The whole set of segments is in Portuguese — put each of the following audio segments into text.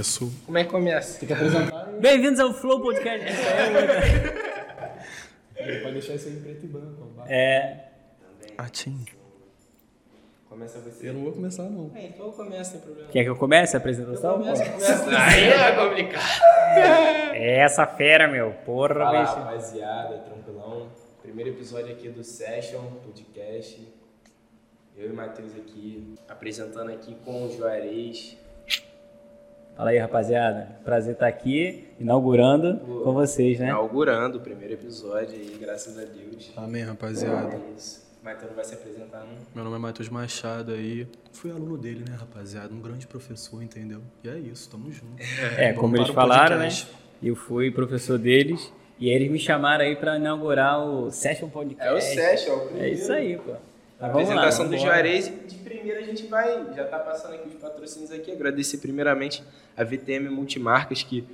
Começou. Como é que começa? Tem que apresentar. Bem-vindos ao Flow Podcast. Essa é outra. Pode deixar isso aí em preto e branco. É. Atim. Começa você. Eu não vou começar, não. É, então começa, sem problema. Quer que eu comece a apresentação? Começa, pô? começa. Aí é complicado. É essa fera, meu. Porra, Fala, bicho. rapaziada, tranquilão. Primeiro episódio aqui do Session Podcast. Eu e o Matheus aqui, apresentando aqui com o Juarez. Fala aí, rapaziada. Prazer estar aqui, inaugurando com vocês, né? Inaugurando o primeiro episódio aí, graças a Deus. Amém, rapaziada. É isso. O Matheus não vai se apresentar, não? Meu nome é Matheus Machado aí. Fui aluno dele, né, rapaziada? Um grande professor, entendeu? E é isso, tamo junto. É, como eles para falaram, né? podcast. Eu fui professor deles e eles me chamaram aí pra inaugurar o Session Podcast. É o Session, é o É primeiro. isso aí, pô. A Mas vamos lá, apresentação do. Juarez. De primeira a gente vai, já tá passando aqui os patrocínios aqui. Agradecer primeiramente a VTM Multimarcas que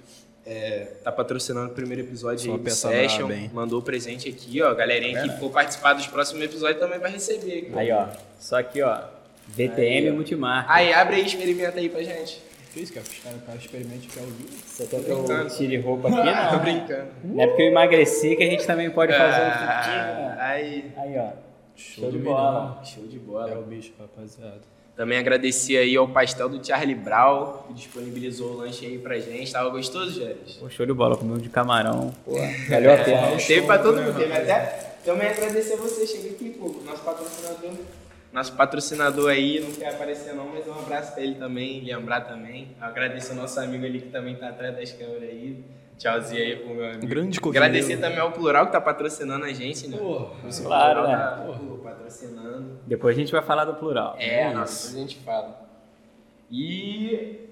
é, tá patrocinando o primeiro episódio Só aí do peça Session. hein? Mandou o presente aqui, ó. Galerinha que for participar dos próximos episódios também vai receber. aqui. Aí, ó. Só aqui, ó. VTM Aí, ó. Multimarca. Aí, abre aí e experimenta aí pra gente. Que isso, cara? Os caras cara experimente que é o vídeo. Você quer que eu tire roupa aqui? Tô Não. brincando. Não é porque eu emagreci que a gente também pode fazer um Ah, fitinho, né? aí, Aí, ó. Show de milhão. bola. show de É bola. o bicho, rapaziada. Também agradecer aí ao pastel do Charlie Brown, que disponibilizou o lanche aí pra gente. Tava gostoso, Jéris? Pô, show de bola. Comeu de camarão. Pô, valeu a pena. É, teve pra todo mundo, teve até. Também agradecer você, chega aqui, pô, nosso patrocinador. Nosso patrocinador aí, não quer aparecer não, mas um abraço pra ele também, lembrar também. Agradecer ao nosso amigo ali que também tá atrás das câmeras aí. Tchauzinho aí pro meu amigo. Grande covinho. Agradecer também ao Plural que tá patrocinando a gente, né? Pô, O seu claro, Plural né? Tá, pô, patrocinando. Depois a gente vai falar do plural. É, isso. nossa, a gente fala. E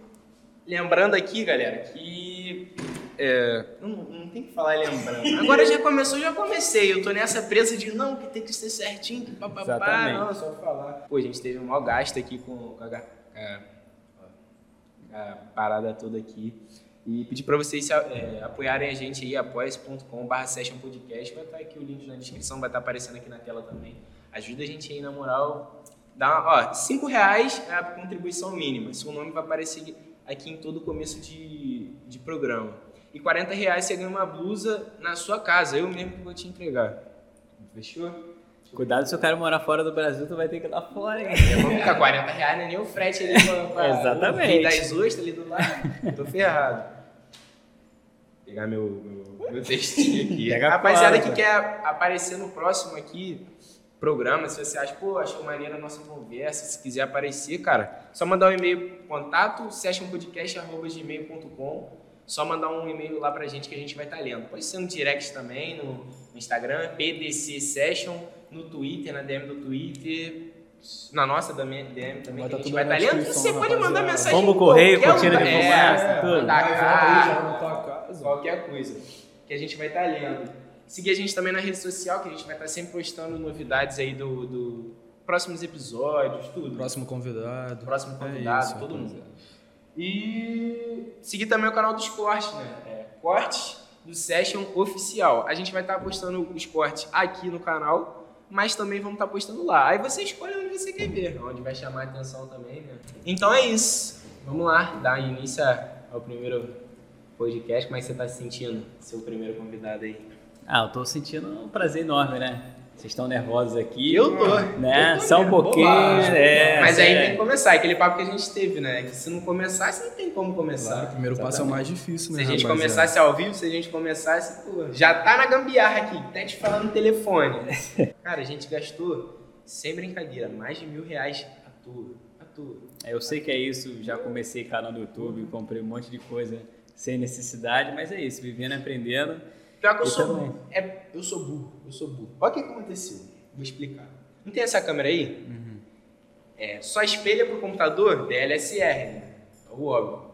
lembrando aqui, galera, que. É, não, não tem que falar lembrando. Agora já começou, já comecei. Eu tô nessa presa de não, que tem que ser certinho, que papapá. Exatamente. Não, é só falar. Pô, a gente teve um maior gasto aqui com, a, a- a parada toda aqui. E pedir pra vocês é, apoiarem a gente aí, apoia.com.br session podcast. Vai estar aqui o link na descrição, vai estar aparecendo aqui na tela também. Ajuda a gente aí, na moral. Dá, uma- ó, 5 reais é a contribuição mínima. Seu nome vai aparecer aqui em todo começo de, de programa. E 40 reais você ganha uma blusa na sua casa. Eu mesmo que vou te entregar. Fechou? Cuidado se o cara morar fora do Brasil, tu vai ter que ir lá fora, hein? Eu vou ficar 40 reais, não é nem o frete ali pra, pra Exatamente. das ostras ali do lado. Tô ferrado. Vou pegar meu, meu, meu textinho aqui. Pega a Rapaziada que quer aparecer no próximo aqui, programa, se você acha, pô, achou maneira a nossa conversa, se quiser aparecer, cara, só mandar um e-mail, contato, sessionpodcast.gmail.com só mandar um e-mail lá pra gente que a gente vai estar lendo. Pode ser no direct também, no, no Instagram, PDC Session, no Twitter, na DM do Twitter, na nossa DM também, Vai que a tá gente vai estar lendo. descrição, Você pode mandar rapaziada. mensagem Pombo correio, qualquer cortina de fumaça, É, tudo. mandar casa. qualquer coisa que a gente vai estar lendo. Seguir a gente também na rede social, que a gente vai estar sempre postando novidades aí do, do próximos episódios, tudo. Próximo convidado. Próximo É convidado, isso, todo mundo. E seguir também o canal dos cortes, né? É, cortes do Session Oficial. A gente vai estar postando os cortes aqui no canal, mas também vamos estar postando lá. Aí você escolhe onde você quer ver, onde vai chamar a atenção também, né? Então é isso. Vamos lá, dar início ao primeiro podcast. Como é que você está se sentindo, seu primeiro convidado aí? Ah, eu tô sentindo um prazer enorme, né? Vocês estão nervosos aqui. Eu tô. Né? Eu tô Só um pouquinho. É, Mas aí é. tem que começar, aquele papo que a gente teve, né? Que se não começasse, não tem como começar. Claro, o primeiro passo é o mais difícil, né? Se a gente rapaziada? começasse ao vivo, se a gente começasse, pô, já tá na gambiarra aqui, até te falando no telefone. Cara, a gente gastou, sem brincadeira, mais de mil reais à toa. À toa. É, Eu sei que é isso, já comecei canal no YouTube, comprei um monte de coisa sem necessidade, mas é isso, vivendo e aprendendo. Pior que eu Eu sou também. É, eu sou burro, eu sou burro. Olha o que aconteceu. Vou explicar. Não tem essa câmera aí? É, só espelha pro computador DLSR, né? É o óbvio.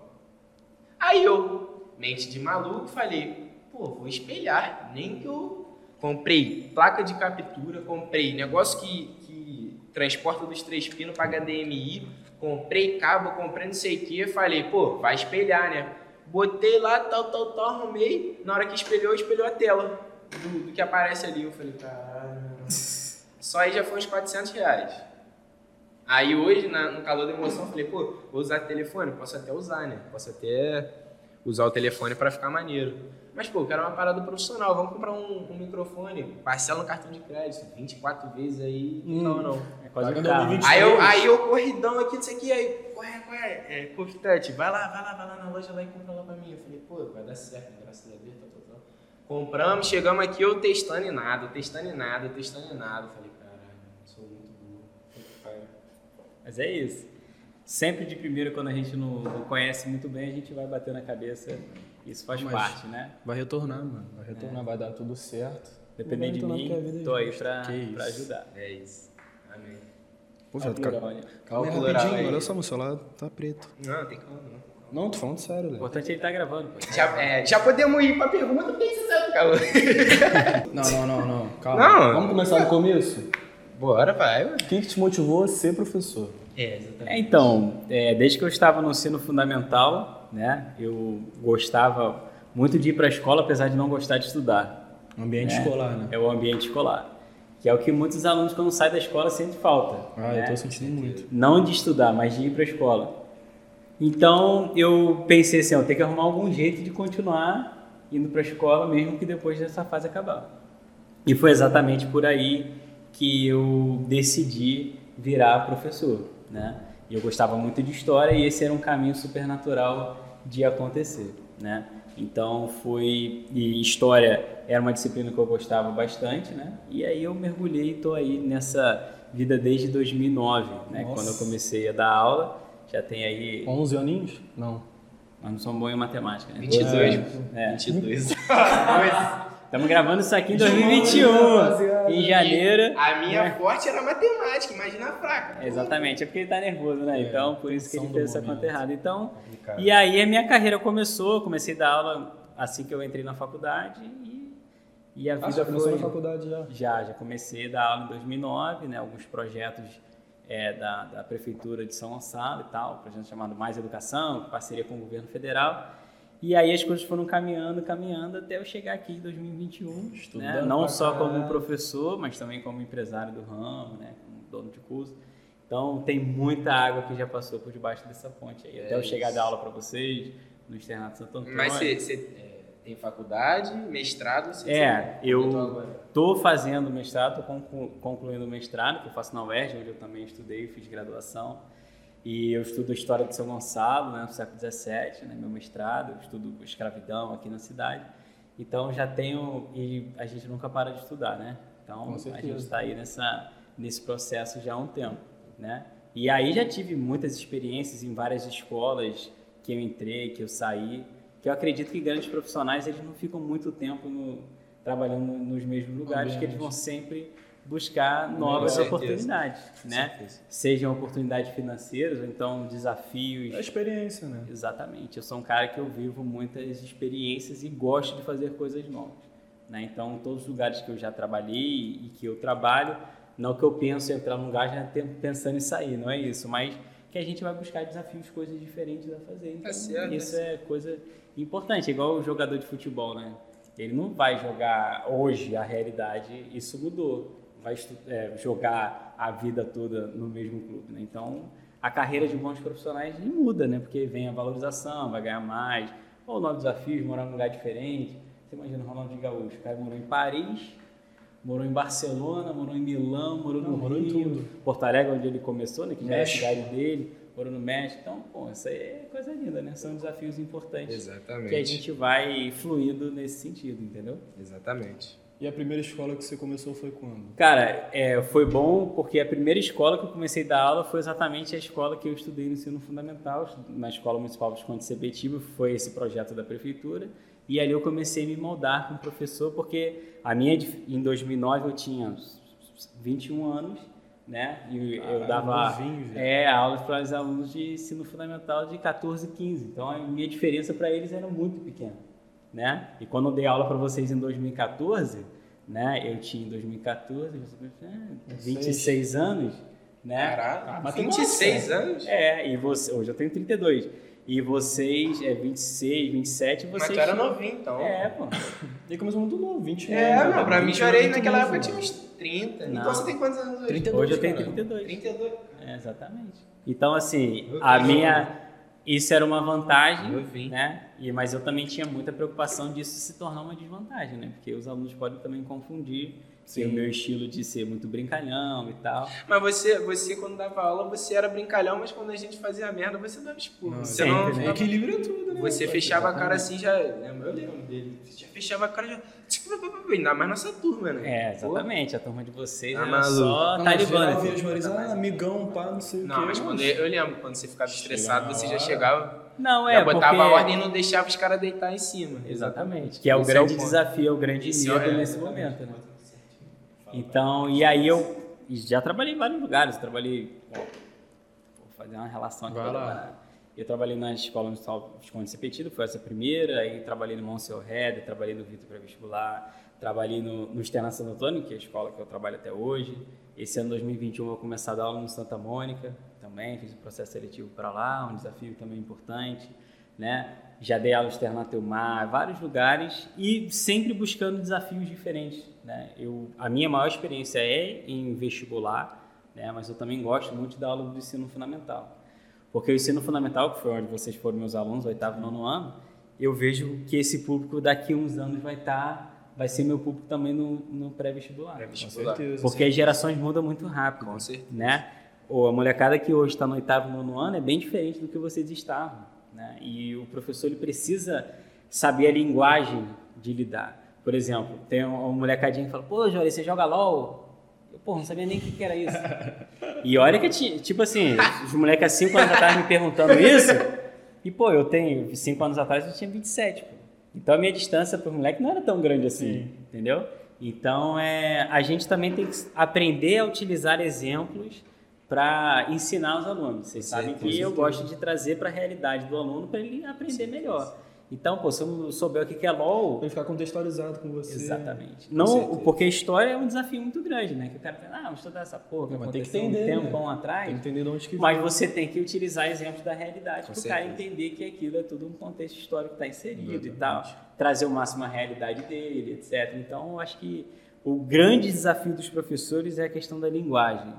Aí eu, mente de maluco, falei, pô, vou espelhar. Nem que eu comprei placa de captura, comprei negócio que, que transporta dos três pinos para HDMI, comprei cabo, comprei não sei o que, falei, pô, vai espelhar, né? Botei lá, tal, tal, tal, arrumei. Na hora que espelhou, espelhou a tela do, do que aparece ali. Eu falei, caralho. Só aí já foi uns 400 reais. Aí hoje, na- no calor da emoção, eu falei, pô, vou usar telefone? Posso até usar, né? Posso até usar o telefone pra ficar maneiro. Mas, pô, eu quero uma parada profissional. Vamos comprar um, um microfone, parcela no cartão de crédito, 24 vezes aí, não, não. É quase um carro. 20. Aí eu, aí eu corridão aqui, não sei o que, aí, corre, corre, é, Confitante, vai lá, vai lá, vai lá na loja lá e compra lá pra mim. Eu falei, pô, vai dar certo, graças a Deus, tá, tá, tá. Compramos, chegamos aqui, eu testando e nada, testando e nada, testando e nada. Eu falei, caralho, sou muito burro. Mas é isso. Sempre de primeiro, quando a gente não, não conhece muito bem, a gente vai bater na cabeça. Isso faz Mas- parte, né? Vai retornar, mano. Vai retornar, vai dar tudo certo. Depender Vai de mim, é tô aí pra, pra ajudar. É isso. Pô, viado, calma. Calma rapidinho, aí. olha só, meu celular tá preto. Não, tem calma, não. Não, tô falando sério, O Léo. importante é ele estar gravando. pô. Já, é, já podemos ir pra pergunta, por que você sabe, calor? Não, não, não, não. Calma. Não. Vamos começar do começo? Bora, vai, ué. Quem que te motivou a ser professor? É, exatamente. É, então, é, desde que eu estava no ensino fundamental, né, eu gostava muito de ir para a escola, apesar de não gostar de estudar. Ambiente É. escolar, né? É o ambiente escolar, que é o que muitos alunos quando saem da escola sentem falta. Ah, né? eu tô sentindo muito. Não de estudar, mas de ir para a escola. Então eu pensei assim, ó, tem que arrumar algum jeito de continuar indo para a escola mesmo que depois dessa fase acabar. E foi exatamente por aí que eu decidi virar professor, né? E eu gostava muito de história e esse era um caminho super natural de acontecer, né? Então foi e história era uma disciplina que eu gostava bastante, né? E aí eu mergulhei e tô aí nessa vida desde 2009, né? Nossa. Quando eu comecei a dar aula, já tem aí, 11 aninhos? Não. mas não sou bom em matemática, né? 22. É. 22. Estamos gravando isso aqui em 2021, em janeiro. A minha É. forte era matemática, imagina a fraca. Exatamente, é porque ele tá nervoso, né? Então, por isso que ele fez essa conta errada. Então, Complicado. e aí a minha carreira começou, comecei a dar aula assim que eu entrei na faculdade e, e a Ah, vida você começou foi... na faculdade já. Já, já comecei a dar aula em 2009, né? Alguns projetos é, da, da Prefeitura de São Gonçalo e tal, um projeto chamado Mais Educação, parceria com o governo federal. E aí as coisas foram caminhando, caminhando até eu chegar aqui em 2021, né? Estudando não pra só como professor, mas também como empresário do ramo, né? Como dono de curso. Então tem muita água que já passou por debaixo dessa ponte aí. Até É eu chegar a isso. dar aula para vocês no Externato Santo Antônio. Mas você, é, tem faculdade, mestrado? Você É, você eu-? Estou fazendo mestrado, estou conclu- concluindo o mestrado, que eu faço na UERJ, onde eu também estudei, fiz graduação. E eu estudo a história de São Gonçalo, né, no século XVII, né, meu mestrado, eu estudo escravidão aqui na cidade. Então já tenho, e a gente nunca para de estudar, né? Então a gente está aí nessa, nesse processo já há um tempo, né? E aí já tive muitas experiências em várias escolas que eu entrei, que eu saí, que eu acredito que grandes profissionais eles não ficam muito tempo no- trabalhando nos mesmos lugares, que eles vão sempre buscar novas certeza. oportunidades, né? certeza. Sejam oportunidades financeiras ou então desafios. É a experiência, né? Exatamente. Eu sou um cara que eu vivo muitas experiências e gosto de fazer coisas novas. Né? Então, todos os lugares que eu já trabalhei e que eu trabalho, não que eu penso em entrar num lugar já pensando em sair, não é isso, mas que a gente vai buscar desafios, coisas diferentes a fazer. Então, certo, isso tá é coisa importante, é igual o jogador de futebol, né? Ele não vai jogar hoje a realidade, isso mudou. Vai é, jogar a vida toda no mesmo clube, né? Então, a carreira de bons profissionais muda, né? Porque vem a valorização, vai ganhar mais, ou novos desafios, morar num lugar diferente. Você imagina o Ronaldo de Gaúcho, o cara morou em Paris, morou em Barcelona, morou em Milão, morou no Não, morou em Rio, tudo. Porto Alegre, onde ele começou, né? Que já é a cidade dele, morou no México. Então, pô, isso aí é coisa linda, né? São desafios importantes Exatamente. que a gente vai fluindo nesse sentido, entendeu? Exatamente. E a primeira escola que você começou foi quando? Cara, é, foi bom porque a primeira escola que eu comecei a dar aula foi exatamente a escola que eu estudei no ensino fundamental, na Escola Municipal Visconde Sebetiba, foi esse projeto da prefeitura. E ali eu comecei a me moldar como professor, porque a minha, em 2009 eu tinha 21 anos, né? E eu Caralho, dava é, aulas para os alunos de ensino fundamental de 14 e 15. Então a minha diferença para eles era muito pequena, né? E quando eu dei aula para vocês em 2014, né? Eu tinha em 2014, é, 26 anos, né? Caralho, Mas 26 anos? É, e você, hoje eu tenho 32. E vocês, é 26, 27, Mas vocês. tu era novinho, então. É, pô. Ele começou muito novo, 20 É, anos. não, pra mim 20 chorei muito naquela novo, época eu tinha uns 30. Não. Então você tem quantos anos hoje? 32, Hoje eu tenho cara. 32. 32. É, exatamente. Então, assim, Eu a minha. Isso era uma vantagem, Eu vi. né? E, mas eu também tinha muita preocupação disso se tornar uma desvantagem, né? Porque os alunos podem também confundir Sim. o meu estilo de ser muito brincalhão e tal. Mas você, você, quando dava aula, você era brincalhão, mas quando a gente fazia merda, você dava expurgo. Não, Você sempre, não. né? Equilíbrio é tudo, né? Você fechava a cara assim, já. lembra? Eu lembro dele. Você já fechava a cara já. Ainda mais nossa turma, né? É, exatamente. A turma de vocês Tá era maluco. só Não, talibã. né? via as Maris, ah, amigão, pá, não sei o Não, quê. mas quando eu, eu lembro, quando você ficava estressado, você já chegava, Não, é, já botava porque... a ordem e não deixava os caras deitar em cima. Exatamente. Que é o Esse grande desafio, é o grande Esse medo é- nesse momento, né? Então, e aí eu já trabalhei em vários lugares. Eu trabalhei. ó, Vou fazer uma relação aqui. Vai lá. Eu trabalhei na Escola Municipal Visconde Sepetido, foi essa primeira. Aí trabalhei no Monsenhor Red, trabalhei no Vitor Pré-Vestibular. Trabalhei no, no Externa Santo Antônio, que é a escola que eu trabalho até hoje. Esse ano 2021 eu vou começar a dar aula no Santa Mônica também. Fiz o processo seletivo para lá, um desafio também importante. Né? Já dei aula externa Teumar, vários lugares e sempre buscando desafios diferentes. Né? Eu, a minha maior experiência é em vestibular, né? mas eu também gosto muito da aula do ensino fundamental. Porque o ensino fundamental, que foi onde vocês foram meus alunos, oitavo e nono ano, eu vejo que esse público daqui a uns anos vai estar, vai ser meu público também no, no pré-vestibular. Com Pré-vestibular. certeza. Porque as gerações mudam muito rápido Com certeza. né? Ou a molecada que hoje está no oitavo, nono ano é bem diferente do que vocês estavam, né? E o professor ele precisa saber a linguagem de lidar. Por exemplo, tem uma molecadinha que fala, pô, Jorge, você joga LOL? Eu, pô, não sabia nem o que, que era isso. e olha que, ti- tipo assim, os moleques há cinco anos atrás me perguntando isso, e pô, eu tenho, cinco anos atrás eu tinha 27, pô. Então a minha distância para o moleque não era tão grande assim, entendeu? Então é, a gente também tem que aprender a utilizar exemplos para ensinar os alunos. Vocês Com sabem que eu gosto de trazer para a realidade do aluno para ele aprender melhor. Então, pô, se eu não souber o que é LOL, Pra ele ficar contextualizado com você. Exatamente. Não, certeza. porque a história é um desafio muito grande, né? Que o cara fala, ah, vamos estudar essa porra, mas tem que entender, um tempão né? atrás. Tem que entender de onde que Mas você tem que utilizar exemplos da realidade Com para o cara entender que aquilo é tudo um contexto histórico que está inserido e tal. Trazer o máximo a realidade dele, etc. Então, eu acho que o grande desafio dos professores é a questão da linguagem,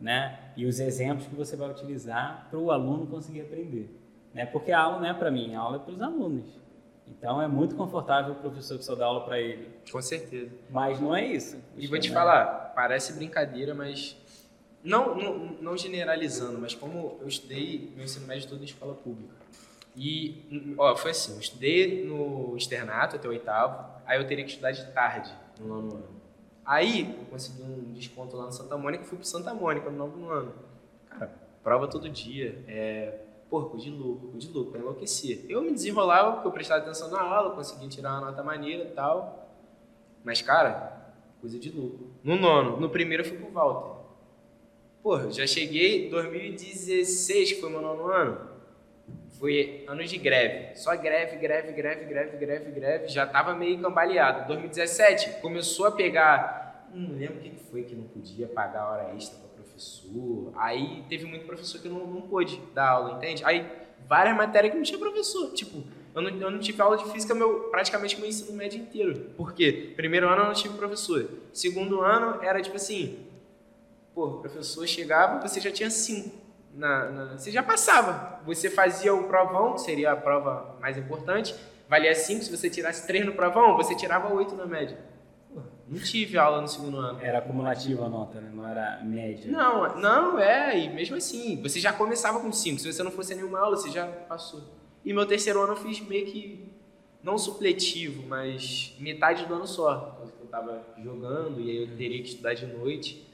né? E os exemplos que você vai utilizar para o aluno conseguir aprender. Né? Porque a aula não é para mim, a aula é para os alunos. Então, é muito confortável o professor que só dá aula para ele. Com certeza. Mas não é isso. E vou te falar, parece brincadeira, mas. Não, não, não generalizando, mas como eu estudei meu ensino médio todo em escola pública. E, ó, foi assim: eu estudei no externato até o oitavo, aí eu teria que estudar de tarde no nono ano. Aí eu consegui um desconto lá no Santa Mônica e fui pro Santa Mônica no nono ano. Cara, prova todo dia. É, cu de louco, de louco, pra enlouquecer. Eu me desenrolava porque eu prestava atenção na aula, conseguia tirar uma nota maneira e tal. Mas, cara, coisa de louco. No nono, no primeiro eu fui pro Walter. Porra, já cheguei em 2016, que foi meu nono ano. Foi ano de greve. Só greve, greve, greve, greve, greve, greve. Já tava meio cambaleado. 2017 começou a pegar. Não lembro o que foi que não podia pagar hora extra para professor. Aí teve muito professor que não, não pôde dar aula, entende? Aí várias matérias que não tinha professor. Tipo, eu não, eu não tive aula de física meu, praticamente meu ensino médio inteiro. Por quê? Primeiro ano eu não tive professor. Segundo ano era tipo assim: pô, professor chegava, você já tinha cinco. Na, na- você já passava. Você fazia o provão, que seria a prova mais importante, valia cinco. Se você tirasse três no provão, você tirava oito na média. Pô, não tive aula no segundo ano. Era acumulativa a nota, né? Não era média. Não, não, é, e mesmo assim, você já começava com 5. Se você não fosse nenhuma aula, você já passou. E meu terceiro ano eu fiz meio que, não supletivo, mas metade do ano só. Por causa que Eu tava jogando e aí eu teria que estudar de noite.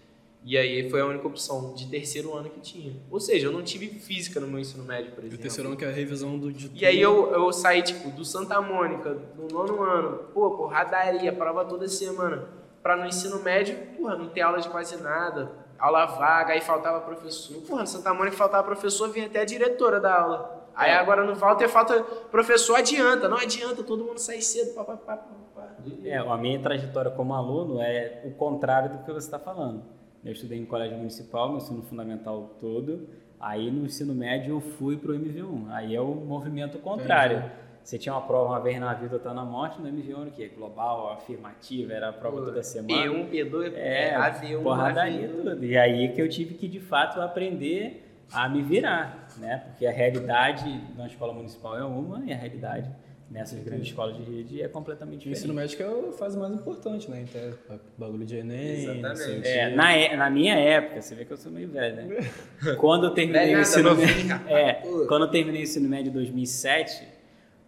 E aí foi a única opção de terceiro ano que tinha. Ou seja, eu não tive física no meu ensino médio, por E o exemplo. terceiro ano que é a revisão do de E aí eu, eu saí, tipo, do Santa Mônica, no nono ano, pô, porradaria, prova toda semana. Pra no ensino médio, porra, não ter aula de quase nada, aula vaga, aí faltava professor. Porra, no Santa Mônica faltava professor, vinha até a diretora da aula. Aí agora no Walter falta professor, adianta, não adianta, todo mundo sai cedo, pá, pá, pá, pá, pá. É, a minha trajetória como aluno é o contrário do que você está falando. Eu estudei em colégio municipal, meu ensino fundamental todo. Aí no ensino médio eu fui para o MV1. Aí é o movimento contrário. você tinha uma prova uma vez na vida, outra na morte, no MV1 que é global, afirmativa, era a prova toda semana. P1, P2, É, AV1, porradaria AV1. tudo. E aí que eu tive que, de fato, aprender a me virar, né? Porque a realidade na escola municipal é uma e a realidade nessas grandes escolas de rede é completamente O ensino diferente. médico é a fase mais importante, né? Então, bagulho de Enem, Exatamente. É, na, é- na minha época, você vê que eu sou meio velho, né? Quando eu terminei o ensino médio, é, quando eu terminei o ensino médio em 2007,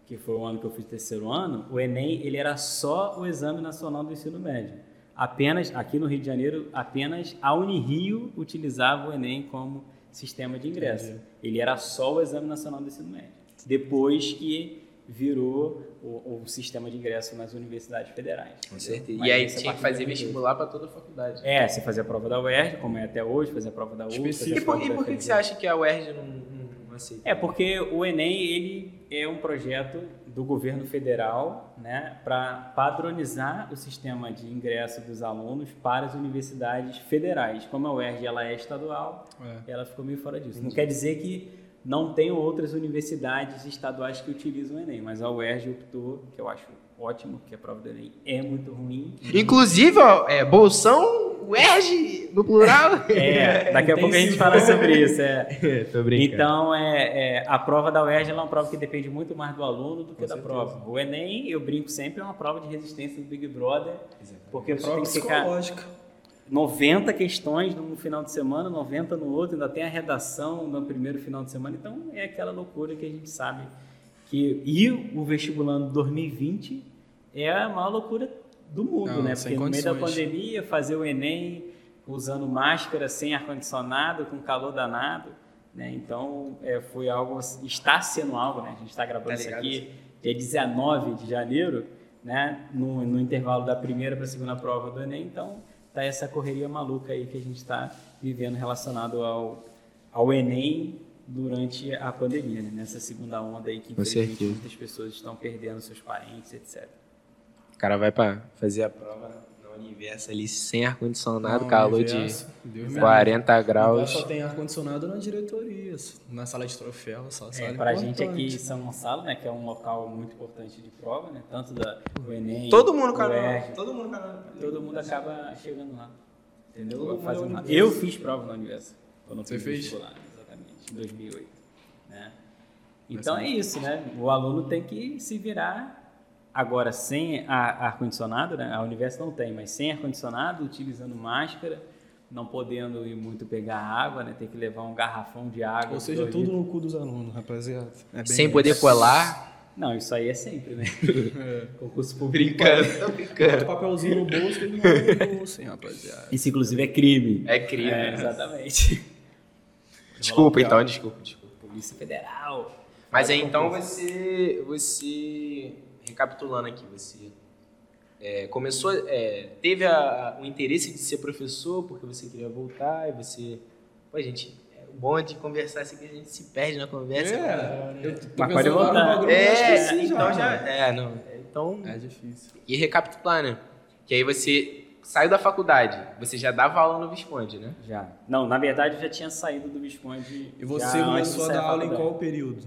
que foi o ano que eu fiz terceiro ano, o Enem ele era só o Exame Nacional do Ensino Médio. Apenas aqui no Rio de Janeiro, apenas a Unirio utilizava o Enem como sistema de ingresso. Entendi. Ele era só o Exame Nacional do Ensino Médio. Depois que virou o, o sistema de ingresso nas universidades federais. Com certeza. Mas E aí isso tinha que fazer vestibular pra toda a faculdade. é, você fazia a prova da UERJ, como é até hoje, fazia a prova da UF. Específico. E por, e por que, que você acha que a UERJ não, não, aceita? É porque o Enem ele é um projeto do governo federal, né, para padronizar o sistema de ingresso dos alunos para as universidades federais. Como a UERJ ela é estadual, É. ela ficou meio fora disso. Não quer dizer que não tem outras universidades estaduais que utilizam o Enem, mas a UERJ optou, que eu acho ótimo, que a prova do Enem é muito ruim. Inclusive, ó, é, Bolsão, UERJ, no plural. É, daqui a pouco a gente fala sobre isso. É. Tô Então, é, é, a prova da UERJ é uma prova que depende muito mais do aluno do que Com da certeza. prova. O Enem, eu brinco sempre, é uma prova de resistência do Big Brother, porque você tem Prova que ficar psicológica. 90 questões num final de semana, 90 no outro, ainda tem a redação no primeiro final de semana, então é aquela loucura que a gente sabe que... E o vestibulando 2020 é a maior loucura do mundo, Não, né? Porque no meio da pandemia, fazer o Enem usando máscara, sem ar-condicionado, com calor danado, né? Então, é, foi algo, está sendo algo, né? A gente está gravando Tá isso aqui dia 19 de janeiro, né? No, no intervalo da primeira para a segunda prova do Enem, então tá essa correria maluca aí que a gente está vivendo relacionado ao, ao Enem durante a pandemia, né? nessa segunda onda aí que muitas pessoas estão perdendo seus parentes, etc. O cara vai pra fazer a prova no universo ali sem ar-condicionado, calor universo, Deus de me 40 livre. graus. Só tem ar-condicionado na diretoria, na sala de troféu, só sala É, para a gente importante. aqui em São Gonçalo, né, que é um local muito importante de prova, né, tanto da, do Enem, Todo mundo, do cara. Todo mundo, cara. todo mundo acaba chegando lá. Entendeu? Fazendo é lá. Eu fiz prova na Universo. Quando eu Você fiz fez? vestibular, exatamente, em 2008. Né? Então é isso, né? O aluno tem que se virar agora sem ar-condicionado, né? A Universo não tem, mas sem ar-condicionado, utilizando máscara, não podendo ir muito pegar água, né? Tem que levar um garrafão de água. Ou seja, tudo no cu dos alunos, rapaziada. É bem Sem poder isso. colar. Não, isso aí é sempre, né? É. Concurso público. Brincando, tô Bota brincando. o papelzinho no bolso ele não no bolso, hein, rapaziada. Isso, inclusive, é crime. É crime. É, exatamente. Desculpa, então, desculpa, desculpa. Polícia Federal. Mas aí então você, você recapitulando aqui, você é, começou, é, teve a- o interesse de ser professor porque você queria voltar e você, pô, gente, é, o bom é de conversar assim que a gente se perde na conversa. É, eu tô Mas pode voltar. acho que É, então já, mano. é, não, então É difícil. e recapitular, né? Que aí você saiu da faculdade, você já dava aula no Visconde, né? Já. Não, na verdade, eu já tinha saído do Visconde. E você já começou a dar da aula em qual período?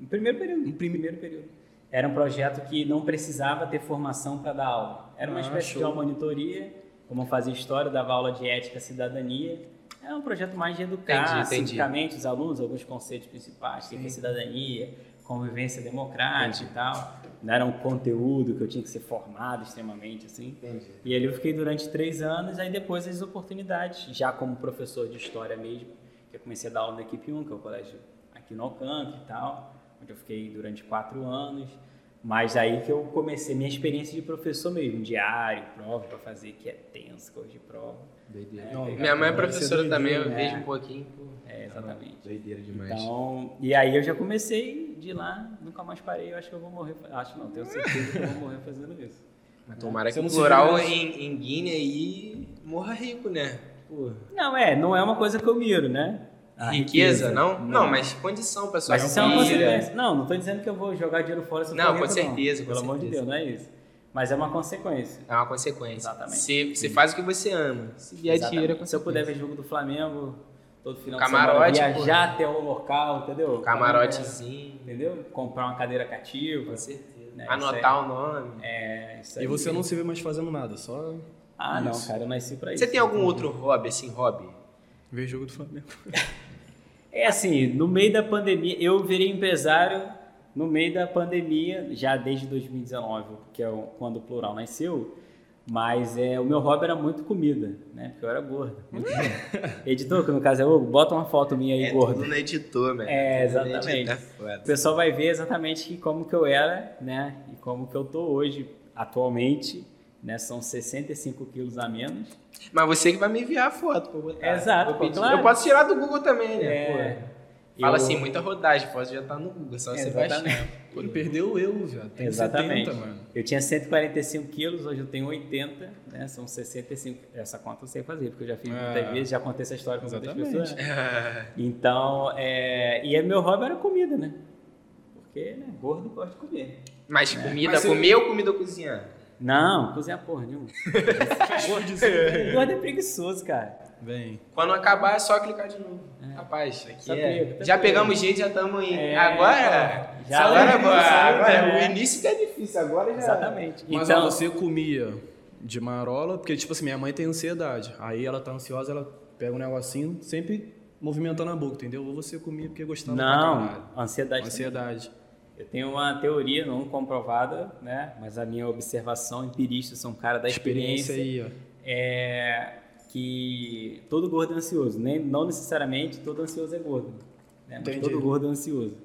No primeiro período. No prime- primeiro período. Era um projeto que não precisava ter formação para dar aula. Era uma Ah, espécie show. de uma monitoria, como eu fazia história, dava aula de ética e cidadania. Era um projeto mais de educar Entendi, entendi. os alunos, alguns conceitos principais, o que é cidadania, convivência democrática e tal. Não era um conteúdo que eu tinha que ser formado extremamente, assim. E ali eu fiquei durante três anos, aí depois as oportunidades, já como professor de história mesmo, que eu comecei a dar aula na equipe 1, que é o colégio aqui no Alcântara e tal, onde eu fiquei durante quatro anos. Mas aí que eu comecei minha experiência de professor mesmo, diário, prova para fazer, que é tenso, coisa de prova. Doideira. Não, Minha mãe é professora doideira, também, eu né? vejo um pouquinho. pô, É, exatamente. Doideira demais. Então, e aí eu já comecei de lá, nunca mais parei, eu acho que eu vou morrer, acho não, tenho certeza que eu vou morrer fazendo isso. Mas tomara que o plural em, em Guiné aí morra rico, né? Pô. Não, é, não é uma coisa que eu miro, né? A riqueza, não? não? mas condição, pessoal. Mas isso é uma consequência. Não, não estou dizendo que eu vou jogar dinheiro fora se eu Não, for com rico, certeza, com Pelo amor de certeza. Deus, não é isso. Mas é uma consequência. É uma consequência. Exatamente. Você, você faz o que você ama. Se vier Exatamente. dinheiro, é Se eu puder ver jogo do Flamengo todo final Camarote, de semana viajar até o local, entendeu? Camarotezinho. Entendeu? Comprar uma cadeira cativa. Com certeza. Né, Anotar o nome. É, isso E aí. você não se vê mais fazendo nada, só Ah, não, Isso. cara, eu nasci pra isso. Você tem algum outro hobby, assim, hobby? ver jogo do Flamengo. É assim, no meio da pandemia, eu virei empresário no meio da pandemia, já desde 2019, que é quando o Plural nasceu. Mas é, o meu hobby era muito comida, né? Porque eu era gordo. Editor, que no caso é o Hugo, bota uma foto minha aí, é gordo. tudo no editor, velho. É, exatamente. editor. O pessoal vai ver exatamente como que eu era, né? E como que eu tô hoje, atualmente, né? São 65 quilos a menos. Mas você que vai me enviar a foto pra eu botar. Exato, Eu, pô, claro. eu posso tirar do Google também, né? É. Fala eu- assim, muita rodagem, pode já estar no Google, só você baixar. Exatamente. Pô, ele perdeu eu, viado. Tem Exatamente. 70, mano. Eu tinha 145 quilos, hoje eu tenho 80, né? São 65. Essa conta eu sei fazer, porque eu já fiz É. muitas vezes, já contei essa história com muitas Exatamente. pessoas. né? Então, é... e aí meu hobby era comida, né? Porque, né, gordo gosta de comer. Mas comida, Mas comer ou comida cozinhar? Não, cozinhar porra nenhuma. gordo é preguiçoso, cara. Vem. Quando acabar é só clicar de novo. Rapaz, aqui Tá é. tá já pegamos jeito, já estamos em. É, agora. já agora, é, agora, agora, é. o início que é difícil, agora já. Exatamente. Mas então, ó, você comia de marola, porque, tipo assim, minha mãe tem ansiedade. Aí ela tá ansiosa, ela pega um negocinho, sempre movimentando a boca, entendeu? Ou você comia porque gostava não, ansiedade. Ansiedade. Eu tenho uma teoria não comprovada, né? Mas a minha observação empirista, sou um cara da experiência, Experiência aí, ó. é que todo gordo é ansioso. Nem, não necessariamente todo ansioso é gordo, né? Mas Entendi. todo gordo é ansioso.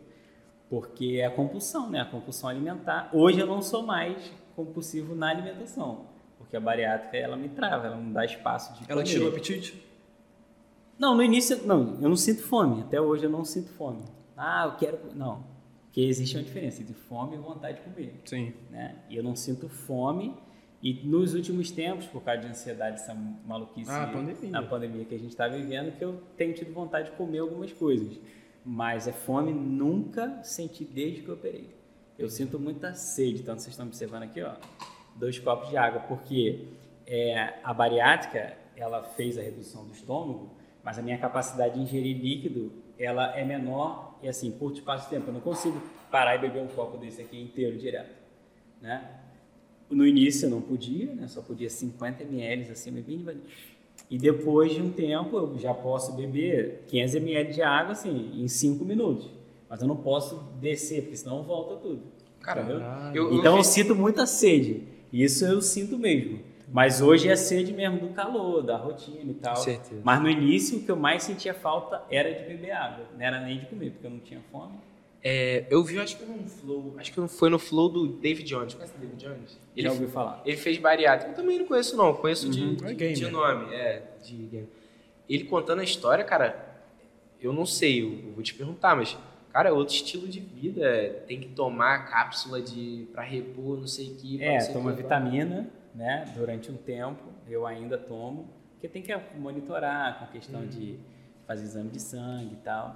Porque é a compulsão, né? A compulsão alimentar. Hoje eu não sou mais compulsivo na alimentação. Porque a bariátrica, ela me trava, ela não dá espaço de Ela tirou o apetite? Não, no início, não, eu não sinto fome. Até hoje eu não sinto fome. Ah, eu quero. Não. Porque existe uma diferença entre fome e vontade de comer. Sim. Né? E eu não sinto fome. E nos últimos tempos, por causa de ansiedade, essa maluquice Ah, pandemia. na pandemia que a gente está vivendo, que eu tenho tido vontade de comer algumas coisas. Mas é fome nunca senti desde que eu operei. Eu sinto muita sede, tanto vocês estão observando aqui, ó, dois copos de água, porque é, a bariátrica ela fez a redução do estômago, mas a minha capacidade de ingerir líquido ela é menor e assim por espaço de tempo eu não consigo parar e beber um copo desse aqui inteiro direto, né? No início eu não podia, né? Só podia 50 ml assim, devagarinho. E depois de um tempo eu já posso beber 500 ml de água assim em 5 minutos. Mas eu não posso descer, porque senão volta tudo. Cara, entendeu? eu, Então eu eu, sinto muita sede. Isso eu sinto mesmo. Mas hoje é sede mesmo do calor, da rotina e tal. Com certeza. Mas no início o que eu mais sentia falta era de beber água. Não era nem de comer, porque eu não tinha fome. é, eu vi, acho que no flow, acho que foi no flow do David Jones. Conhece o David Jones? Ele, Já ouvi falar. ele fez bariátrica. Eu também não conheço, não. Conheço de, Uhum. de, É gamer. de nome, é, de game. Ele contando a história, cara, eu não sei, eu, eu vou te perguntar, mas, cara, é outro estilo de vida. é, Tem que tomar cápsula de pra repor, não sei o que. pra É, toma que. vitamina, né? Durante um tempo, eu ainda tomo, porque tem que monitorar com questão de fazer exame de sangue e tal.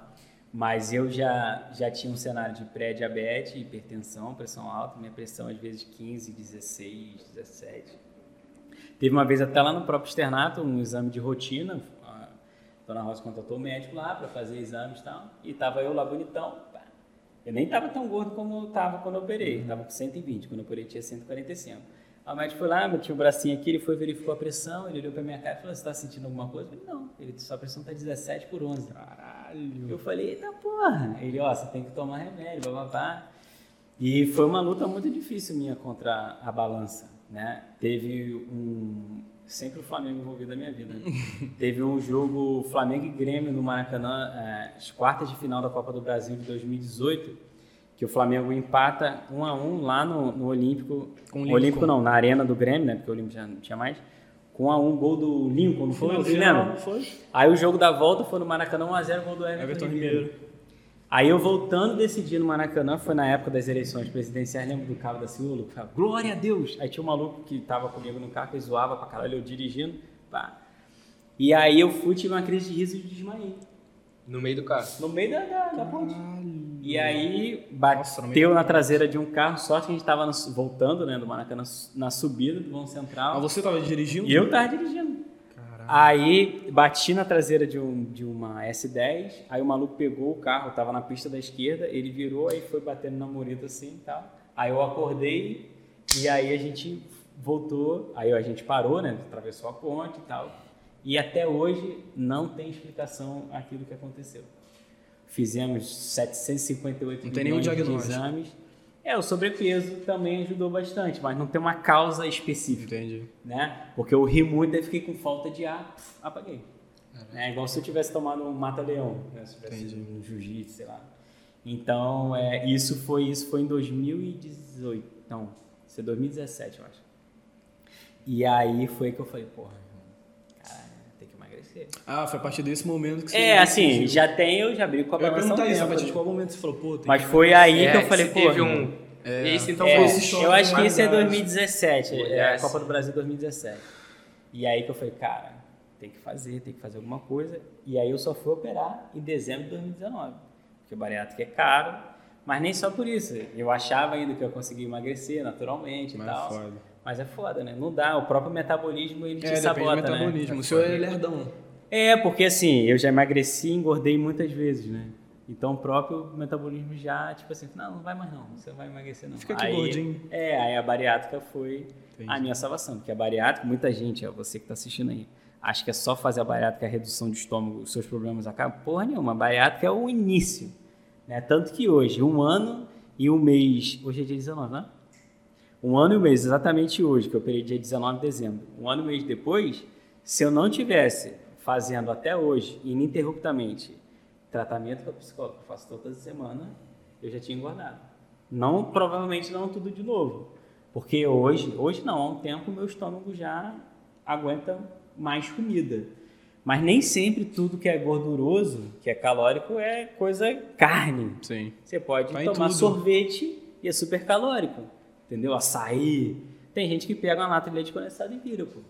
Mas eu já, já tinha um cenário de pré-diabetes, hipertensão, pressão alta, minha pressão às vezes 15, 16, 17. Teve uma vez até lá no próprio externato, um exame de rotina, a dona Rosa contratou o médico lá para fazer exames e tal, e tava eu lá bonitão. Eu nem tava tão gordo como eu tava quando eu operei. Uhum. Tava com 120, quando eu operei tinha 145. Aí o médico foi lá, metia o bracinho aqui, ele foi, verificou a pressão, ele olhou pra minha cara e falou, você tá sentindo alguma coisa? Eu falei, não. Ele sua pressão tá 17 por 11. Caralho. Eu falei, eita porra. Ele, ó, você tem que tomar remédio, bababá. E foi uma luta muito difícil minha contra a balança, né? Teve um... Sempre o Flamengo envolvido na minha vida. né? Teve um jogo Flamengo e Grêmio no Maracanã, eh, as quartas de final da Copa do Brasil de 2018, que o Flamengo empata um a um lá no, no Olímpico. Com o o Lincoln. Olímpico não, na Arena do Grêmio, né? Porque o Olímpico já não tinha mais. Com a um gol do Lincoln, não foi? Foi Você final, lembra? foi? Aí o jogo da volta foi no Maracanã 1x0, gol do Everton, Everton Ribeiro. Ribeiro. Aí eu voltando desse dia no Maracanã, foi na época das eleições presidenciais, lembro do Cabo da Silva, que glória a Deus! Aí tinha um maluco que tava comigo no carro, que zoava pra caralho, eu dirigindo, pá. E aí eu fui, tive uma crise de riso e desmaiei. No meio do carro. No meio da, da, da ponte. E aí Nossa, bateu na traseira de um carro, sorte que a gente tava no- voltando, né, do Maracanã, na subida do Vão Central. Mas você tava dirigindo? E eu tava dirigindo. Caralho. Aí bati na traseira de, um, de uma S10, aí o maluco pegou o carro, tava na pista da esquerda, ele virou, aí foi batendo na mureta assim e tal. Aí eu acordei e aí a gente voltou, aí a gente parou, né? Atravessou a ponte e tal. E até hoje não tem explicação aquilo que aconteceu. Fizemos 758 Não tem nenhum diagnóstico. exames. É, o sobrepeso também ajudou bastante, mas não tem uma causa específica Entendi. né? Porque eu ri muito e fiquei com falta de ar, apaguei. É igual se eu tivesse tomado um mata-leão, né? Se eu tivesse Entendi. um jiu-jitsu, sei lá. Então, é, isso foi isso foi em 2018. Não, isso é 2017, eu acho. E aí foi que eu falei, porra, que. Ah, foi a partir desse momento que você. É, assim, já tem, eu já abri com a Eu ia perguntar isso, a partir de né? qual momento você falou, pô, tem Mas que- foi aí que É, eu falei, você pô. teve um. Esse então É, foi esse choque eu acho que esse é drástico. 2017, é a. Copa do Brasil 2017. E aí que eu falei, cara, tem que fazer, tem que fazer alguma coisa. E aí eu só fui operar em dezembro de 2019. Porque o bariátrico é caro, mas nem só por isso. Eu achava ainda que eu conseguia emagrecer naturalmente Mas e é tal. foda. Mas é foda, né? Não dá, o próprio metabolismo ele te É, depende sabota, do metabolismo. né? O senhor é lerdão. É, porque assim, eu já emagreci e engordei muitas vezes, né? Então o próprio metabolismo já, tipo assim, não, não vai mais não, você não vai emagrecer não. Fica aqui aí, gordinho. É, aí a bariátrica foi Entendi. a minha salvação, porque a bariátrica, muita gente, ó, você que tá assistindo aí, acha que é só fazer a bariátrica, a redução de estômago, os seus problemas acabam. Porra nenhuma, a bariátrica é o início, né? Tanto que hoje, um ano e um mês, hoje é dia 19, né? Um ano e um mês, exatamente hoje, que eu operei dia 19 de dezembro. Um ano e um mês depois, se eu não tivesse fazendo até hoje, ininterruptamente, tratamento com a psicóloga, eu faço toda semana, eu já tinha engordado. Não, provavelmente não tudo de novo. Porque hoje, hoje não, há um tempo meu estômago já aguenta mais comida. Mas nem sempre tudo que é gorduroso, que é calórico, é coisa carne. Sim. Você pode Vai tomar tudo. sorvete e é super calórico. Entendeu? Açaí. Tem gente que pega uma lata de leite condensado e vira, pô.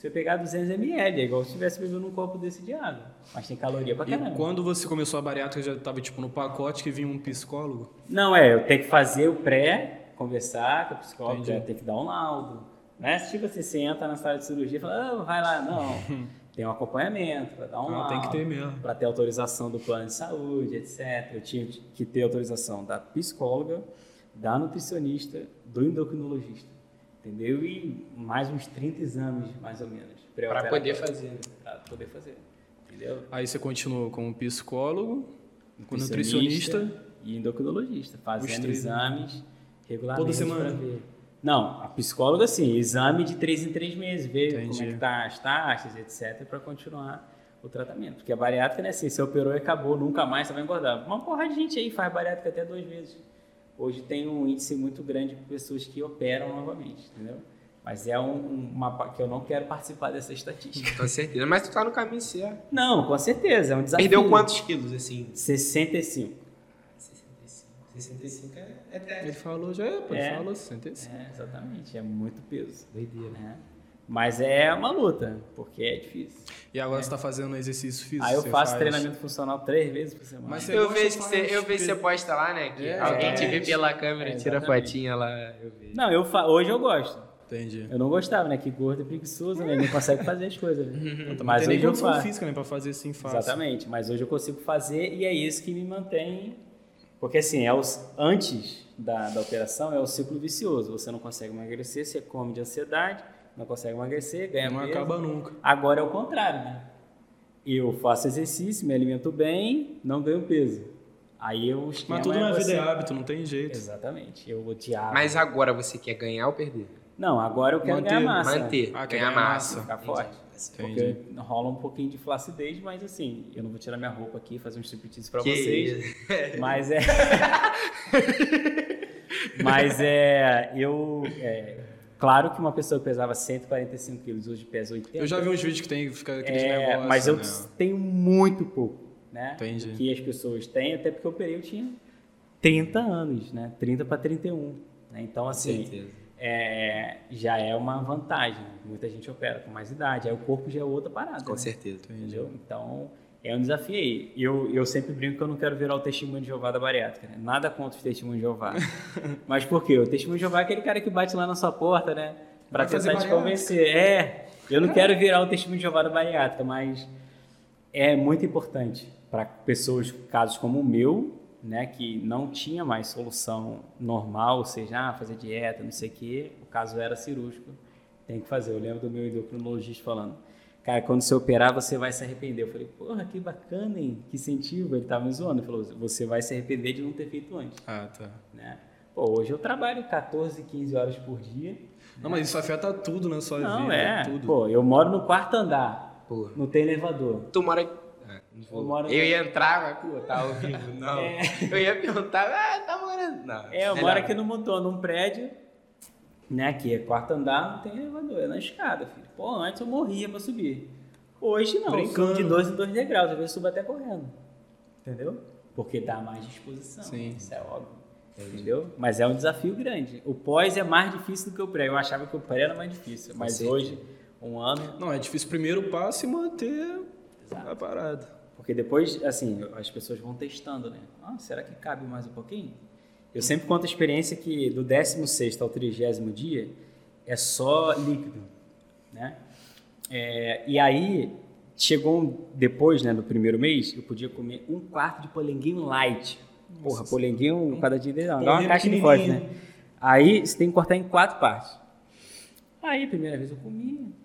Se eu pegar 200 ml, é igual se estivesse bebendo um copo desse de água. Mas tem caloria pra E caramba. quando você começou a bariátrica, já tava tipo no pacote que vinha um psicólogo? Não, é, eu tenho que fazer o pré, conversar com o psicólogo, Entendi. já tem que dar um laudo. Né? Tipo assim, você entra na sala de cirurgia e fala, ah, vai lá. Não, tem um acompanhamento para dar um Ah, laudo. tem que ter mesmo. Para ter autorização do plano de saúde, etc. Eu tinha que ter autorização da psicóloga, da nutricionista, do endocrinologista. Entendeu? E mais uns 30 exames, mais ou menos. Pré-operatórios. poder fazer. né? Pra poder fazer. Entendeu? Aí você continuou com o psicólogo, com nutricionista e endocrinologista, fazendo exames regularmente. Toda semana? Não, a psicóloga sim, exame de três em três meses, ver como Entendi. é que tá as taxas, etc, para continuar o tratamento. Porque a bariátrica não é assim, você operou e acabou, nunca mais você vai engordar. Uma porra de gente aí faz bariátrica até duas vezes. Hoje tem um índice muito grande de pessoas que operam novamente, entendeu? Mas é um, um- uma que eu não quero participar dessa estatística. Com certeza. Mas tu tá no caminho certo. Não, com certeza, é um desafio. Perdeu quantos quilos, assim? 65. 65. 65 é, é até. Ele falou, já é, pô, ele É. falou 65. É, exatamente, é muito peso. Doideira. né? Mas é uma luta, porque é difícil. E agora você tá fazendo exercício físico? Aí eu faço faz- treinamento funcional três vezes por semana. Mas Eu vejo, que você, eu vejo que você posta lá, né? Que É, alguém te vê pela câmera É, e tira exatamente. fotinha lá. Eu vejo. Não, eu fa... hoje eu gosto. Entendi. Eu não gostava, né? Que gordo é preguiçoso, né? Não consegue fazer as coisas. Né? Então, Mas hoje eu faço. física, né, pra fazer assim fácil. Exatamente, mas hoje eu consigo fazer e é isso que me mantém. Porque assim, é os... antes da, da operação é o ciclo vicioso. Você não consegue emagrecer, você come de ansiedade, não consegue emagrecer, ganha Não peso. acaba nunca. Agora é o contrário, né? Eu faço exercício, me alimento bem, não ganho peso. Aí eu Mas tudo é na vida é hábito, não tem jeito. Exatamente. Eu odiava. Mas agora você quer ganhar ou perder? Não, agora eu quero Manter. ganhar massa. Manter. Ah, ganhar ganhar massa. massa. Ficar forte. Entendi. Porque rola um pouquinho de flacidez, mas assim, eu não vou tirar minha roupa aqui, fazer um striptease pra Que vocês. isso. Mas é. mas é. Eu. é, claro que uma pessoa que pesava 145 quilos hoje pesa 80. Eu já vi uns vídeos que tem fica aqueles É, negócios, mas eu né? tenho muito pouco, né? Entendi. Que as pessoas têm, até porque eu operei, eu tinha 30 anos, né? 30 para 31. Né? Então, assim, é, já é uma vantagem. Muita gente opera com mais idade, aí o corpo já é outra parada. Com né? certeza. Entendeu? Então, é um desafio aí. Eu, eu sempre brinco que eu não quero virar o testemunho de Jeová da bariátrica, né? Nada contra os testemunhos de Jeová. Mas por quê? O testemunho de Jeová é aquele cara que bate lá na sua porta, né? Pra Vai tentar te convencer. É. Eu não quero virar o testemunho de Jeová da bariátrica, mas é muito importante para pessoas, casos como o meu, né, que não tinha mais solução normal, ou seja, ah, fazer dieta, não sei o quê, o caso era cirúrgico, tem que fazer. Eu lembro do meu endocrinologista falando, cara, quando você operar, você vai se arrepender. Eu falei, porra, que bacana, hein? Que incentivo. Ele tava me zoando. Ele falou, você vai se arrepender de não ter feito antes, Ah, tá. né? Pô, hoje eu trabalho 14, 15 horas por dia. Não, mas isso afeta tudo na sua Não, vida. é. Tudo. Pô, eu moro no quarto andar, Pô, não tem elevador. tu mora. Não vou. Eu moro- Eu ia entrar, mas, pô, tá ao vivo. Não. É. Eu ia perguntar, ah, tá morando. Não. É, eu melhor. moro aqui no motor, num prédio, né, que é quarto andar, não tem elevador, é na escada, filho. Pô, antes eu morria pra subir. Hoje não, Brincando. de dois em dois degraus, às vezes eu subo até correndo. Entendeu? Porque dá mais disposição, Sim. isso é óbvio. Entendeu? Mas é um desafio grande. O pós é mais difícil do que o pré. Eu achava que o pré era mais difícil, mas certeza. hoje, um ano, Não, é difícil o primeiro passo e manter Exato. a parada. Porque depois, assim, as pessoas vão testando, né? Ah, será que cabe mais um pouquinho? Eu sempre conto a experiência que do 16 ao 30 dia é só líquido, né? É, e aí, chegou um- depois, né, do primeiro mês, eu podia comer um quarto de polenguinho light. Porra, polenguinho, cada dia não, dá uma caixa de forte, né? Aí, você tem que cortar em quatro partes. Aí, primeira vez eu comi, porra. Falei,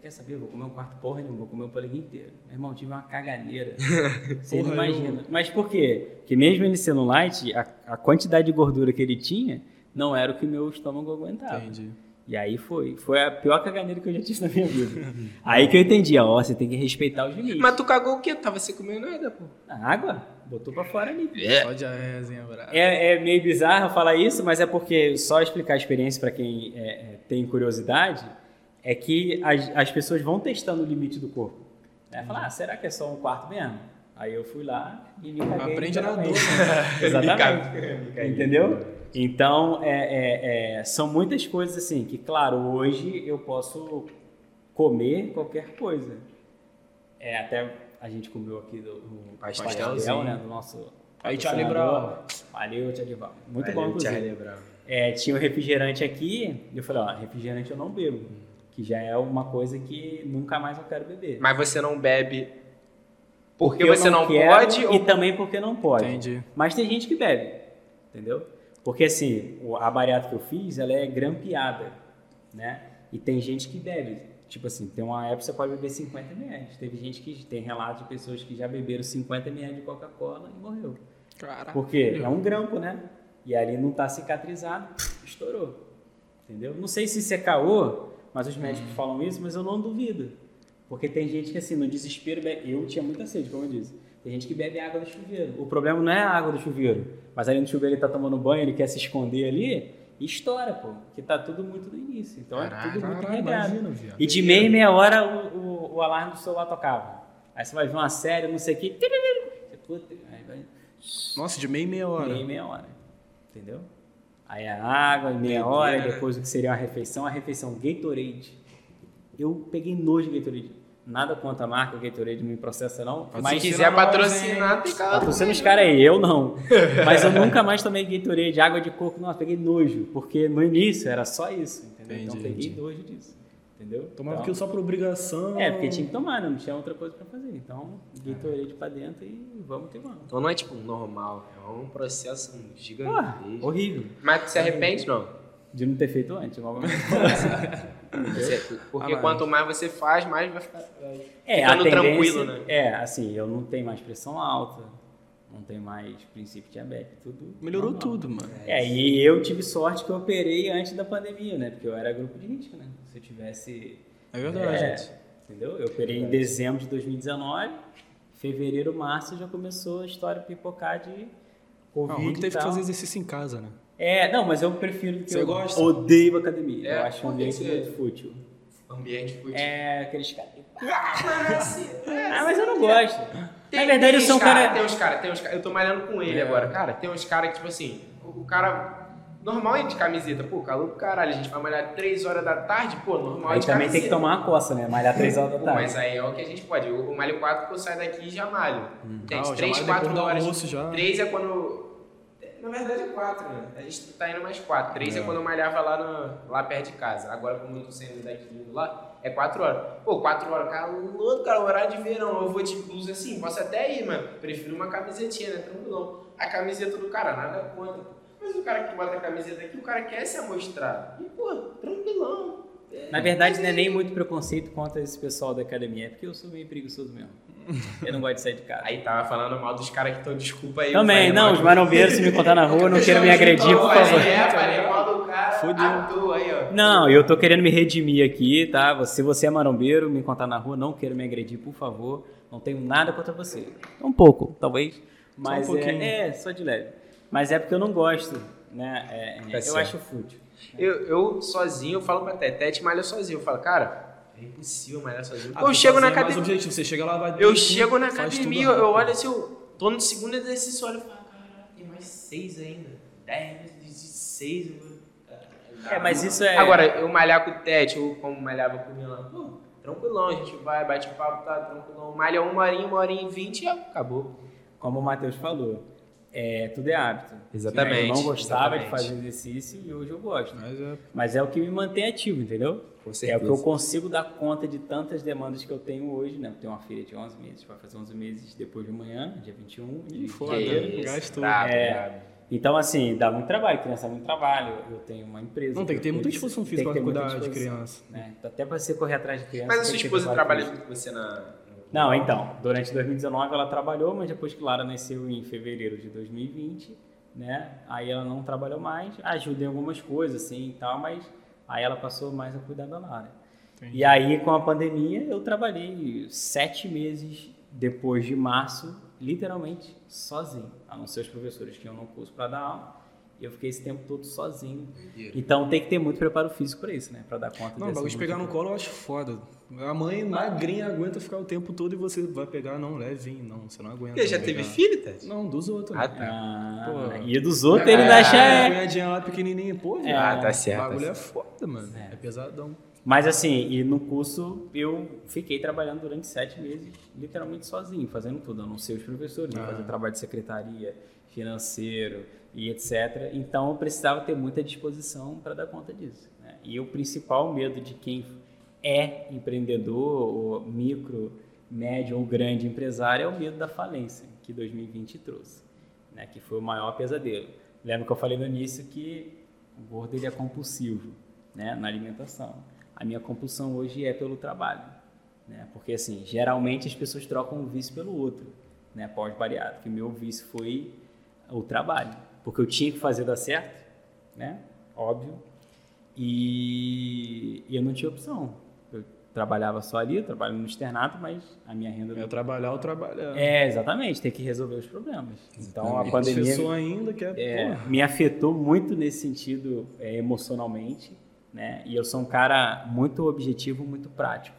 quer saber? Vou comer um quarto porra nenhuma, vou comer o poleguinho inteiro. Meu irmão, tive uma caganeira. Você não imagina. Mas por quê? Porque mesmo ele sendo light, a, a quantidade de gordura que ele tinha não era o que meu estômago aguentava. Entendi. E aí foi. Foi a pior caganeira que eu já tive na minha vida. aí que eu entendi, ó, você tem que respeitar os limites. Mas tu cagou o quê? Tava sem comer nada, pô. A água, botou pra fora ali. Pode a resenha brava. É, é meio bizarro falar isso, mas é porque só explicar a experiência para quem é, é, tem curiosidade é que as, as pessoas vão testando o limite do corpo. Né? Falar, ah, será que é só um quarto mesmo? Aí eu fui lá e me caguei. Aprende na dor, Exatamente. Entendeu? Então, é, é, é, são muitas coisas assim que, claro, hoje eu posso comer qualquer coisa. É, até a gente comeu aqui do, do pastel, né? Do nosso Aí, Charlie. Brown. Valeu, Charlie Brown. Muito Valeu, bom, inclusive. Charlie Brown. É, tinha um refrigerante aqui, e eu falei, ó, refrigerante eu não bebo. Que já é uma coisa que nunca mais eu quero beber. Mas você não bebe porque, eu você não, quero pode e ou também porque não pode. Entendi. Mas tem gente que bebe, entendeu? Porque assim, o- a bariátrica que eu fiz, ela é grampeada, né? E tem gente que bebe. Tipo assim, tem uma época que você pode beber 50 ml. Teve gente que tem relatos de pessoas que já beberam 50 ml de Coca-Cola e morreu. Caraca. Porque é um grampo, né? E ali não tá cicatrizado, estourou. Entendeu? Não sei se isso é caô, mas os médicos falam isso, mas eu não duvido. Porque tem gente que, assim, no desespero, bebe... eu tinha muita sede, como eu disse. Tem gente que bebe água do chuveiro. O problema não é a água do chuveiro, mas ali no chuveiro ele tá tomando banho, ele quer se esconder ali e estoura, pô. Que tá tudo muito no início. Então é Caraca, tudo muito viado. E de meia em meia hora o, o, o alarme do celular tocava. Aí você vai ver uma série, não sei o. Você, puta, aí vai. Nossa, de meia e meia hora. Meia e meia hora. Entendeu? Aí a água, meia hora, depois o que seria uma refeição, a refeição Gatorade. Eu peguei nojo de Gatorade. Nada contra a marca Gatorade, não me processa não. Mas se quiser patrocinar, tem cara. patrocina os caras aí, eu não. Mas eu nunca mais tomei Gatorade, água de coco, nossa, peguei nojo. Porque no início era só isso, entendeu? então Entendi, peguei entendi. nojo disso. Entendeu? Tomava então, aquilo só por obrigação. É, porque tinha que tomar, né? não tinha outra coisa pra fazer. Então, Gatorade pra dentro e vamos que vamos. Então não é tipo normal, é um processo gigantesco. horrível. Mas se arrepende, não? De não ter feito antes, novamente. Porque Ah, quanto mais você faz, mais vai ficar. É, a ficando tendência, tranquilo, né? É, assim, eu não tenho mais pressão alta, não tenho mais princípio diabético, tudo. Melhorou normal. tudo, mano. É, e eu tive sorte que eu operei antes da pandemia, né? Porque eu era grupo de risco, né? Se eu tivesse. É verdade. É, entendeu? Eu operei em dezembro de 2019, fevereiro, março já começou a história pipocar de Ah, Covid. o Hulk e teve que fazer exercício em casa, né? É, não, mas eu prefiro que Você eu gosta? odeio academia. É, eu acho um ambiente muito fútil. Ambiente fútil. É, aqueles caras. Mas assim, Ah, mas eu não gosto. Tem, Na verdade, eu sou um cara, cara. Tem uns caras, tem uns caras. Eu tô malhando com ele É. agora. Cara, tem uns caras que, tipo assim, o cara. Normal ir de camiseta. Pô, calor pro caralho. A gente vai malhar 3 horas da tarde, pô, normal ir Aí de também camiseta. tem que tomar uma coça, né? Malhar 3 horas da Pô, tarde. mas aí é o que a gente pode. Eu, eu malho 4 porque eu saio daqui e já malho. Ah, eu já 3, malho 4 depois do horas. almoço já. 3 é quando. na verdade é quatro, né? A gente tá indo mais quatro. Três é, É. quando eu malhava lá, no, lá perto de casa. Agora, como eu tô saindo daqui indo lá, é quatro horas. Pô, quatro horas, cara, louco, cara, horário de verão. Eu vou de blusa assim, posso até ir, mas prefiro uma camisetinha, né? Tranquilão. A camiseta do cara, nada contra. Mas o cara que bota a camiseta aqui, o cara quer se amostrar. E, pô, tranquilão. Na verdade, não é nem muito preconceito contra esse pessoal da academia, é porque eu sou meio preguiçoso mesmo. Eu não gosto de sair de casa. Aí tava falando mal dos caras que estão, desculpa aí. Também, não, os marombeiros, se me encontrar na rua, não queiram me agredir, por favor. É, falei mal do cara. Fudeu. toa aí, ó. Não, eu tô querendo me redimir aqui, tá? Se você é marombeiro, me encontrar na rua, não queira me agredir, por favor. Não tenho nada contra você. Um pouco, talvez. Mas um pouquinho. é, é, só de leve. Mas é porque eu não gosto, né? É, é, eu acho fútil. Eu, eu sozinho, eu falo pra Tetete, malha sozinho. Eu falo, cara, é impossível malhar sozinho. Ah, eu chego na é mais academia. objetivo. Você chega lá, vai. Eu tudo, chego na academia, eu rápido. olho assim, eu tô no segundo exercício, eu olho e falo, caralho, tem mais seis ainda. Dez, dezesseis. eu caralho, É, mas isso é. Agora, eu malhar com o Tete, ou como malhava com o Milan, pô, tranquilão, a gente vai, bate papo, tá tranquilão. Malha uma horinha, uma horinha e vinte e acabou. como o Matheus falou, é, tudo é hábito. Exatamente, Eu não gostava de fazer exercício e hoje eu gosto. Mas é. Mas é o que me mantém ativo, entendeu? Com É o que eu consigo dar conta de tantas demandas que eu tenho hoje, né? Eu tenho uma filha de 11 meses, vai fazer 11 meses depois de amanhã, dia 21 de foda. Que isso, gastou. É. Então, assim, dá muito trabalho, criança dá muito trabalho. Eu tenho uma empresa. Não, tem que ter muita disposição física muita cuidar de criança. Né? Até pra você correr atrás de criança. Mas a sua esposa trabalho trabalha junto com você na. No- Não, então, durante 2019 ela trabalhou, mas depois que Lara nasceu em fevereiro de 2020, né? Aí ela não trabalhou mais, ajuda em algumas coisas, assim, e tal, mas aí ela passou mais a cuidar da Lara. Entendi. E aí, com a pandemia, eu trabalhei sete meses depois de março, literalmente sozinho, a não ser os professores que iam no curso para dar aula. E eu fiquei esse tempo todo sozinho. Então tem que ter muito preparo físico para isso, né? Para dar conta Não, o bagulho de pegar no colo eu acho foda. A mãe magrinha aguenta ficar o tempo todo e você vai pegar, não, levinho, não, você não aguenta. Já pegar. teve filho, Tete? Não, dos outros. Ah, né? tá. Ah, Pô. e dos outros ele ainda acha. A É. cunhadinha lá pequenininha, pô, velho. Ah, tá certo, O bagulho tá é foda, mano. É. É, pesadão. Mas assim, e no curso eu fiquei trabalhando durante sete meses, literalmente sozinho, fazendo tudo. Eu não sei os professores, Ah. fazia trabalho de secretaria, financeiro e etc. Então eu precisava ter muita disposição para dar conta disso. né? E o principal medo de quem é empreendedor, ou micro, médio ou grande empresário, é o medo da falência, que 2020 trouxe, né? que foi o maior pesadelo. Lembra que eu falei no início que o gordo ele é compulsivo né? na alimentação. A minha compulsão hoje é pelo trabalho. Né? Porque, assim, geralmente as pessoas trocam um vício pelo outro, né? pós-bariátrico. E meu vício foi o trabalho. Porque eu tinha que fazer dar certo, né? Óbvio. E, e eu não tinha opção. Trabalhava só ali, eu trabalho no externato, mas a minha renda... É trabalhar ou trabalhar. É, exatamente, tem que resolver os problemas. Então, a A pandemia pessoa ainda quer. é, pô, me afetou muito nesse sentido é, emocionalmente, né? E eu sou um cara muito objetivo, muito prático.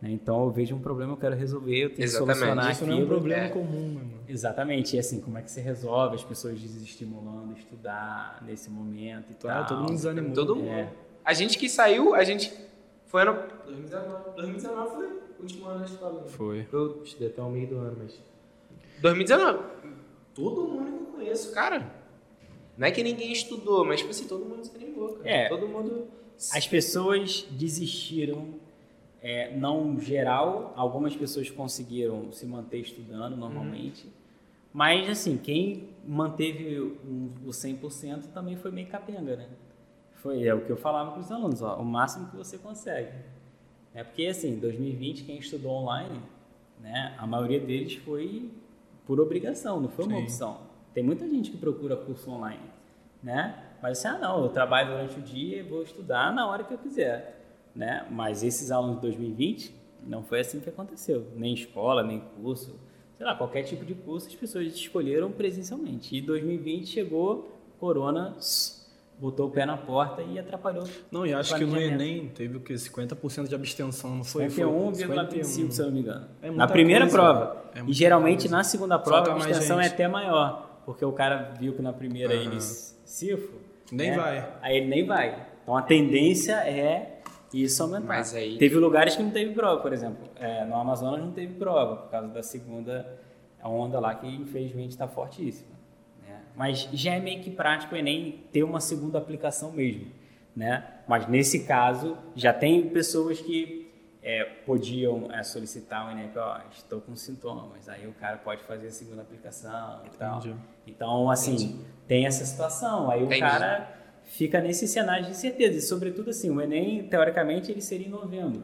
né? Então eu vejo um problema, eu quero resolver, eu tenho Exatamente. que solucionar isso não é um aquilo. problema é. comum, meu irmão. Exatamente, e assim, como é que você resolve? As pessoas desestimulando estudar nesse momento e tal. todo mundo desanimou. Todo mundo. É. A gente que saiu, a gente. Foi ano. 2019. 2019 foi o último ano da escola. né? Foi. Eu estudei até o meio do ano, mas. 2019. Todo mundo que eu conheço, cara. Não é que ninguém estudou, mas tipo assim, todo mundo desanimou, cara. É. Todo mundo. As pessoas desistiram, é, não geral, algumas pessoas conseguiram se manter estudando normalmente, mas assim, quem manteve o 100% também foi meio capenga, né? Foi é o que eu falava com os alunos, ó, o máximo que você consegue. É porque assim, 2020 quem estudou online, né, a maioria deles foi por obrigação, não foi uma Sim. opção. Tem muita gente que procura curso online, né? Mas assim, ah não, eu trabalho durante o dia e vou estudar na hora que eu quiser, né? Mas esses alunos de 2020 não foi assim que aconteceu, nem escola, nem curso, sei lá, qualquer tipo de curso as pessoas escolheram presencialmente. E 2020 chegou, corona botou o pé na porta e atrapalhou. Não, e acho que no. Enem teve o quê? 50% de abstenção, não foi? 51,25, se eu não me engano. É na primeira coisa. prova. É e geralmente coisa. na segunda prova a abstenção é até maior, porque o cara viu que na primeira Aham. ele. Nem né? vai. Aí ele nem vai. Então a tendência é isso aumentar. Mas aí- Teve lugares que não teve prova, por exemplo. É, no Amazonas não teve prova, por causa da segunda onda lá, que infelizmente está fortíssima. Né? Mas já é meio que prático o Enem ter uma segunda aplicação mesmo, né? Mas nesse caso, já tem pessoas que é, podiam é, solicitar o Enem, ó, estou com sintomas, aí o cara pode fazer a segunda aplicação e tal. Então, assim, Entendi. tem essa situação. Aí Entendi. o cara fica nesse cenário de incerteza. E, sobretudo, assim, o Enem, teoricamente, ele seria em novembro,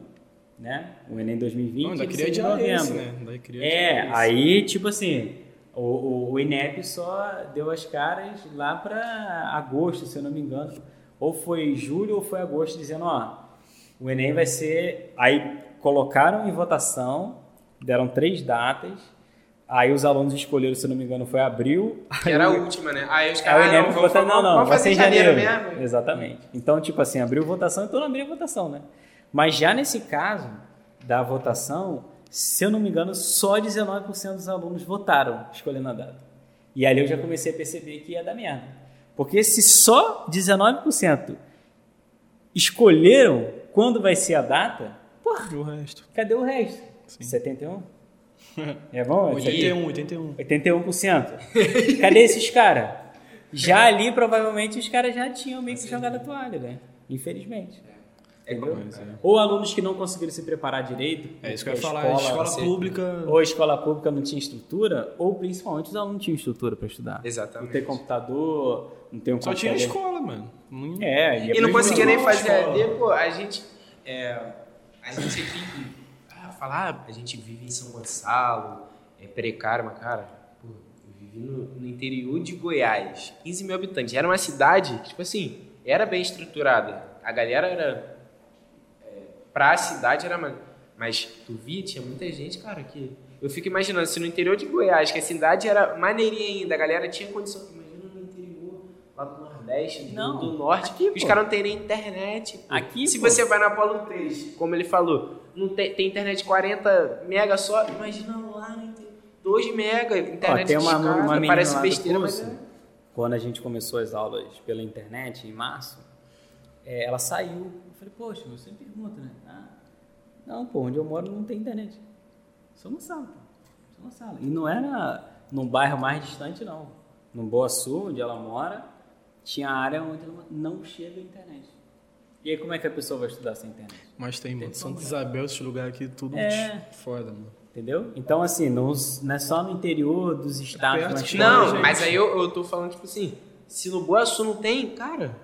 né? O Enem 2020 Não, ainda ele queria seria em esse, novembro. né? Ainda queria É, esse. aí, tipo assim, o, o, o INEP só deu as caras lá para agosto, se eu não me engano. Ou foi julho ou foi agosto, dizendo, ó, o Enem vai ser... Aí colocaram em votação, deram três datas, aí os alunos escolheram, se eu não me engano, foi abril. Que era a última, né? Aí os Aí o caras, ah, não, vamos, votou, não, não, vai ser em em janeiro, janeiro. mesmo. Exatamente. Então, tipo assim, abriu votação, então não abriu votação, né? Mas já nesse caso da votação, se eu não me engano, só 19% dos alunos votaram escolhendo a data. E ali eu já comecei a perceber que ia dar merda. Porque se só 19% escolheram quando vai ser a data, porra, o resto? cadê o resto? Sim. 71? É bom? 81, 81. 81%. Cadê esses caras? Já ali, provavelmente, os caras já tinham meio que jogado a toalha, né? Infelizmente. Entendeu? É. Ou alunos que não conseguiram se preparar direito. É isso que eu ia falar. Escola, escola- pública. Ou a escola pública não tinha estrutura, ou principalmente os alunos não tinham estrutura para estudar. Exatamente. Não tem computador, não tem um Só tinha escola, mano. Não- É, ia E não conseguia nem fazer. AD, pô, a gente. É, a gente aqui. Ah, falar, a gente vive em São Gonçalo, é precário, mas cara, pô, eu vivi no, no interior de Goiás, 15 mil habitantes. Era uma cidade, tipo assim, era bem estruturada. A galera era. Pra cidade era. ma- Mas tu via, tinha muita gente, cara, que. Eu fico imaginando, se no interior de Goiás, que a cidade era maneirinha ainda, a galera tinha condição. Imagina no interior, lá do Nordeste, do- Não, do Norte, aqui, os caras não tem nem internet. pô. Aqui, Se pô. você vai na Apolo 3, como ele falou, não tem, tem internet 40 mega só, imagina lá no interior, 2 mega, Ó, internet tem uma, discada, uma parece besteira, curso, mas é. quando a gente começou as aulas pela internet, em março, é, ela saiu. Eu falei, poxa, você pergunta, né? Ah, não, pô, onde eu moro não tem internet. Só uma sala, pô. Só uma sala. E não era num bairro mais distante, não. No Boa Sul, onde ela mora, tinha área onde ela não chega a internet. E aí como é que a pessoa vai estudar sem internet? Mas tem, mano. Santa como. Isabel, esse lugar aqui, tudo É. foda, mano. Entendeu? Então, assim, não, não é só no interior dos estados, perto mas Não, mas aí eu, eu tô falando, tipo assim, se no Boa Sul não tem, cara,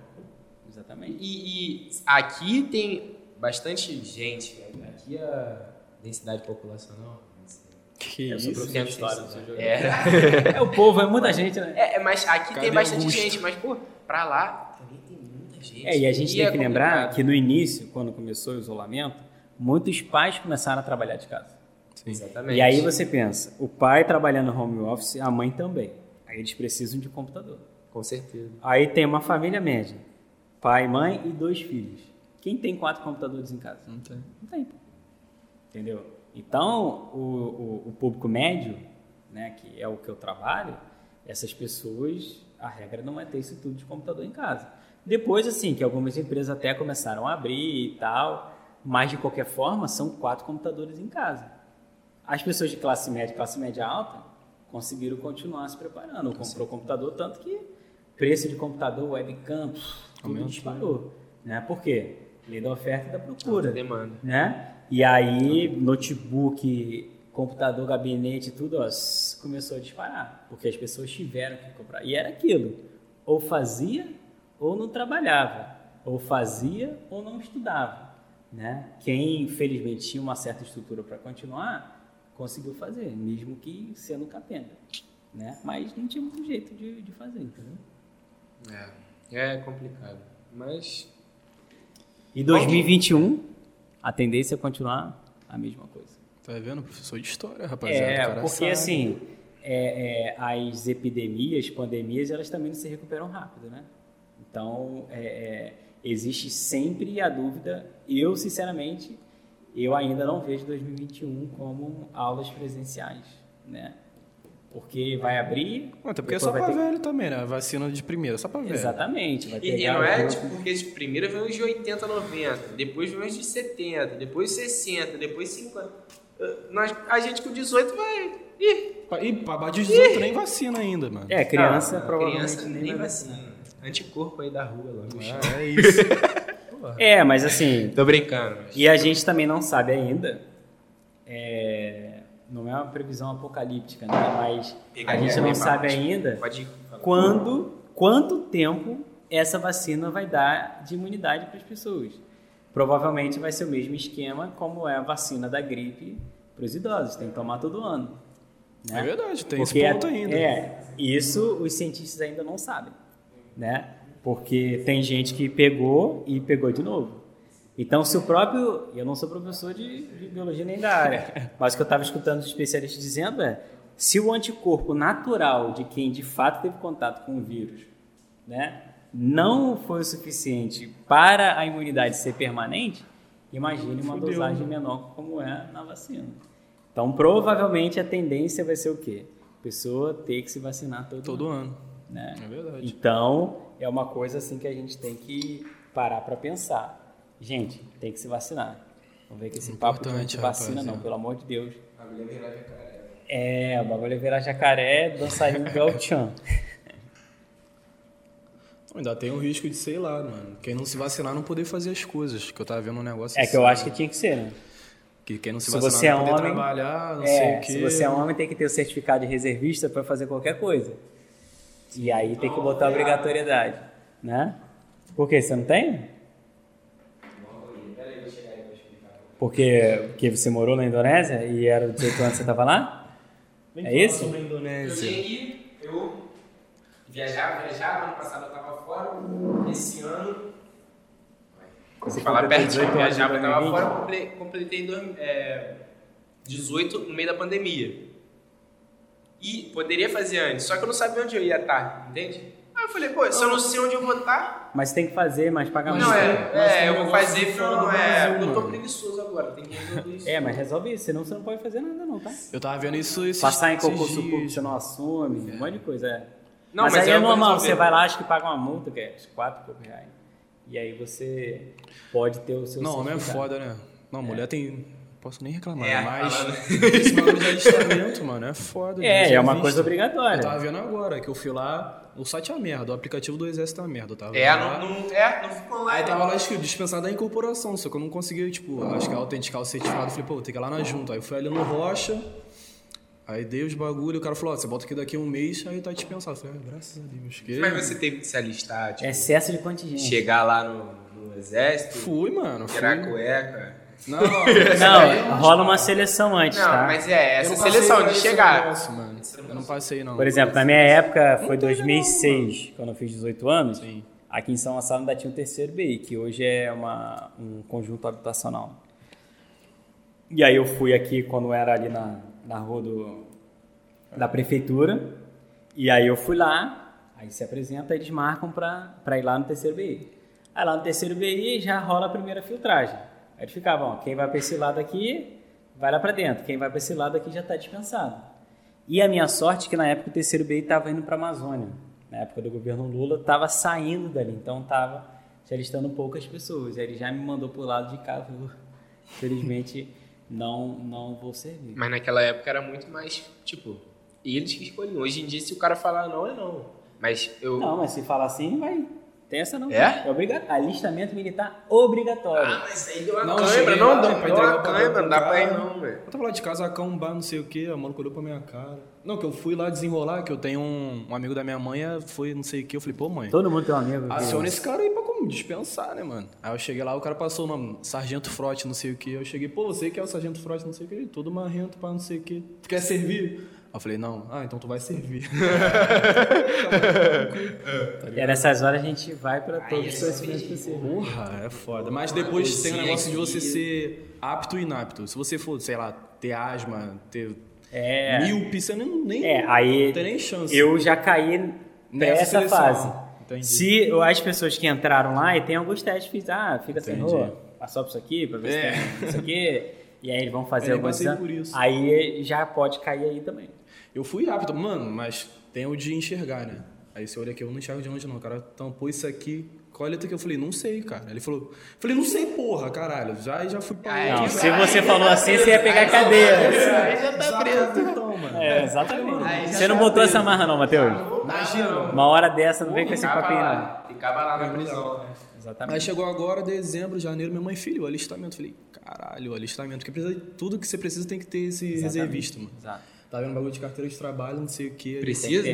Exatamente. e, e aqui tem bastante gente, né? aqui a densidade populacional, sei. Que sou isso? professor história. É, É o povo, é muita gente, né? é, mas aqui Cadê tem bastante Augusto? gente, mas, pô, pra lá também tem muita gente. É, e a gente tem é que lembrar que no início, quando começou o isolamento, muitos pais começaram a trabalhar de casa. Sim. Exatamente. E aí você pensa, o pai trabalhando no home office, a mãe também. Aí eles precisam de computador. Com certeza. Aí tem uma família média, pai, mãe e dois filhos. Quem tem quatro computadores em casa? Não tem. Não tem. Entendeu? Então, o, o, o público médio, né, que é o que eu trabalho, essas pessoas, a regra não é ter isso tudo de computador em casa. Depois, assim, que algumas empresas até começaram a abrir e tal, mas de qualquer forma, são quatro computadores em casa. As pessoas de classe média, classe média alta, conseguiram continuar se preparando. Comprou computador, tanto que preço de computador, webcam, tudo Aumentou. disparou. Né? Por quê? Lei da oferta e da procura Alta demanda. né? E aí, notebook, computador, gabinete, tudo, ó, começou a disparar, porque as pessoas tiveram que comprar. E era aquilo, ou fazia ou não trabalhava, ou fazia ou não estudava, né? Quem, infelizmente, tinha uma certa estrutura para continuar, conseguiu fazer, mesmo que sendo capenga, né? Mas não tinha muito jeito de, de fazer, entendeu? É, é complicado. Mas E 2021, a tendência é continuar a mesma coisa. Tá vendo? Professor de história, rapaziada. É, porque sabe. assim, é, é, as epidemias, pandemias, elas também não se recuperam rápido, né? Então, é, é, existe sempre a dúvida. Eu, sinceramente, eu ainda não vejo 2021 como aulas presenciais, né? Porque vai abrir... Até porque é só pra ter- velho também, né? Vacina de primeira, só pra velho. Exatamente. Vai E, e pegar não é tipo, porque de primeira vem os de 80, 90, depois vem os de 70, depois 60, depois 50. Uh, Nós, a gente com 18 vai. Ih, E pra baixo de 18 nem vacina ainda, mano. É, criança Não, provavelmente criança nem, nem vai vacina. Anticorpo aí da rua lá no chão. É, é isso. É, mas assim, Tô brincando. mas- E a gente também não sabe ainda, é, não é uma previsão apocalíptica, né? mas a gente não sabe ainda quando, quanto tempo essa vacina vai dar de imunidade para as pessoas. Provavelmente vai ser o mesmo esquema como é a vacina da gripe para os idosos, tem que tomar todo ano. né? É verdade, tem Porque esse ponto ainda. É, isso os cientistas ainda não sabem, né? Porque tem gente que pegou e pegou de novo. Então, se o próprio. Eu não sou professor de, de biologia nem da área, mas o que eu estava escutando os especialistas dizendo é: se o anticorpo natural de quem de fato teve contato com o vírus, né, não foi o suficiente para a imunidade ser permanente, imagine uma Fudeu, dosagem né? menor como é na vacina. Então, provavelmente a tendência vai ser o quê? A pessoa ter que se vacinar todo, Todo ano. ano. Né? É verdade. Então, é uma coisa assim que a gente tem que parar para pensar. Gente, tem que se vacinar. Vamos ver que esse papo de antivacina não, rapaziada. pelo amor de Deus. É, o bagulho é virar jacaré, dançarino do El Chan. Ainda tem o risco de, sei lá, mano. Quem não se vacinar não poder fazer as coisas. Que eu tava vendo um negócio É que eu assim, acho que tinha que ser, né? Que quem não se, Se vacinar você é não poder homem, trabalhar, não sei É, o quê. se você é homem, tem que ter o certificado de reservista para fazer qualquer coisa. E aí tem que botar obrigatoriedade, né? Por quê? Você não tem? Porque, porque você morou na Indonésia e era 18 anos que você estava lá? É isso? Sobre a Eu Indonésia. tinha que eu viajava, viajava, ano passado eu tava fora, esse ano. Você falar pertinho, 18 anos em viajava, eu tava 2020? fora, comple- completei dois- é, 18 no meio da pandemia. E poderia fazer antes, só que eu não sabia onde eu ia estar, entende? Eu falei, pô, se eu não sei onde eu vou estar. Mas tem que fazer, mas paga Não, muito. é, é, eu vou fazer, fora não, do é, eu tô preguiçoso agora, tem que resolver isso. É, mas resolve isso, senão você não pode fazer nada não, tá? Eu tava vendo isso esses Passar em concurso público você não assume, um monte de coisa, é. Não, mas, mas aí eu é vou normal, você vai lá, acho que paga uma multa, que é 4 poucos reais. E aí você pode ter o seu Não, homem é foda, né? Não, mulher tem. Posso nem reclamar, É, mas falando. esse bagulho de alistamento, mano, é foda. É, é uma coisa obrigatória. Eu tava vendo agora que eu fui lá, o site é uma merda, o aplicativo do exército é uma merda. Tava É, lá, não, não, é, não ficou lá. Aí tava lá escrito, dispensado da incorporação, só que eu não conseguia, tipo, acho que autenticar o certificado. Eu falei, pô, tem que ir lá na junta. Aí eu fui ali no Rocha, aí dei os bagulho, o cara falou, ó, você volta aqui daqui a um mês, aí tá dispensado. Eu falei, ah, graças a Deus. Que... Mas você teve que se alistar, tipo, Excesso de contingente. chegar lá no, no exército, Fui, mano, fui. tirar a cueca. Não, Não, rola uma seleção antes, Não, tá? mas é, essa seleção de chegar. negócio, mano. Eu não passei, não. Por exemplo, na minha época, foi 2006, quando eu fiz 18 anos, Sim. aqui em São Gonçalo ainda tinha o terceiro BI, que hoje é uma, um conjunto habitacional. E aí eu fui aqui quando era ali na, na rua do, da prefeitura, e aí eu fui lá, aí se apresenta, eles marcam para ir lá no terceiro BI. Aí lá no terceiro BI já rola a primeira filtragem. Aí eles ficavam, ó, quem vai para esse lado aqui, vai lá para dentro, quem vai para esse lado aqui já está dispensado. E a minha sorte é que na época o terceiro BI estava indo para a Amazônia. Na época do governo Lula, estava saindo dali, então estava já listando poucas pessoas. Aí ele já me mandou pro lado de cá, falou, infelizmente não, não vou servir. Mas naquela época era muito mais, tipo, eles que escolhiam. Hoje em dia, se o cara falar não, é não. Mas eu. Não, mas se falar assim, vai. Tem essa não. É? É obrigatório. Alistamento militar obrigatório. Ah, mas aí deu uma Não, cãibra. Não, lá, deu, pra deu entregar uma o papel cãibra, pro não dá pra ir não, velho. Eu tava lá de casacão, bar, não sei o que, a maluca olhou pra minha cara. Não, que eu fui lá desenrolar, que eu tenho um, um amigo da minha mãe, foi não sei o que, eu falei, pô mãe, Todo mundo tem um amigo. aciona esse cara aí pra como dispensar, né, mano? Aí eu cheguei lá, o cara passou o nome, Sargento Frote, não sei o que. Eu cheguei, pô, você que é o Sargento Frote, não sei o que, todo marrento pra não sei o que. Tu quer servir? Eu falei, não, ah, então tu vai servir. E é nessas horas a gente vai pra todos os esse conhecimentos possíveis. Porra, é foda. Mas depois tem o negócio de você ser apto e inapto. Se você for, sei lá, ter asma, ter É. míope, você nem, nem É, aí não tem nem chance. eu já caí Nessa nessa fase. Entendi. Se as pessoas que entraram lá, e tem alguns testes, fiz, ah, fica sem rua, passou por isso aqui, pra ver É. se tem isso aqui, e aí eles vão fazer nem alguns. Aí já pode cair aí também. Eu fui apto, mano, mas tem o de enxergar, né? Aí você olha aqui, eu não enxergo de longe não. O cara tampou isso aqui. Qual a letra que eu falei? Não sei, cara. Ele falou, falei, não sei, porra, caralho. Já, já fui pra Ah, Não, que se você falou assim, você ia pegar cadeira. Aí já tá preso. Então, mano. É, exatamente. Aí Você não tá botou preso. essa marra não, Matheus? Imagina. Uma hora dessa não vem com esse papinho não. lá, Ficava lá na prisão. Aí Exatamente. chegou agora, dezembro, janeiro, minha mãe, filho, o alistamento. Falei, caralho, o alistamento. Porque precisa, tudo que você precisa tem que ter esse reservista, mano. Exato. Tá vendo bagulho de carteira de trabalho, não sei o que. Precisa?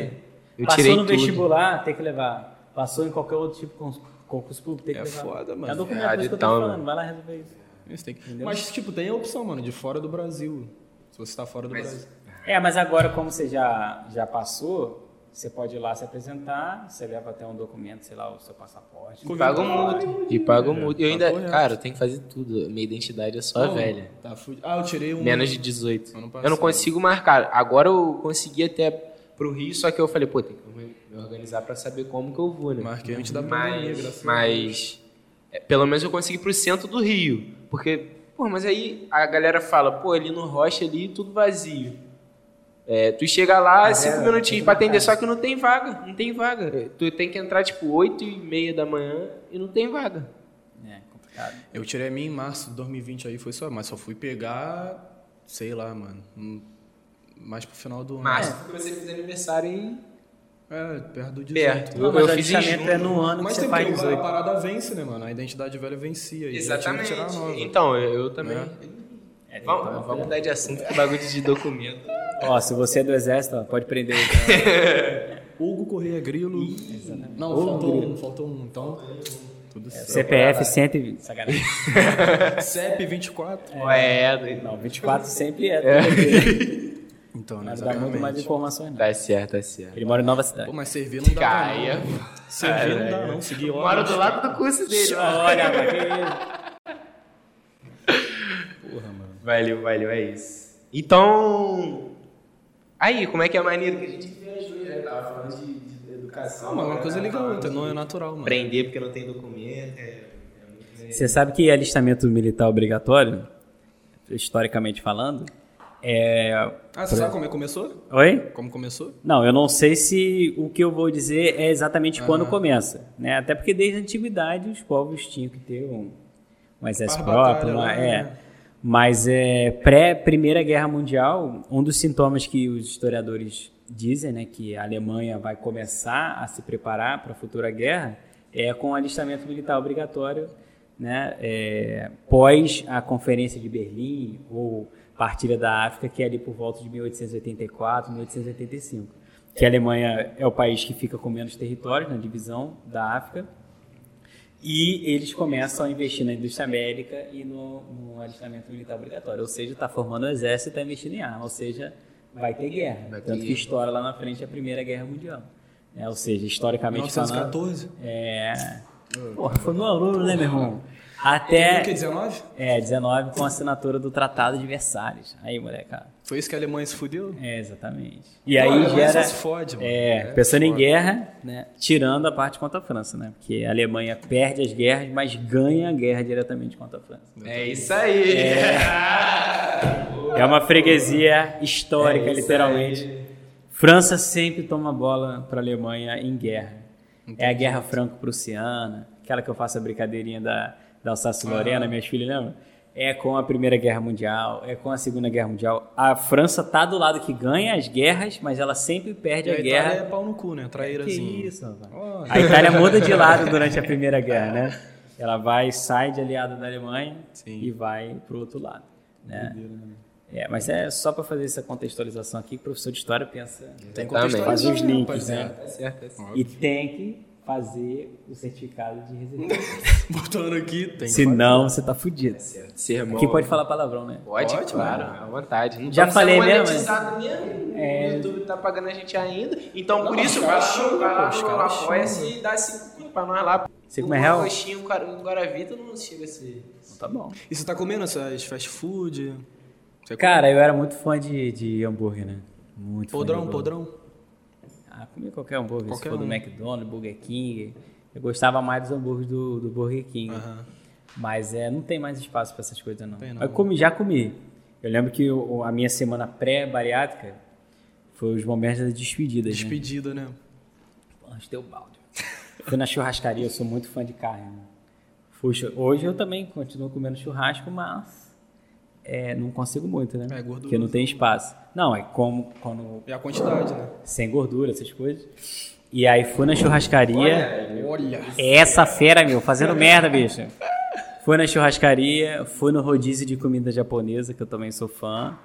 Eu Passou tirei no tudo. vestibular, tem que levar. Passou em qualquer outro tipo de con- concurso público, tem que É levar. foda, mano. É documento, É, que eu tô então, falando. Vai lá resolver isso. Isso tem que- Mas, tipo, tem a opção, mano, de fora do Brasil. Se você tá fora do Mas- Brasil. É, mas agora, como você já, já passou, você pode ir lá se apresentar, você leva até um documento, sei lá, o seu passaporte. E paga o multa. E paga o multa. Eu ainda, correto. cara, eu tenho que fazer tudo. Minha identidade é só Não, velha. Tá fudido. Ah, eu tirei um. Menos de 18. Ano Eu não passado. consigo marcar. Agora eu consegui até pro Rio, só que eu falei, pô, tem que me organizar pra saber como que eu vou, né? Marquei antes da pandemia, Mas, graças a mas é, pelo menos eu consegui pro centro do Rio. Porque, pô, mas aí a galera fala, pô, ali no Rocha ali tudo vazio. É, tu chega lá, cinco minutinhos pra atender, só que não tem vaga, não tem vaga. É, Tu tem que entrar tipo 8 e meia da manhã e não tem vaga. É, complicado. Eu tirei a minha em março de 2020 aí, foi só. Mas só fui pegar, sei lá, mano. Mais pro final do ano. Mas porque você fez aniversário em É, perto do 18. perto. Não, Eu, mas eu o fiz em é no ano Mas que tem você faz porque a 18. parada vence, né, mano? A identidade velha vencia. e Exatamente. Então, eu, eu também. É, Vamos, então, vamos mudar de assunto, que bagulho de documento. Ó, se você é do exército, ó, pode prender. Hugo Correia Grilo. Não, faltou um, faltou um. Então, tudo certo. CPF 120. Sacanagem. CEP 24. Ué, Não, 24 sempre é. tudo Então, né, Mas dá muito mais exatamente. informações, não. tá certo, tá certo. Ele mora em Nova Cidade. Pô, mas servir não dá Caia. não. Servir não dá não, seguir Mora horas. do lado do curso dele. Olha, que? Porra, mano. Valeu, valeu, é isso. Então. Aí, como é que é maneiro que a gente viajou já? Tava falando de, de educação. Não, mas uma coisa né? liga a outra, não é natural, mano. Aprender porque não tem documento. É, é muito Você sabe que alistamento militar obrigatório, historicamente falando, é. Ah, você sabe como é que começou? Oi? Como começou? Não, eu não sei se o que eu vou dizer é exatamente quando começa, né? Até porque desde a antiguidade os povos tinham que ter um, um exército próprio, uma- lá, é. Mas é pré Primeira Guerra Mundial, um dos sintomas que os historiadores dizem, né, que a Alemanha vai começar a se preparar para a futura guerra, é com o alistamento militar obrigatório, né, é, pós a Conferência de Berlim ou Partilha da África, que é ali por volta de 1884, 1885. Que a Alemanha é o país que fica com menos territórios na divisão da África. E eles começam a investir na indústria médica e no, no alistamento militar obrigatório. Ou seja, está formando o exército e está investindo em arma. Ou seja, vai ter guerra. Vai ter Tanto que estoura lá na frente a Primeira Guerra Mundial. É, ou seja, historicamente falando... 1914? É... Porra, foi meu aluno, né, meu irmão? É... Até... O que, 19? É, 19 com a assinatura do Tratado de Versalhes. Aí, moleque. Foi isso que a Alemanha se fudeu? É, exatamente. E aí Olha, a Alemanha gera. se fode, mano. É, É, pensando em guerra, né? Tirando a parte contra a França, né? Porque a Alemanha perde as guerras, mas ganha a guerra diretamente contra a França. É isso aí. É uma freguesia histórica, É literalmente. França sempre toma bola para a Alemanha em guerra. É a guerra franco-prussiana, aquela que eu faço a brincadeirinha da, da Alsácia-Lorena, minhas filhas lembram? É com a Primeira Guerra Mundial, é com a Segunda Guerra Mundial. A França tá do lado que ganha as guerras, mas ela sempre perde E a a Itália guerra. é pau no cu, né? Que Traírazinho. isso, rapaz. Olha. A Itália muda de lado durante a Primeira Guerra, né? Ela vai, sai de aliado da Alemanha Sim. e vai pro outro lado, né? É, mas é só para fazer essa contextualização aqui, o professor de história pensa Tem contextualizar, Fazer os links, né? Tá certo, tá certo. e tem que fazer o certificado de residência. Botando aqui, tem que Senão você tá fudido. Sermão. Aqui pode falar palavrão, né? Pode, Pode, claro, mano. à vontade. Não Já falei mesmo, monetizado mesmo. É. O YouTube tá pagando a gente ainda. Então, por Não, isso, os vai lá, vai lá Apoia-se e dá 5 conto pra nós lá. Cinco mais real? Um coxinho, um Guara- Guaravita não chega a ser... Tá bom. E você tá comendo essas fast food? Você Cara, eu era muito fã de, de hambúrguer, né? Muito fã de Podrão, podrão. Ah, comia qualquer hambúrguer, Qualquer se for do um. McDonald's, Burger King. Eu gostava mais dos hambúrgueres do, do Burger King. Aham. Mas é, não tem mais espaço para essas coisas, não. Não. Eu comi, já comi. Eu lembro que o- a minha semana pré-bariátrica foi os momentos das despedidas, né? Despedida, né? Antes deu balde. Fui na churrascaria, eu sou muito fã de carne. Né? Fui hoje eu também continuo comendo churrasco, mas é, não consigo muito, né? É, gordura. Porque não tem espaço. Não, é como quando E a quantidade, né? sem gordura, essas coisas. E aí fui na churrascaria. Olha. Essa fera, meu, fazendo merda, bicho. Fui na churrascaria, fui no rodízio de comida japonesa, que eu também sou fã.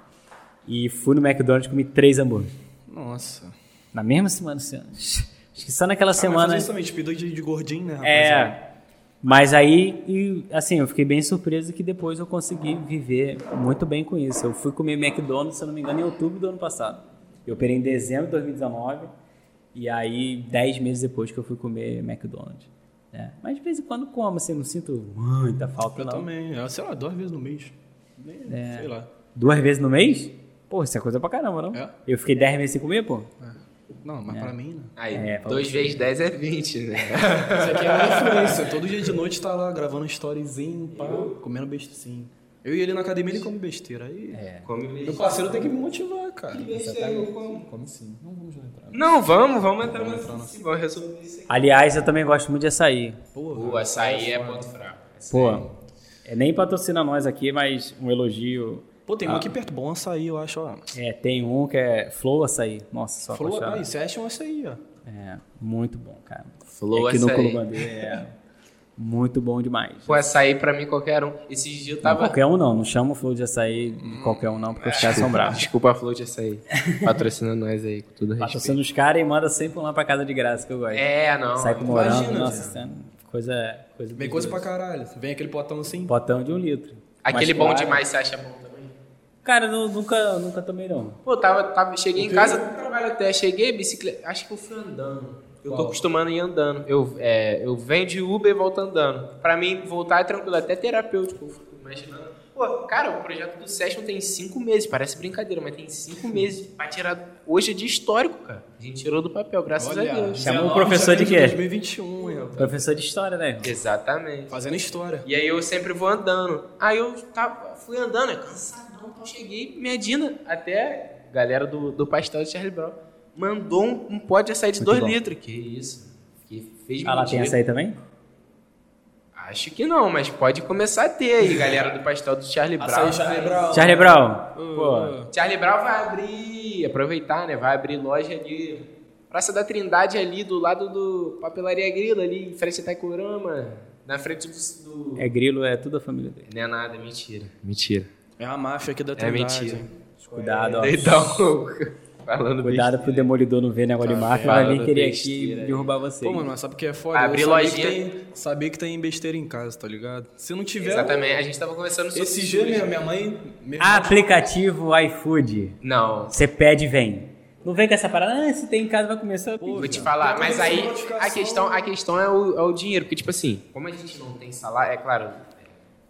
E fui no McDonald's e comi três hambúrgueres. Nossa. Na mesma semana, assim, acho que só naquela Ah, mas semana. isso também, despida de, de gordinho, né, rapaziada? É. Mas aí, e, assim, eu fiquei bem surpreso que depois eu consegui viver muito bem com isso. Eu fui comer McDonald's, se eu não me engano, em outubro do ano passado. Eu operei em dezembro de 2019. E aí, dez meses depois que eu fui comer McDonald's. né? Mas de vez em quando como, assim, não sinto muita falta, Eu não. também. Eu, sei lá, duas vezes no mês. É. Sei lá. Duas vezes no mês? Pô, isso é coisa pra caramba, não? É. Eu fiquei dez meses sem comer, pô. Não, mas pra mim, né? Aí, É, falou 2 vezes 10 é 20, né? Isso aqui é uma influência. Todo dia de noite tá lá gravando um storyzinho, pá, comendo bestezinho. Eu e ele na academia, ele come besteira. Aí, É. Come meu mesmo. parceiro tem que me motivar, cara. como. Come sim. Não vamos entrar. Não, vamos, vamos entrar nesse. Vamos resolver isso aqui. Aliás, eu também gosto muito de açaí. Porra. O açaí é ponto fraco. Pô, é nem patrocina nós aqui, mas um elogio. Pô, tem um aqui perto, bom açaí, eu acho, ó. É, tem um que é Flow Açaí. Nossa, só Falou, apaixonado. aí, você acha um açaí, ó. É, muito bom, cara. Flow aqui no Açaí. Colubandê é muito bom demais. Pô, açaí pra mim qualquer um. Esses dias eu Não, tava. qualquer um não, não chama o Flow de açaí de qualquer um não, porque os caras são bravos. Desculpa a Flow de açaí. Patrocina nós aí, com tudo respeito. Patrocina os caras e manda sempre um lá pra casa de graça, que eu gosto. É, não. Sai com morango, imagina, nossa, é coisa, coisa Vem coisa pra caralho. Vem aquele potão assim. Potão de um litro. Aquele Mas, bom claro, demais você acha bom também? Cara, eu nunca, nunca tomei não. Pô, tava, tava, cheguei em casa, trabalho até, cheguei, bicicleta. Acho que eu fui andando. Eu tô acostumando a ir andando. Eu, é, eu venho de Uber e volto andando. Pra mim, voltar é tranquilo, até terapêutico. Eu fico imaginando. Pô, cara, o projeto do Session tem cinco meses. Parece brincadeira, mas tem cinco meses pra tirar. Hoje é de histórico, cara. A gente tirou do papel, graças a Deus. Chamou o 19 professor de quê? 2021, hein, rapaz. Professor de história, né? Exatamente. Fazendo história. E aí eu sempre vou andando. Aí eu tava, fui andando, é cansadão, então cheguei medindo até a galera do, do pastel de Charlie Brown mandou um, um pote de açaí de 2 bom. litros. Que isso? Que fez Ah, lá tem açaí também? Acho que não, mas pode começar a ter aí, galera do pastel do Charlie Brown. Açaí Charlie Brown. Charlie Brown. Pô, Charlie Brown vai abrir, aproveitar, né? Vai abrir loja ali, Praça da Trindade ali, do lado do Papelaria Grila, ali em frente a Taikurama, na frente do... do... é grilo, é tudo a família dele. Não é nada, mentira. Mentira. É a máfia aqui da É Trindade. mentira. hein? Cuidado, ó. Então, falando Cuidado pro demolidor não ver negócio de máfia, vai vir falando querer besteira aqui derrubar você. Pô, mano, mas sabe o que é foda? Abrir lojinha. Que tem, saber que tem besteira em casa, tá ligado? Se não tiver. Exatamente, a gente tava conversando sobre Esse dia minha, minha mãe. Aplicativo iFood. Não, Você pede e vem. Não vem com essa parada, ah, se tem em casa vai começar. vou te falar, mas aí a questão, a questão é, o, é o dinheiro, porque tipo assim, como a gente não tem salário, é claro,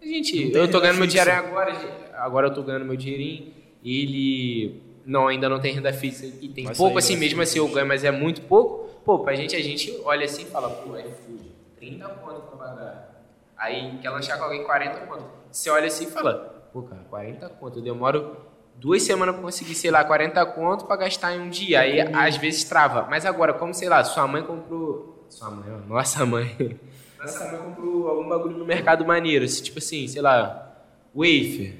a gente, eu tô renda ganhando meu dinheiro agora, agora eu tô ganhando meu dinheirinho, ele não, ainda não tem renda fixa e tem Vai pouco sair, assim mesmo assim eu ganho, mas é muito pouco, pô, pra gente, a gente olha assim e fala, pô, iFood, 30 conto pra pagar, aí quer lanchar com alguém 40 conto, você olha assim e fala, pô cara, 40 conto, eu demoro duas semanas pra conseguir, sei lá, 40 conto pra gastar em um dia. Aí às vezes trava. Mas agora, como, sei lá, sua mãe comprou. Sua mãe, ó, nossa mãe. Nossa mãe comprou algum bagulho no mercado maneiro. assim, Tipo assim, sei lá, wafer.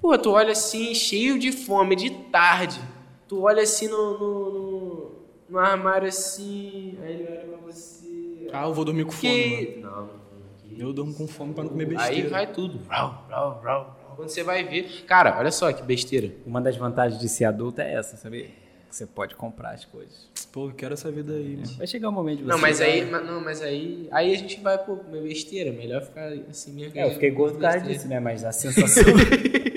Pô, tu olha assim, cheio de fome, de tarde. Tu olha assim no, no, no, no armário assim. Aí ele olha pra você. Ah, eu vou dormir com fome, mano. Que. Não, que Eu durmo com fome pra não comer Aí besteira. vai tudo. Rau, rau, rau. Quando você vai ver. Cara, olha só que besteira. Uma das vantagens de ser adulto é essa, sabe? Que você pode comprar as coisas. Pô, eu quero essa vida aí, mano. Vai chegar o momento de você. Não, mas aí, mas- não, mas aí, aí a gente vai pô, comer besteira. Melhor ficar assim mesmo. É, eu fiquei gordo por causa disso, né? Mas a sensação.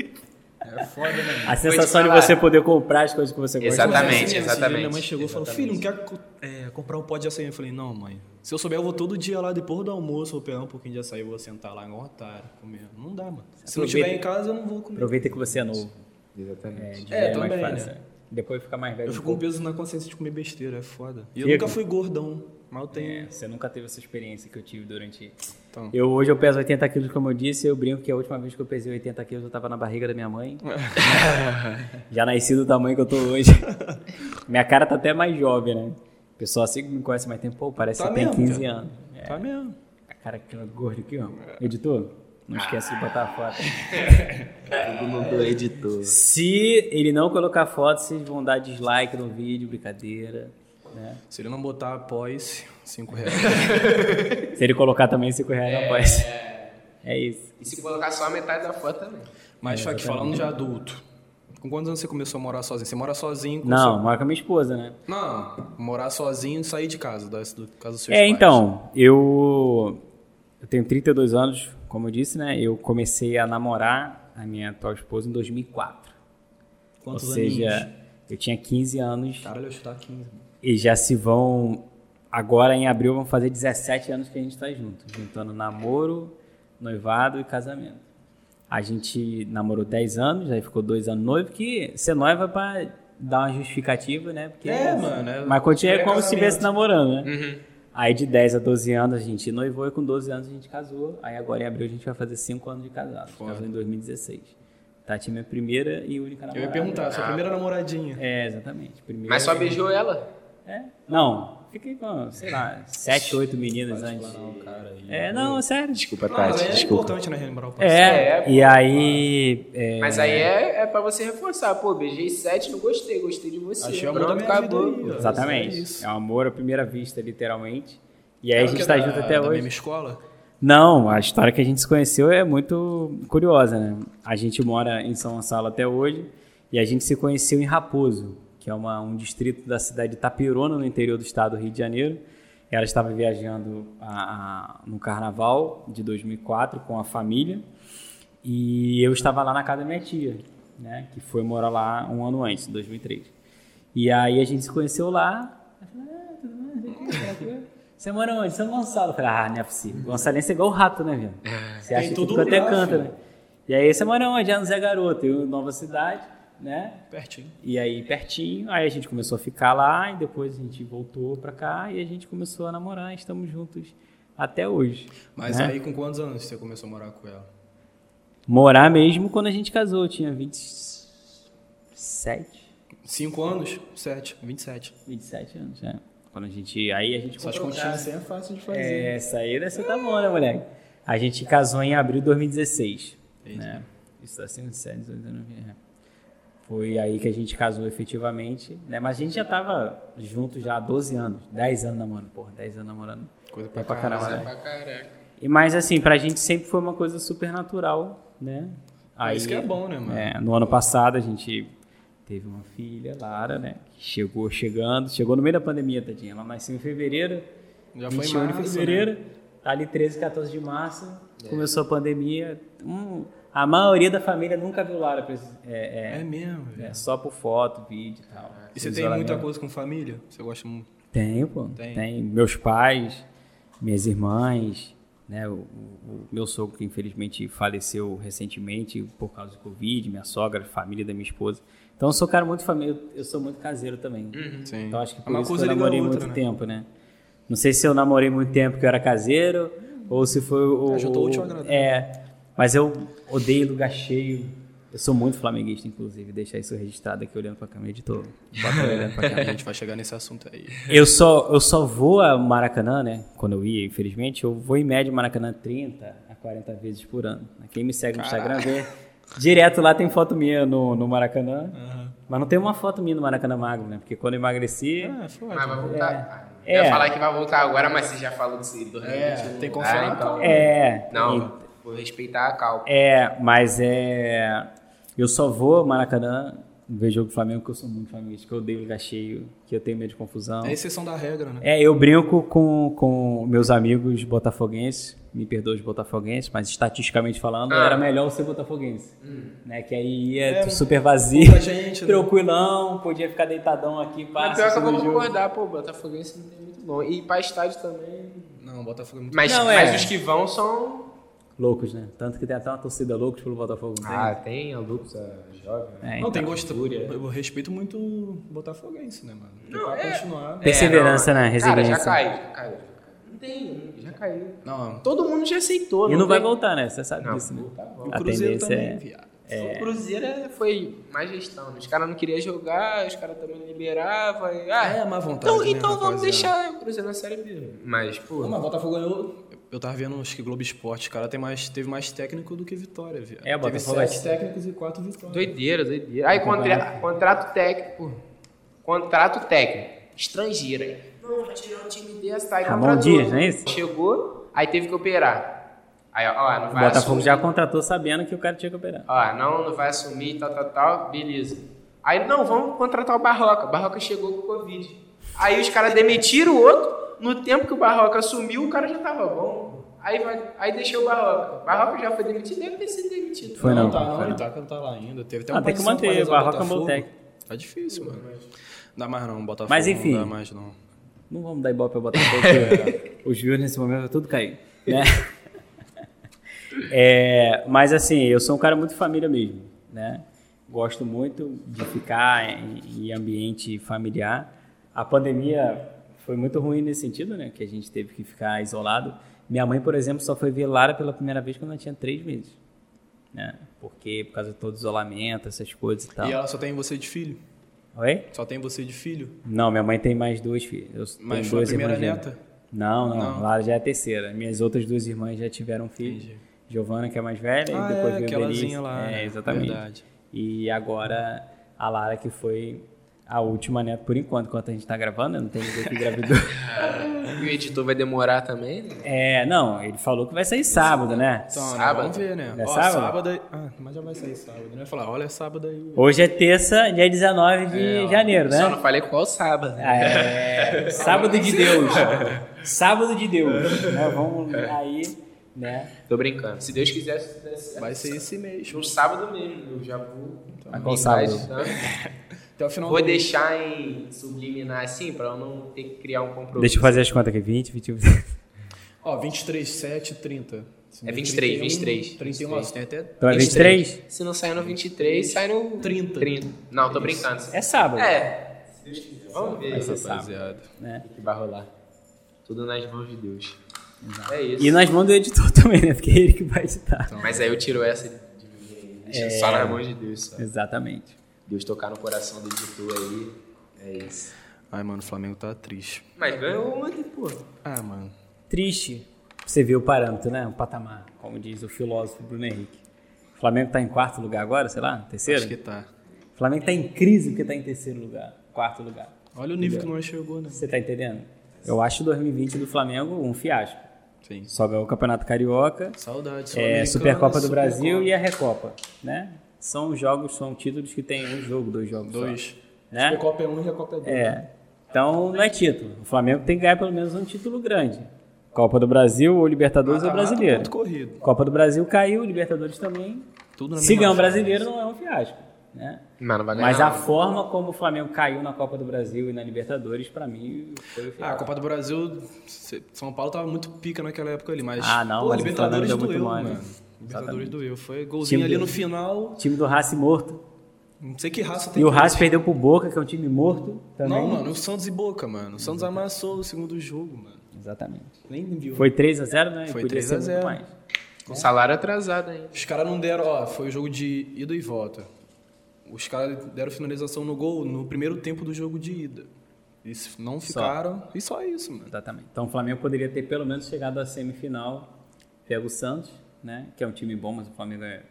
É foda, né? a sensação de você poder comprar as coisas que você gosta. Exatamente, Esse dia exatamente. Minha mãe chegou e falou, filho, não quer é, comprar um pote de açaí? Eu falei, não, mãe. Se eu souber, eu vou todo dia lá, depois do almoço, vou pegar um pouquinho de açaí, eu vou sentar lá igual um otário, comendo. Não dá, mano. Se não tiver em casa, eu não vou comer. Aproveita que você é novo. Exatamente. É, É, também, fácil. né? Depois fica mais velho. Eu fico com peso na consciência de comer besteira, é foda. E eu nunca fui gordão, mas eu tenho... É, você nunca teve essa experiência que eu tive durante. Então. Eu hoje eu peso 80 quilos, como eu disse, eu brinco que a última vez que eu pesei 80 quilos eu tava na barriga da minha mãe. Já nasci do tamanho que eu tô hoje. minha cara tá até mais jovem, né? O pessoal assim que me conhece mais tempo, pô, parece Tá que tem mesmo, 15 cara. anos. É, Tá mesmo. a cara que gordo aqui, ó. Editor, Não esquece de botar a foto. Todo mundo editor. Se ele não colocar foto, vocês vão dar dislike no vídeo, brincadeira. Né? Se ele não botar após, 5 reais. Se ele colocar também 5 reais, não pode. É isso. E se colocar só a metade da foto também. Mas, É, Fak, falando de adulto, com quantos anos você começou a morar sozinho? Você mora sozinho com Não, seu- mora com a minha esposa, né? Não, morar sozinho e sair de casa, da, do casa dos seus É, pais. então, eu, eu tenho 32 anos, como eu disse, né? Eu comecei a namorar a minha atual esposa em 2004. Quantos Ou seja, aninhos? eu tinha 15 anos Caralho, eu chutar 15. mano. E já se vão. Agora em abril vão fazer 17 anos que a gente tá junto, juntando namoro, noivado e casamento. A gente namorou 10 anos, aí ficou dois anos noivo, que ser noiva é pra dar uma justificativa, né? Porque, É, mano, é- Mas continua é como se estivesse namorando, né? Uhum. Aí de 10 a 12 anos a gente noivou e com 12 anos a gente casou. Aí agora em abril a gente vai fazer 5 anos de casado. A gente Foda. casou em 2016. Tati é minha primeira e única Eu namorada. ia perguntar, sua primeira namoradinha. É, exatamente. Primeira... Mas só beijou ela? É? Não, fiquei com, sei lá, 7, 8 meninas antes. É, não, sério. Desculpa, Não, Tati, é desculpa. importante, né, relembrar o passado. É, É, e aí... é, Mas aí é, é pra você reforçar. Pô, beijei sete, não gostei, gostei de você. Achei amor da Pronto, minha vida acabou. aí. Exatamente. É isso. É um amor à primeira vista, literalmente. E aí a É gente porque tá da- junto até da hoje. mesma escola? Não, a história que a gente se conheceu é muito curiosa, né? A gente mora em São Gonçalo até hoje e a gente se conheceu em Raposo, que é uma- um distrito da cidade de Tapirona, no interior do estado do Rio de Janeiro. Ela estava viajando a- a- no carnaval de 2004 com a família e eu estava lá na casa da minha tia, né? Que foi morar lá um ano antes, em 2003. E aí a gente se conheceu lá. Ah. Você mora onde? São Gonçalo. Eu falei, ah, não é possível. Gonçalense é igual o rato, né, velho? Você acha que tudo até canta, né? E aí você mora onde? Ah, no Zé Garoto. Eu, Nova Cidade, né? Pertinho. E aí, pertinho. Aí a gente começou a ficar lá e depois a gente voltou pra cá e a gente começou a namorar e estamos juntos até hoje. Mas né? aí com quantos anos você começou a morar com ela? Morar mesmo quando a gente casou. Eu tinha 27, 5 anos? 7, 27. 27 anos, né? Quando a gente... Aí a gente Essas comprou continhas assim é fácil de fazer. É, essa aí você tá bom, né, moleque? A gente casou em abril de 2016. Né? Isso tá sendo 7, 18, 19, é. Foi aí que a gente casou efetivamente, né? Mas a gente já tava junto já há 12 anos, 10 anos namorando, porra, 10 anos namorando. Coisa É pra pra caralho. caramba, Pra né? caraca. E mas assim, pra gente sempre foi uma coisa super natural, né? Ah, isso que é bom, né, mano? É, no ano passado a gente teve uma filha, Lara, né? Que chegou chegando, chegou no meio da pandemia, tadinha. Ela nasceu em fevereiro, Já foi 21 de março, fevereiro, né? tá ali 13, 14 de março, começou a pandemia. Hum, a maioria da família nunca viu Lara, é, É é, mesmo, é só por foto, vídeo e tal. E você tem muita coisa com família? Você gosta muito? Tenho, pô. Tem. Tem. Meus pais, minhas irmãs, né? O, o- meu sogro que infelizmente faleceu recentemente por causa do Covid, minha sogra, família da minha esposa. Então eu sou um cara muito família, eu sou muito caseiro também. Sim. Então acho que É por uma isso que coisa eu liga a namorei outra, muito né? tempo, né? Não sei se eu namorei muito tempo que eu era caseiro ou se foi o. Ah, juntou o- útil ao agradável. É, mas eu odeio lugar cheio. Eu sou muito flamenguista, inclusive, deixar isso registrado aqui olhando pra câmera, editor. Olhando pra A câmera. gente vai chegar nesse assunto aí. Eu só, eu só vou a Maracanã, né? Quando eu ia, infelizmente, eu vou em média Maracanã 30 a 40 vezes por ano. Quem me segue no Instagram vê. Direto lá tem foto minha no, no Maracanã. Mas não tem uma foto minha no Maracanã Magro, né? Porque quando eu emagreci. Ah, foi. Mas vai voltar. É. Eu ia falar que vai voltar agora, mas você já falou em 2021. É, tem que confiar Ah, então. É. Não, vou respeitar a calma. É, mas é. Eu só vou ao Maracanã ver jogo do Flamengo, porque eu sou muito flamenguista, que eu odeio lugar cheio, que eu tenho medo de confusão. É exceção da regra, né? É, eu brinco com, com meus amigos botafoguenses, me perdoa os botafoguenses, mas estatisticamente falando, Ah. era melhor ser botafoguense. Né? Que aí ia É, super vazio, gente, né? tranquilão, podia ficar deitadão aqui, Mas passa, pior que eu vou concordar, pô, Botafoguense não tem muito bom. E pra estádio também. Não, Botafogo é muito... Mas, Não, mas é. os que vão são. Loucos, né? Tanto que tem até uma torcida loucos pelo Botafogo. não tem? Ah, tem a Lux, a jovem. É, Não, tem então. gosto. Eu respeito muito o Botafoguense, né, mano? Tem Não, pra é. continuar. Perseverança, É, não. né? Cara, Resiliência. já caiu, já caiu. Não tem, já caiu. Não, Todo mundo já aceitou. E não vai tem- voltar, né? Você sabe Não, disso, né? tá o A Cruzeiro também, é- viado. O Cruzeiro é- foi mais gestão. né? Os caras não queriam jogar, os caras também liberavam. e- Ah, É, má vontade, Então, né, então vamos deixar o Cruzeiro na Série B. Mas, pô. Não, mas o Botafogo ganhou. Eu tava vendo, acho que Globo Esporte, cara, tem mais, teve mais técnico do que vitória, viu? É, o teve sete técnicos e quatro vitórias. Doideira, doideira. Aí contra- contrato técnico. Contrato técnico. Estrangeiro. aí. Não, vai tirar o time desse, tá? Aí Ramon. Dias, não é isso? Chegou, aí teve que operar. Aí, ó, ó, não O vai Botafogo assumir. já contratou sabendo que o cara tinha que operar. Ó, não, não vai assumir, tal, tal, tal, beleza. Aí, não, vamos contratar o Barroca. O Barroca chegou com o Covid. Aí os caras demitiram o outro, no tempo que o Barroca assumiu, o cara já tava bom. Aí, vai, aí deixou o Barroca. O Barroca já foi demitido, deve ter sido demitido. Foi não, tá, foi não, não. tá, não tá lá ainda. Teve até Ah, uma tem que manter, Barroca é um técnico. Tá difícil, mano. Não dá mais não, Botafogo Mas, enfim. não dá mais não. Não vamos dar ibope ao Botafogo, porque os views nesse momento vai tudo cair, né? É, mas assim, eu sou um cara muito família mesmo, né? Gosto muito de ficar em, em ambiente familiar. A pandemia foi muito ruim nesse sentido, né? Que a gente teve que ficar isolado. Minha mãe, por exemplo, só foi ver Lara pela primeira vez quando ela tinha três meses, né? Porque por causa de todo isolamento, essas coisas e tal. E ela só tem você de filho? Oi? Só tem você de filho? Não, minha mãe tem mais duas filhas. Mas foi a primeira gêmeas. neta? Não, não, Não. Lara já é a terceira. Minhas outras duas irmãs já tiveram filhos. Giovana, que é mais velha, Ah, e depois é, veio Benício. lá, É, exatamente. Verdade. E agora a Lara, que foi a última neta por enquanto, enquanto a gente tá gravando, né? não tem ninguém que engravidou. E o editor vai demorar também, né? é, não, ele falou que vai sair sábado, né? Então, né, Sábado? vamos ver, né? É Ó, sábado? aí- Ah, mas já vai sair sábado, né? Vai falar, olha, é sábado aí. Hoje é terça, dia 19 de janeiro, né? Só não falei qual sábado. né? É, sábado de Deus. Sábado de Deus. Né? Vamos aí, né? Tô brincando. Se Deus quiser, se der certo, Vai ser esse mês. no sábado mesmo. Eu já vou. Mas qual sábado? agitando. Até o final Vou do mês. deixar em subliminar assim, pra eu não ter que criar um compromisso. Deixa eu fazer as contas aqui. 20, 21. Ó, 23, 7, 30. É 23, 23. 31, ó, você tem até... Então é 23? Se não sair no 23, sai no 30. 30. Não, tô brincando. É sábado. É. Vamos ver. Vai ser rapaz, sábado. Né? O que vai rolar. Tudo nas mãos de Deus. É isso. E nas mãos do editor também, né? Porque é ele que vai editar. Mas aí eu tiro essa de mim. Deixa só nas mãos de Deus. Só. Exatamente. Deus tocar no coração do editor aí. É isso. Ai, mano, o Flamengo tá triste. Mas ganhou ontem, pô. Ah, mano. Triste. Você vê o parâmetro, né? O patamar, como diz o filósofo Bruno Henrique. O Flamengo tá em quarto lugar agora, sei lá? Terceiro? Acho que tá. O Flamengo tá em crise porque tá em terceiro lugar. Quarto lugar. Olha o nível que nós chegou, né? Você tá entendendo? Eu acho 2020 do Flamengo um fiasco. Sim. Só ganhou o Campeonato Carioca, Saudade. é, Supercopa do Supercopa. Brasil e a Recopa, né? São jogos, são títulos que tem um jogo, dois jogos. só, Dois. né? Supercopa é um e a Copa é dois. É. Então não é título. O Flamengo tem que ganhar pelo menos um título grande. Copa do Brasil ou Libertadores ou Mata-mata, Brasileiro. ponto corrido. Copa do Brasil caiu, Libertadores também. Tudo na Se ganhar o brasileiro não é um fiasco, né? Mas não vai ganhar. Mas a não. forma como o Flamengo caiu na Copa do Brasil e na Libertadores, pra mim, foi o Ah, a fiasco. Copa do Brasil, São Paulo tava muito pica naquela época ali, mas. Ah, não, pô, mas o Libertadores deu doeu, muito mano. Libertadores doeu. Foi golzinho Time ali do- no final. Time do Racing morto. Não sei que raça tem. E o Racing perdeu pro Boca, que é um time morto também. Não, mano, o Santos e Boca, mano. O Santos amassou o segundo jogo, mano. Exatamente. Nem viu. Foi 3x0, né? Foi Podia 3 ser a muito 0. mais. Com salário atrasado ainda. Os caras não deram, ó, foi o jogo de ida e volta. Os caras deram finalização no gol no primeiro tempo do jogo de ida. Eles não ficaram. E só isso, mano. Exatamente. Então o Flamengo poderia ter pelo menos chegado à semifinal. Pega o Santos, né? Que é um time bom, mas o Flamengo é,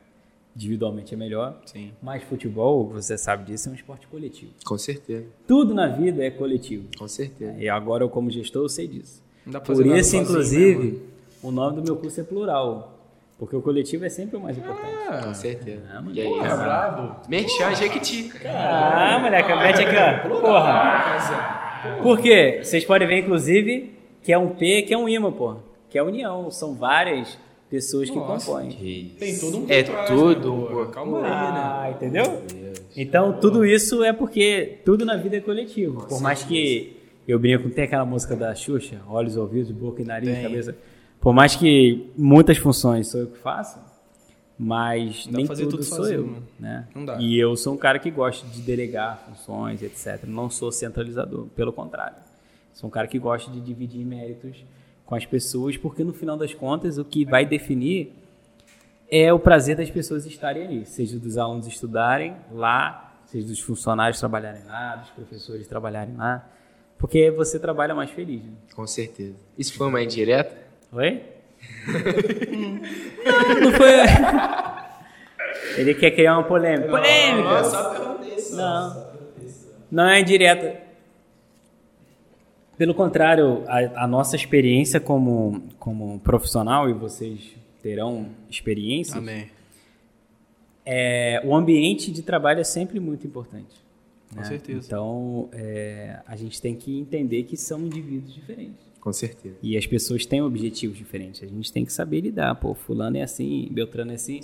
individualmente é melhor. Sim. Mas futebol, você sabe disso, é um esporte coletivo. Com certeza. Tudo na vida é coletivo. Com certeza. E agora eu, como gestor, eu sei disso. Não dá pra Por isso, inclusive, né, mano? o nome do meu curso é plural. Porque o coletivo é sempre o mais importante. Com certeza. Ah, mano. e aí? É brabo. Merchan Jequiti. Ah, moleque, mete aqui, ó. Porra. Por quê? Vocês podem ver, inclusive, que é um P, que é um imã, porra. Que é união. São várias pessoas que Nossa. compõem. Tem tudo um É trás, tudo, né, pô? aí, né? Ah, entendeu? Então, tudo isso é porque tudo na vida é coletivo. Por mais que eu brinco, tem aquela música da Xuxa, olhos, ouvidos, boca e nariz, Tem. cabeça. Por mais que muitas funções sou eu que faço, mas nem fazer tudo, tudo sou sozinho, eu. mano. Né? Não dá. E eu sou um cara que gosta de delegar funções, etc. Não sou centralizador, pelo contrário. Sou um cara que gosta de dividir méritos com as pessoas, porque no final das contas o que vai definir é o prazer das pessoas estarem ali, seja dos alunos estudarem lá, seja dos funcionários trabalharem lá, dos professores trabalharem lá, porque você trabalha mais feliz. Né? Com certeza. Isso foi uma indireta? Oi? não, não foi. Ele quer criar uma polêmica. Polêmica! Não, só perguntei. Não. Não é indireta. Pelo contrário, a, a nossa experiência como, como profissional, e vocês terão experiência, Amém. é, o ambiente de trabalho é sempre muito importante. Com né? certeza. Então, é, a gente tem que entender que são indivíduos diferentes. Com certeza. E as pessoas têm objetivos diferentes. A gente tem que saber lidar. Pô, fulano é assim, Beltrano é assim.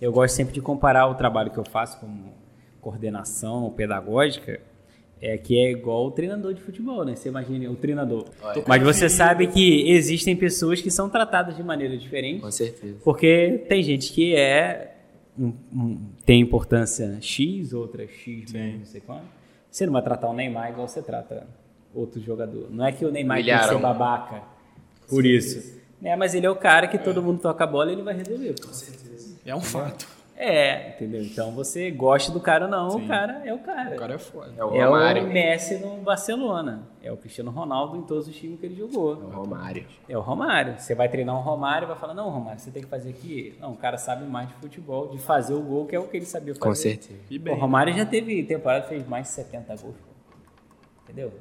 Eu gosto sempre de comparar o trabalho que eu faço como coordenação pedagógica, é que é igual o treinador de futebol, né? Você imagina o treinador. Olha. Mas você sabe que existem pessoas que são tratadas de maneira diferente, Com certeza. porque tem gente que é um- um- tem importância X, outra X, menos, não sei quanto. Você não vai tratar o Neymar igual você trata outro jogador. Não é que o Neymar tem que ser babaca por isso. Né? Mas ele é o cara que todo mundo toca a bola e ele vai resolver. pô. É um fato. É, entendeu? Então você gosta do cara ou não, o Sim. cara é o cara. O cara é foda. É o É Romário. o Messi no Barcelona. É o Cristiano Ronaldo em todos os times que ele É jogou. o Romário. É o Romário. Você vai treinar um Romário e vai falar, não, Romário, você tem que fazer aqui. Não, o cara sabe mais de futebol, de fazer o gol, que é o que ele sabia fazer. Com certeza. E bem. o Romário já teve temporada, fez mais de 70 gols. Entendeu?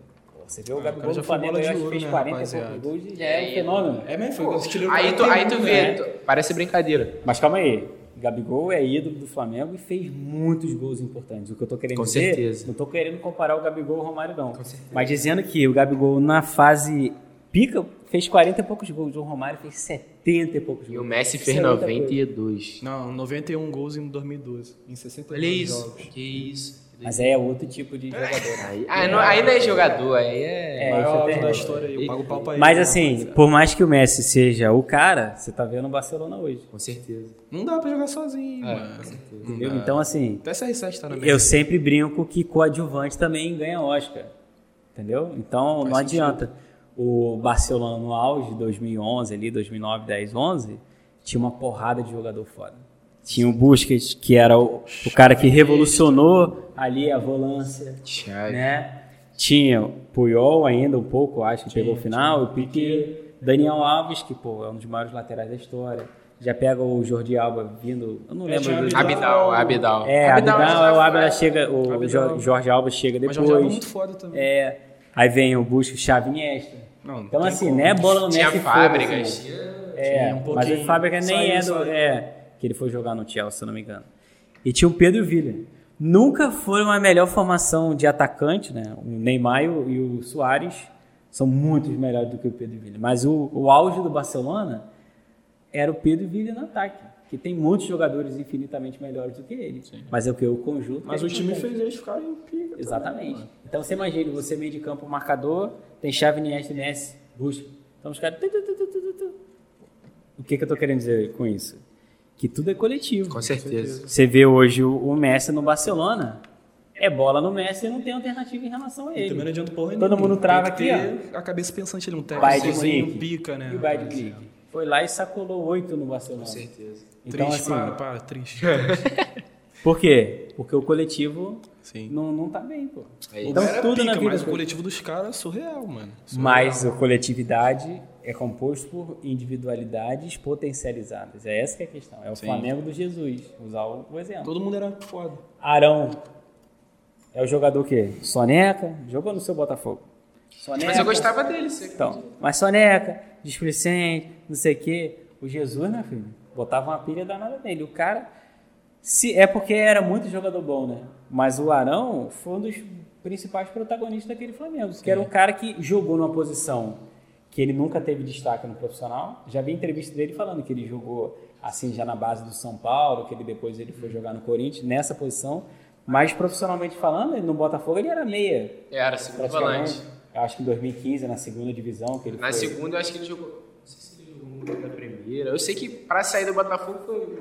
Você vê o Ah, o Gabigol do Flamengo, eu acho que ouro, fez né, 40 e rapaziada? poucos gols e já é um fenômeno. É mesmo, foi o Aí tu, aí tu vê, É. parece brincadeira. Mas calma aí. Gabigol é ídolo do Flamengo e fez muitos gols importantes. O que eu tô querendo Com dizer, certeza. não tô querendo comparar o Gabigol ao Romário não. Mas dizendo que o Gabigol na fase pica fez 40 e poucos gols, o Romário fez 70 e poucos E gols. o Messi fez é muita 92. Não, 91 gols em 2012. Em 62 Olha isso. jogos. Que isso. Mas aí é outro tipo de jogador. Aí, ah, não, aí não é jogador, aí é. É, maior tem- da história aí. Eu pago pau pra ele. Mas né, assim, rapaziada? por mais que o Messi seja o cara, você tá vendo o Barcelona hoje. Com certeza. Não dá pra jogar sozinho, É, mano. com certeza. Entendeu? Então, assim, Até CR7 tá na eu sempre brinco que coadjuvante também ganha Oscar. Entendeu? Então, não sentido. adianta. O Barcelona no auge, 2011, ali, 2009, 10, 11, tinha uma porrada de jogador foda. Tinha o Busquets, que era o, o cara que revolucionou ali a volância, né? Tinha o Puyol ainda um pouco, acho que pegou o final, o Piquet, Daniel Alves, que pô, é um dos maiores laterais da história. Já pega o Jordi Alba vindo, eu não É, lembro do Abidal, Abidal. é, Abidal, acho que é o Abidal chega, o Abidal. Jo- Jorge Alba chega Mas depois. Jorge Alba é muito foda também. É, aí vem o Busco Xavi Iniesta. Não, Então assim, como. né, bola no Tinha fábricas. tinha- né? É, Tinha um mas o Fábrica nem é do, é, que ele foi jogar no Chelsea, se eu não me engano. E tinha o Pedro Villa. Nunca foi uma melhor formação de atacante, né? O Neymar e o, Soares são muito melhores do que o Pedro Villa. Mas o, o auge do Barcelona era o Pedro Villa no ataque, que tem muitos jogadores infinitamente melhores do que ele. Mas é o que o conjunto. Mas é o time fez eles ficarem pica. também, Exatamente. mano. Então você imagina, você meio de campo marcador, tem chave Iniesta, Messi, Busca. Então os caras... O que, que eu tô querendo dizer com isso? Que tudo é coletivo. Com certeza. Você vê hoje o, o Messi no Barcelona, é bola no Messi e não tem alternativa em relação a Também não ele. adianta porra Todo mundo trava aqui, ter a cabeça pensante ali, um Munique. pica, né? E o Bayern de Munique. Foi lá e sacolou oito no Barcelona. Com certeza. Então triste, assim, para, para, triste. por quê? Porque o coletivo Sim. não, não tá bem, pô. É Então tudo na pica, vida... mas o coletivo dos caras é surreal, mano. Surreal. Mas a coletividade é composto por individualidades potencializadas. É essa que é a questão. É o Sim. Flamengo do Jesus. Usar o, exemplo. Todo mundo era foda. Arão é o jogador que? Soneca, jogou no seu Botafogo. Soneca, Mas eu gostava dele. você Então, mas Soneca, displicente, não sei o quê. O Jesus, meu filho, botava uma pilha danada nele. O cara, se é porque era muito jogador bom, né? Mas o Arão foi um dos principais protagonistas daquele Flamengo, que era um cara que jogou numa posição que ele nunca teve destaque no profissional. Já vi entrevista dele falando que ele jogou assim já na base do São Paulo, que ele depois ele foi jogar no Corinthians nessa posição. Mas profissionalmente falando, no Botafogo ele era meia, Era segundo volante. Eu acho que em 2015 na segunda divisão que ele Na foi. segunda, eu acho que ele jogou. Não sei se ele jogou muito na primeira. Eu sei que pra sair do Botafogo foi.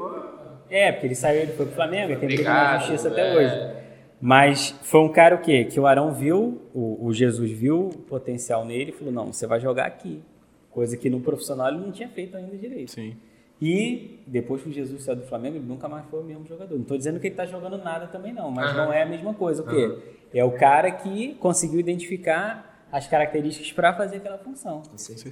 É, porque ele saiu, ele foi pro Flamengo, ele tem briga na justiça é. até hoje. Mas foi um cara o quê? Que o Arão viu, o, o Jesus viu o potencial nele e falou, não, você vai jogar aqui. Coisa que no profissional ele não tinha feito ainda direito. Sim. E depois que o Jesus saiu do Flamengo, ele nunca mais foi o mesmo jogador. Não estou dizendo que ele está jogando nada também não, mas Aham. não é a mesma coisa. O quê? É o cara que conseguiu identificar as características para fazer aquela função.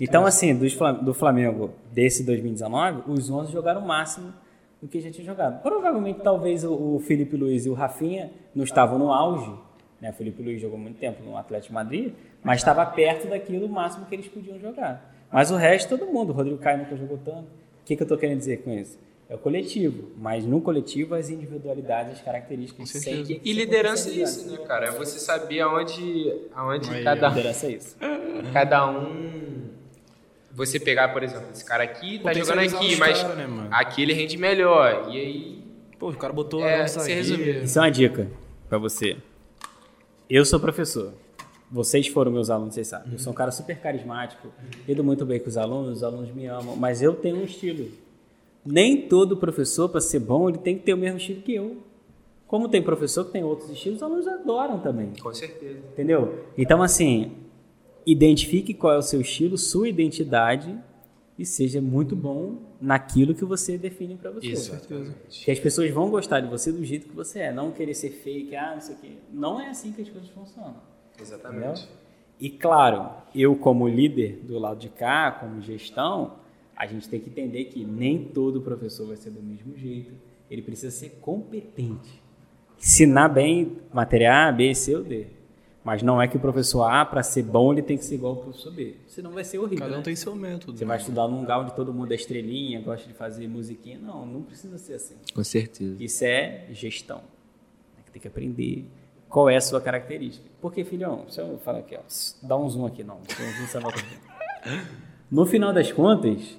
Então, assim, do Flamengo desse 2019, os 11 jogaram o máximo do que já tinha jogado. Provavelmente, talvez o, o Felipe Luiz e o Rafinha não estavam no auge. Né? O Felipe Luiz jogou muito tempo no Atlético de Madrid, mas estava perto daquilo máximo que eles podiam jogar. Mas o resto, todo mundo. O Rodrigo Caio nunca jogou tanto. O que, que eu estou querendo dizer com isso? É o coletivo, mas no coletivo as individualidades, as características certeza. têm que E liderança é isso, né, cara? É você saber aonde, aonde Aí, cada, Liderança é isso. cada um. Você pegar, por exemplo, esse cara aqui tá jogando aqui, mas cara, né, aqui ele rende melhor. E aí. Pô, o cara botou É, a se zagueiro. resumiu. Isso é uma dica para você. Eu sou professor. Vocês foram meus alunos, vocês sabem. Eu sou um cara super carismático, lido muito bem com os alunos, os alunos me amam, mas eu tenho um estilo. Nem todo professor, para ser bom, ele tem que ter o mesmo estilo que eu. Como tem professor que tem outros estilos, os alunos adoram também. Com certeza. Entendeu? Então, assim, identifique qual é o seu estilo, sua identidade e seja muito bom naquilo que você define para você. Exatamente. Que as pessoas vão gostar de você do jeito que você é, não querer ser fake, ah, não sei o quê. Não é assim que as coisas funcionam. Exatamente. E claro, eu como líder do lado de cá, como gestão, a gente tem que entender que nem todo professor vai ser do mesmo jeito. Ele precisa ser competente. Ensinar bem matéria A, B, C ou D. Mas não é que o professor A, para ser bom, ele tem que ser igual ao professor B. Senão vai ser horrível. Cada um né? tem seu método. Você vai estudar num lugar onde todo mundo é estrelinha, gosta de fazer musiquinha. Não, não precisa ser assim. Com certeza. Isso é gestão. Tem que aprender qual é a sua característica. Porque, filhão, deixa eu falar aqui, ó. Dá um zoom aqui, não. Um. No final das contas,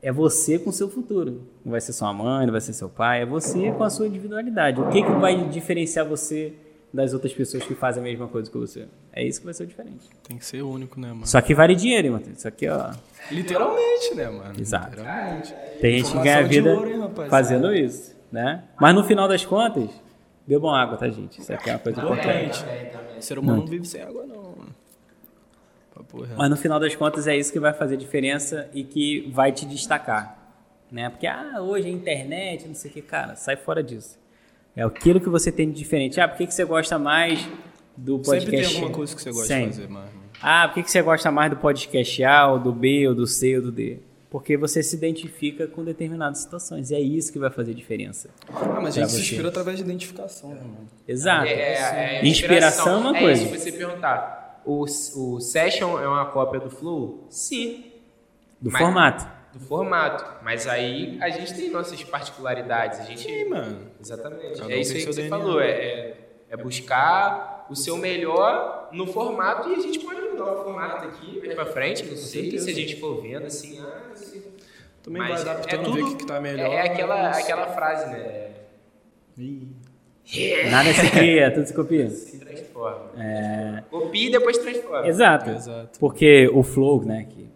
é você com o seu futuro. Não vai ser sua mãe, não vai ser seu pai, é você com a sua individualidade. O que, que vai diferenciar você das outras pessoas que fazem a mesma coisa que você? É isso que vai ser o diferente. Tem que ser único, né, mano? Isso aqui vale dinheiro, hein, Matheus? Isso aqui, ó. Literalmente, né, mano? Exato. Literalmente. Tem gente que ganha vida ouro, hein, fazendo isso, né? Mas no final das contas, bebam água, tá, gente? Isso aqui é uma coisa importante. O ser humano não vive sem água, não. reto. Mas no final das contas é isso que vai fazer diferença e que vai te destacar, né? Porque ah, hoje a internet, não sei o que, cara, sai fora disso. É aquilo que você tem de diferente. Ah, por que, que você gosta mais do podcast? Sempre tem alguma coisa que você gosta Sempre. de fazer, mano. Ah, por que, que você gosta mais do podcast A, ou do B, ou do C, ou do D? Porque você se identifica com determinadas situações. E é isso que vai fazer diferença. Ah, mas a gente se você. inspira através de identificação, né, mano? Exato. É, é, é Inspiração é uma É coisa. isso, você perguntar. O, o Session é uma cópia do Flow? Sim. Do Mas- formato. Do formato. Mas aí a gente tem nossas particularidades. A gente. Sim, mano. Exatamente. Cada um é isso aí que você DNA. falou. É, é, é buscar o seu melhor no formato e a gente pode mudar o formato aqui mais pra frente. Não sei se a gente for vendo assim. Ah, assim. Também Mas vai adaptando, ver o que, que tá melhor. É, é aquela, mas- aquela frase, né? Ih. Nada se cria, tudo se copia. Se transforma. É, Copia e depois transforma. Exato. Exato. Porque o Flow, né, que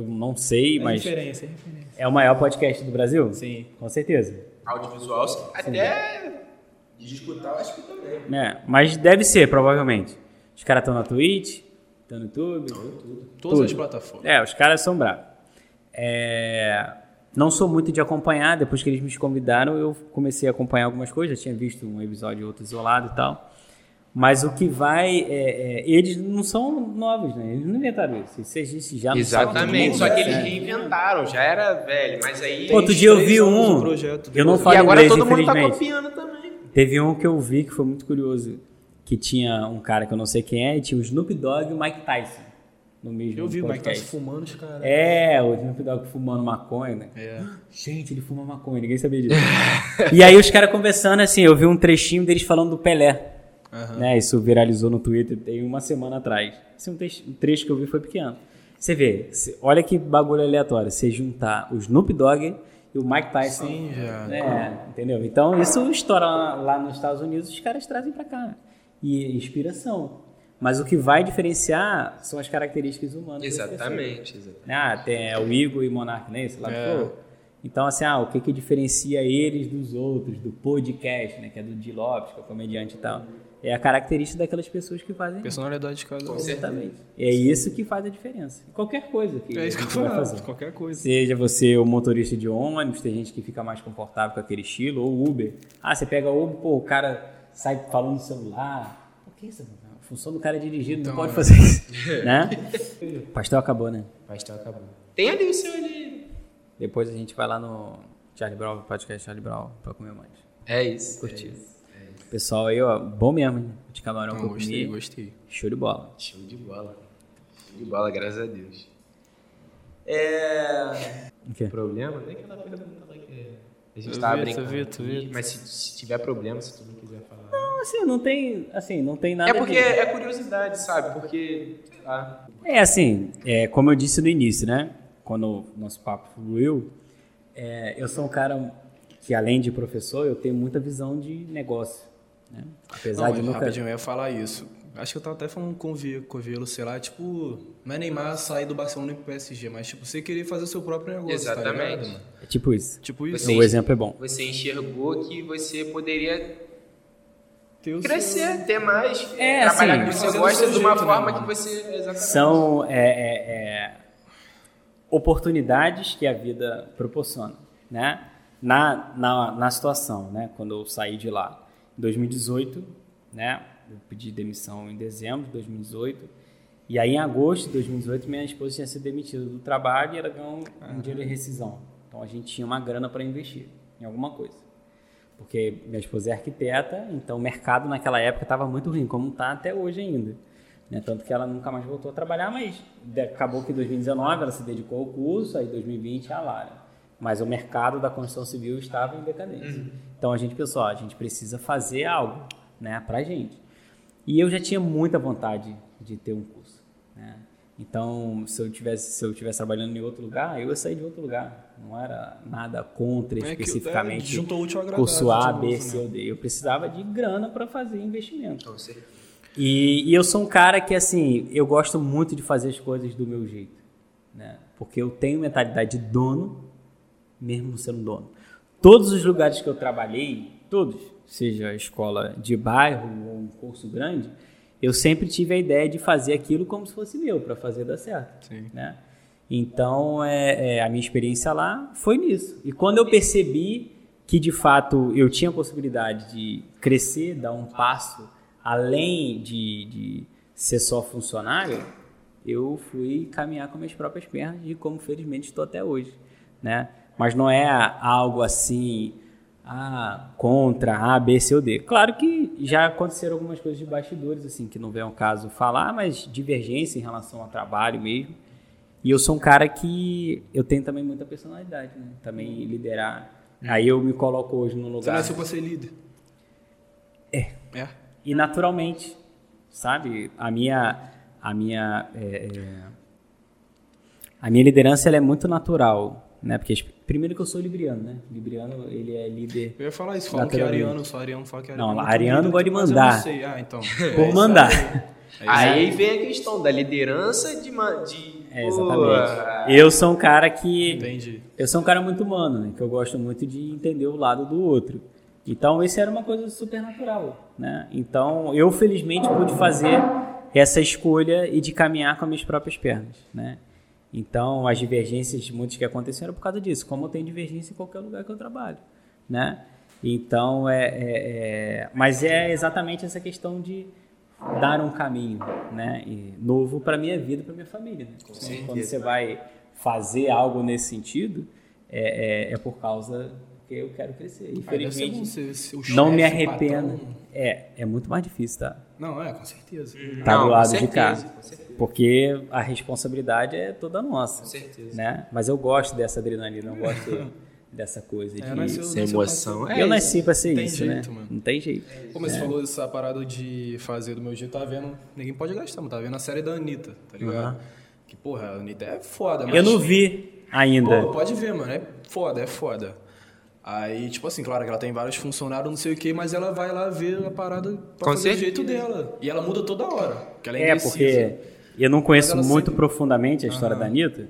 eu não sei, É mas referência, é referência. é o maior podcast do Brasil? Sim. Com certeza. Audiovisual, sim. até de escutar, eu acho que também. É, mas deve ser, provavelmente. Os caras estão na Twitch, estão no YouTube. Todas Tudo. as plataformas. É, os caras são bravos. É, não sou muito de acompanhar, depois que eles me convidaram, eu comecei a acompanhar algumas coisas, já tinha visto um episódio ou outro isolado e tal. Mas o que vai. é, é, eles não são novos, né? Eles não inventaram isso. Isso existe já no Exatamente, só que eles né? reinventaram, já era velho, mas aí. Outro dia eu vi um. projeto Eu não deles. e falo agora inglês, todo mundo tá infelizmente. copiando também. Teve um que eu vi que foi muito curioso. Que tinha um cara que eu não sei quem é, e tinha o Snoop Dogg e o Mike Tyson no mesmo Eu vi o Mike podcast. Tyson fumando os caras. É, o Snoop Dogg fumando maconha, né? É. Gente, ele fuma maconha, ninguém sabia disso. e aí os caras conversando assim, eu vi um trechinho deles falando do Pelé. Aham. Né? Isso viralizou no Twitter tem uma semana atrás. É um trecho, um trecho que eu vi foi pequeno. Você vê, cê- olha que bagulho aleatório. Você juntar o Snoop Dogg e o Mike Tyson. Sim, já. né? Entendeu? Então isso estoura lá, nos Estados Unidos, os caras trazem pra cá. E inspiração. Mas o que vai diferenciar são as características humanas. Exatamente, exatamente. Ah, tem é, o Igor e o Monark, né? Sei lá, É. Então, assim, ah, o que que diferencia eles dos outros, do podcast, né? Que é do Di Lopes, que é o comediante e tal. É a característica daquelas pessoas que fazem. Personalidade de cada um. Exatamente. É isso que faz a diferença. Qualquer coisa que É isso que a eu vai fazer. Qualquer coisa. Seja você o motorista de ônibus, tem gente que fica mais confortável com aquele estilo, ou Uber. Ah, você pega o Uber, pô, o cara sai falando no celular. Por que isso? função do cara é dirigir, não Então, pode é. fazer isso, né? O pastel acabou, né? Pastel acabou. Tem ali o seu ali. Depois a gente vai lá no Charlie Brown, podcast Charlie Brown, pra comer mais. É isso. Curti. é isso. Pessoal aí, ó, bom mesmo, hein? De camarão que Não, eu gostei, comi. gostei. Show de bola. Show de bola. Show de bola, graças a Deus. É. O quê? Problema? Tem aquela pergunta lá que a gente Eu tava vi, brincando. vi, tu vi. Mas se, se tiver problema, se tu não quiser falar. Não, assim, não tem, assim, não tem nada É porque de- é curiosidade, sabe? Porque. lá. É assim, é, como eu disse no início, né? Quando o nosso papo fluiu, é, eu sou um cara que, além de professor, eu tenho muita visão de negócio. Né? Apesar Não, de nunca. rapidinho, eu ia falar isso. Acho que eu tava até falando com o Vi- com o Velo, sei lá, tipo, não é Neymar sair do Barcelona e pro PSG, mas tipo, você querer fazer o seu próprio negócio, tá Exatamente. ligado, mano? É tipo isso. Tipo isso. Você- O exemplo é bom. Você enxergou que você poderia Ter crescer, ter mais, É, trabalhar assim, com o que você gosta seu de uma jeito, né, forma mano? que você. Exatamente. São é, é, é, oportunidades que a vida proporciona, né? Na, na, na situação, né? Quando eu saí de lá, 2018, né? Eu pedi demissão em dezembro de 2018 e aí em agosto de 2018 minha esposa tinha sido demitida do trabalho e ela ganhou um dinheiro de rescisão. Então a gente tinha uma grana para investir em alguma coisa. Porque minha esposa é arquiteta, então o mercado naquela época estava muito ruim, como está até hoje ainda. Né? Tanto que ela nunca mais voltou a trabalhar, mas acabou que em 2019 ela se dedicou ao curso, aí em 2020 a Lara. Mas o mercado da construção civil estava em decadência. Então a gente pensou, ó, a gente precisa fazer algo né, para a gente. E eu já tinha muita vontade de ter um curso. Né? Então, se eu tivesse se eu tivesse trabalhando em outro lugar, eu ia sair de outro lugar. Não era nada contra É é, especificamente ao curso A, B, C né? ou D. Eu precisava de grana para fazer investimento. Então, você- E, e eu sou um cara que, assim, eu gosto muito de fazer as coisas do meu jeito, né? Porque eu tenho mentalidade de dono, mesmo sendo dono. Todos os lugares que eu trabalhei, todos, seja escola de bairro ou um curso grande, eu sempre tive a ideia de fazer aquilo como se fosse meu, para fazer dar certo, Sim. né? Então, é, é, a minha experiência lá foi nisso. E quando eu percebi que, de fato, eu tinha a possibilidade de crescer, dar um passo além de, de ser só funcionário, eu fui caminhar com minhas próprias pernas e como felizmente estou até hoje, né? Mas não é algo assim, ah, contra A, B, C ou D. Claro que já aconteceram algumas coisas de bastidores, assim, que não vem ao caso falar, mas divergência em relação ao trabalho mesmo. E eu sou um cara que eu tenho também muita personalidade, né? Também liderar. Aí eu me coloco hoje num Você lugar nasceu pra ser líder. É. É? e naturalmente, sabe? A minha a minha é, é, a minha liderança ela é muito natural, né? Porque primeiro que eu sou libriano, né? Libriano ele é líder Eu ia falar isso, falam que é ariano, só ariano fala que é Não, ariano. ariano muito gosta de líder, mandar. não sei. Ah, então. por mandar. Aí vem a questão da liderança de. de É, exatamente. Eu sou um cara que Entendi. Eu sou um cara muito humano, né? Que eu gosto muito de entender o lado do outro. Então, isso era uma coisa super natural, né? Então, eu felizmente pude fazer essa escolha e de caminhar com as minhas próprias pernas, né? Então, as divergências muitas que aconteceram por causa disso, como eu tenho divergência em qualquer lugar que eu trabalho, né? Então, é, é- é- mas é exatamente essa questão de dar um caminho, né? E novo para minha vida, para minha família. Né? certeza. Quando você vai fazer algo nesse sentido, é, é, é por causa que eu quero crescer. E Aí deve ser bom felizmente ser- ser o não me arrependo. É, é muito mais difícil, tá? Não, é, com certeza. Tá Não, do lado de certeza, cá. com certeza. Porque a responsabilidade é toda nossa. Com certeza. Né? Mas eu gosto dessa adrenalina, eu gosto dessa coisa de. É, nasceu- Sem nasceu emoção. pra- É eu nasci pra ser Não tem isso, jeito, né? mano. Não tem jeito. Mas você falou essa parada de fazer do meu jeito, tá vendo? Ninguém pode gastar, mas tá vendo a série da Anitta, tá ligado? Aham. Que, porra, a Anitta é foda, mas. Eu não vi ainda. Pô, pode ver, mano. É foda, é foda. Aí, tipo assim, claro que ela tem vários funcionários, não sei o que, mas ela vai lá ver a parada pra Com fazer do jeito dela. E ela muda toda hora. Porque ela é, É, indecisa. porque eu não conheço muito sempre- profundamente a história da Anitta,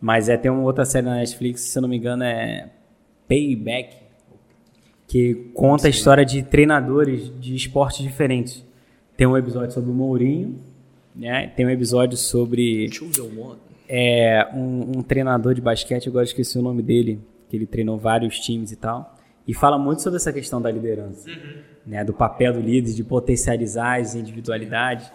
mas é, tem uma outra série na Netflix, se eu não me engano, é Payback, que conta a história de treinadores de esportes diferentes. Tem um episódio sobre o Mourinho, né? tem um episódio sobre é, um, um treinador de basquete, agora esqueci o nome dele, que ele treinou vários times e tal. E fala muito sobre essa questão da liderança, né? Do papel do líder, de potencializar as individualidades.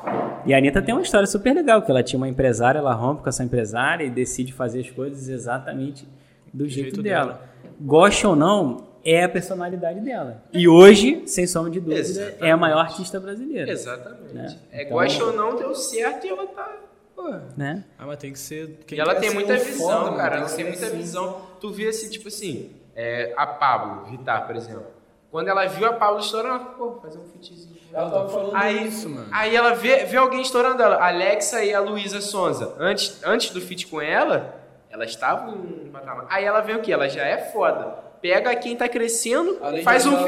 E a Anitta tem uma história super legal, que ela tinha uma empresária, ela rompe com essa empresária e decide fazer as coisas exatamente do jeito, jeito dela. dela. Goste ou não, é a personalidade dela. E hoje, sem sombra de dúvida, Exatamente. é a maior artista brasileira. Exatamente. Né? É, Então- gosta ou não, deu certo e ela tá. Pô. Né? Ah, mas tem que ser. quem E ela tem muita visão, foda, cara. Ela tem muita assim. visão. Tu vê assim, tipo assim, é, a Pablo Vittar, por exemplo. Quando ela viu a Pablo estourando, ela falou, pô, fazer um featzinho. Ela tava falando Aí, isso, mano. aí ela vê, vê alguém estourando ela, a Alexa e a Luísa Sonza. Antes, antes do feat com ela, elas estavam em patamar. Aí ela vê o quê? Ela já é foda. Pega quem tá crescendo, Além faz um cara,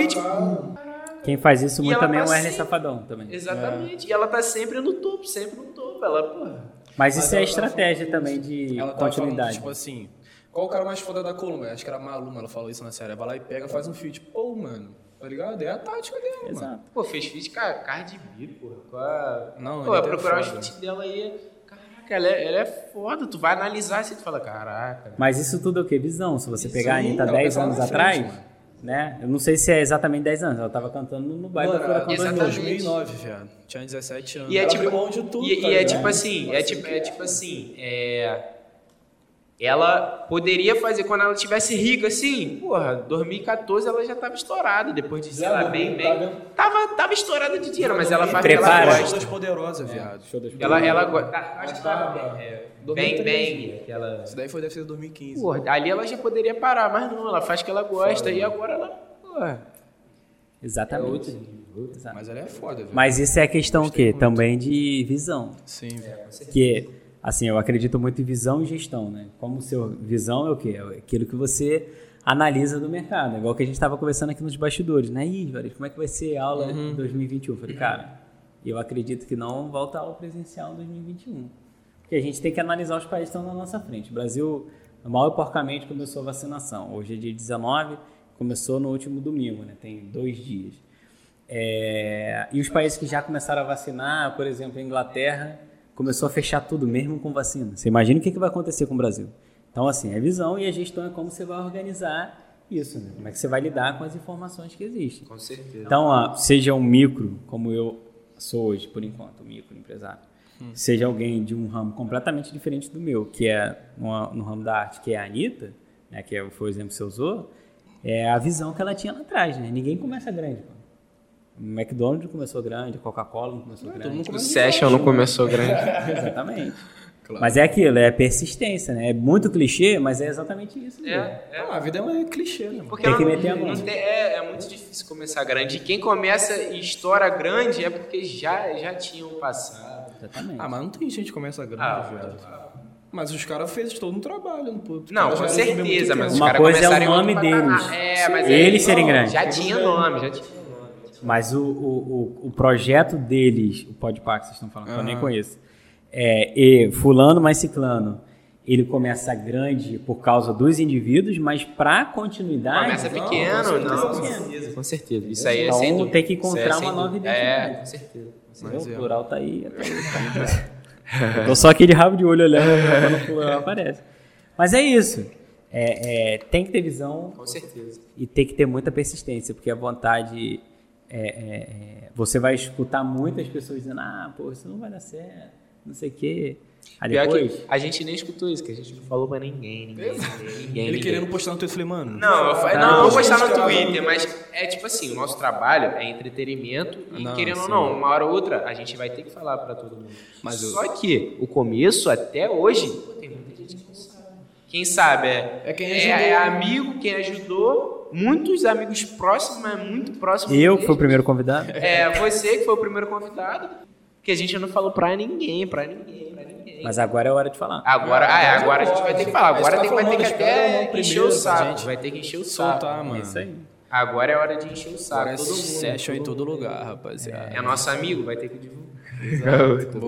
Quem faz isso E muito também é tá o Wesley sempre- Safadão também. Exatamente. E ela tá sempre no topo, sempre no topo. Ela, porra. Mas Mas isso é estratégia também de Ela continuidade. falando, tipo assim, qual o cara mais foda da Colômbia? Acho que era a Maluma, ela falou isso na série. Vai lá e pega, faz um feat. Pô, mano, tá ligado? É a tática dela, mano. Exato. Pô, fez feat com a Cardi B, porra. Com a... Não, Pô, é procurar os feats dela aí. Caraca, ela é, ela é foda. Tu vai analisar assim e tu fala, caraca. Mas isso tudo é o quê? Visão. Se você pegar a Sim, Anitta ela 10 pensa lá anos frente, atrás, mano. Né? Eu não sei se é exatamente 10 anos. Ela tava cantando no baile Mano, da Furacão ela- exatamente. 2009, viado. Tinha 17 anos. E é Ela tipo, abriu mão de tudo, e, tá e é tipo assim, é tipo, é tipo assim, é, ela poderia fazer quando ela tivesse rica assim, porra, 2014 ela já tava estourada, depois de, sei lá, bem, bem, tava, tava estourada de dinheiro, mas ela faz ela Prepara. Show gosta. das poderosas, viado. Show das Ela, ela gosta, acho que Tava- tava, é, bem, 2013. bem, aquela... Isso daí foi, deve ser 2015. Porra, ali ela já poderia parar, mas não, ela faz o que ela gosta e agora ela, porra, é Exatamente. outro nível. Exato. Mas ela é foda, velho. Mas isso é a questão o quê? Também de visão. Sim, velho. Que, assim, eu acredito muito em visão e gestão, né? Como o seu visão é o quê? É aquilo que você analisa do mercado. Igual que a gente estava conversando aqui nos bastidores, né? Ih, velho, como é que vai ser a aula em 2021? Eu falei, cara, eu acredito que não volta a aula presencial em 2021. Porque a gente tem que analisar os países que estão na nossa frente. O Brasil, mal e porcamente, começou a vacinação. Hoje é dia 19, começou no último domingo, né? Tem dois dias. É, e os países que já começaram a vacinar, por exemplo, a Inglaterra, começou a fechar tudo mesmo com vacina. Você imagina o que, que vai acontecer com o Brasil? Então, assim, a visão e a gestão é como você vai organizar isso, né? Como é que você vai lidar com as informações que existem. Com certeza. Então, ó, seja um micro, como eu sou hoje, por enquanto, um micro empresário, seja alguém de um ramo completamente diferente do meu, que é no, no ramo da arte, que é a Anitta, né, que é- foi o exemplo que você usou, é a visão que ela tinha lá atrás, né? Ninguém começa grande, pô. O McDonald's começou grande, a Coca-Cola não começou grande. O Session não começou grande. Exatamente. Claro. Mas é aquilo, é persistência, né? É muito clichê, mas é exatamente isso. É, é. Ah, a vida é um clichê, né? Porque Tem que não- meter a mão. é, é muito difícil começar grande. E quem começa e estoura grande é porque já, já tinham passado. Exatamente. Ah, mas não tem gente que começa grande, Ah, velho. Mas os caras fez todo um trabalho. Os Não, com certeza, mas os Uma caras coisa é o começaram nome deles. É, mas Sim. aí- Eles serem grandes. Já tinha nome, já tinha. Mas o, o, o, o projeto deles, o Podpah que vocês estão falando, que eu nem conheço, é e fulano mais ciclano, ele começa grande por causa dos indivíduos, mas para continuidade... Começa não, pequeno, com não, com certeza. com certeza. Isso aí é Então, sem dúvida. tem que encontrar é sem uma nova dúvida. identidade. É, com certeza. Mas o é. plural tá aí. Tá aí. Eu tô só aquele rabo de olho olhando quando o plural aparece. Mas é isso. É, é, tem que ter visão Com certeza. e tem que ter muita persistência, porque a vontade. É, é, é, você vai escutar muitas pessoas dizendo: ah, pô, isso não vai dar certo, não sei o quê. Aí Pior depois. que a gente nem escutou isso, que a gente não falou pra ninguém, ninguém, ninguém, ninguém. Ele ninguém. querendo postar no Twitter, eu falei, mano. Não, eu falei, Não, não, eu vou postar no Twitter, mas é tipo assim, o nosso trabalho é entretenimento e Não, querendo ou não, uma hora ou outra a gente vai ter que falar pra todo mundo. Mas eu- Só que o começo até hoje, tem muita gente que não sabe. Quem sabe é, É quem é, é amigo, quem ajudou, muitos amigos próximos, mas muito próximos. Eu, que fui o primeiro convidado. É, você que foi o primeiro convidado, que a gente não falou pra ninguém, pra ninguém, pra ninguém. Mas agora é hora de falar. Agora, ah, é, agora a gente vai ter que falar. Agora tem, tá vai ter que até o encher o saco. gente Vai ter que encher o saco. Soltar, mano. É isso aí. Agora é hora de encher o saco. Agora é todo mundo. session em todo lugar, rapaziada. É nosso amigo, vai ter que divulgar.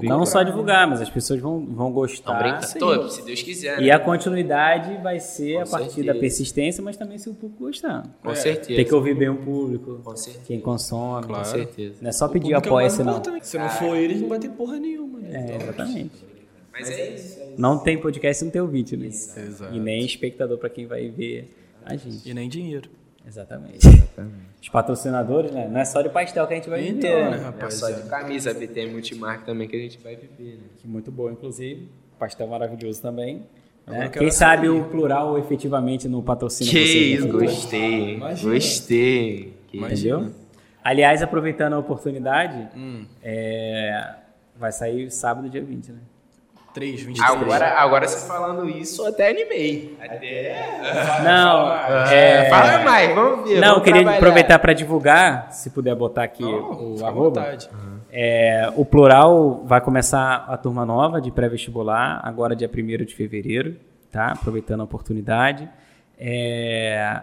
Não só divulgar, mas as pessoas vão, vão Não gostar. brinca. sim. Todo, se Deus quiser. E né? a continuidade vai ser Com a partir certeza. da persistência, mas também se o público gostar. Com certeza. Tem que ouvir bem o público, Com certeza. quem consome. Claro. Com certeza. Não é só O pedir é o apoia, mais senão. importante. Se não for eles, não vai ter porra nenhuma, né? É, exatamente. Mas é isso. é isso. Não tem podcast se não tem ouvinte, né? Exato. E nem espectador pra quem vai ver a gente. E nem dinheiro. Exatamente. Os patrocinadores, né? Não é só de pastel que a gente vai Então, viver, né, né? Não é rapaz? só de camisa, a BTM Multimarca também que a gente vai viver, né? Que muito boa, inclusive. Pastel maravilhoso também. Né? Quem sabe saber. o plural efetivamente no patrocínio. Que vocês, isso, né? gostei? Imagina. Gostei. Que Entendeu? Aliás, aproveitando a oportunidade, Hum, é, vai sair sábado, dia 20, né? 3, 23. Agora, agora você falando isso, eu até animei. Até. Não, É, é, fala mais, vamos ver. Não, eu vamos queria trabalhar. aproveitar para divulgar, se puder botar aqui Não, o arroba. vontade. É, o plural vai começar a turma nova de pré-vestibular, agora dia 1 de fevereiro, tá? Aproveitando a oportunidade. É,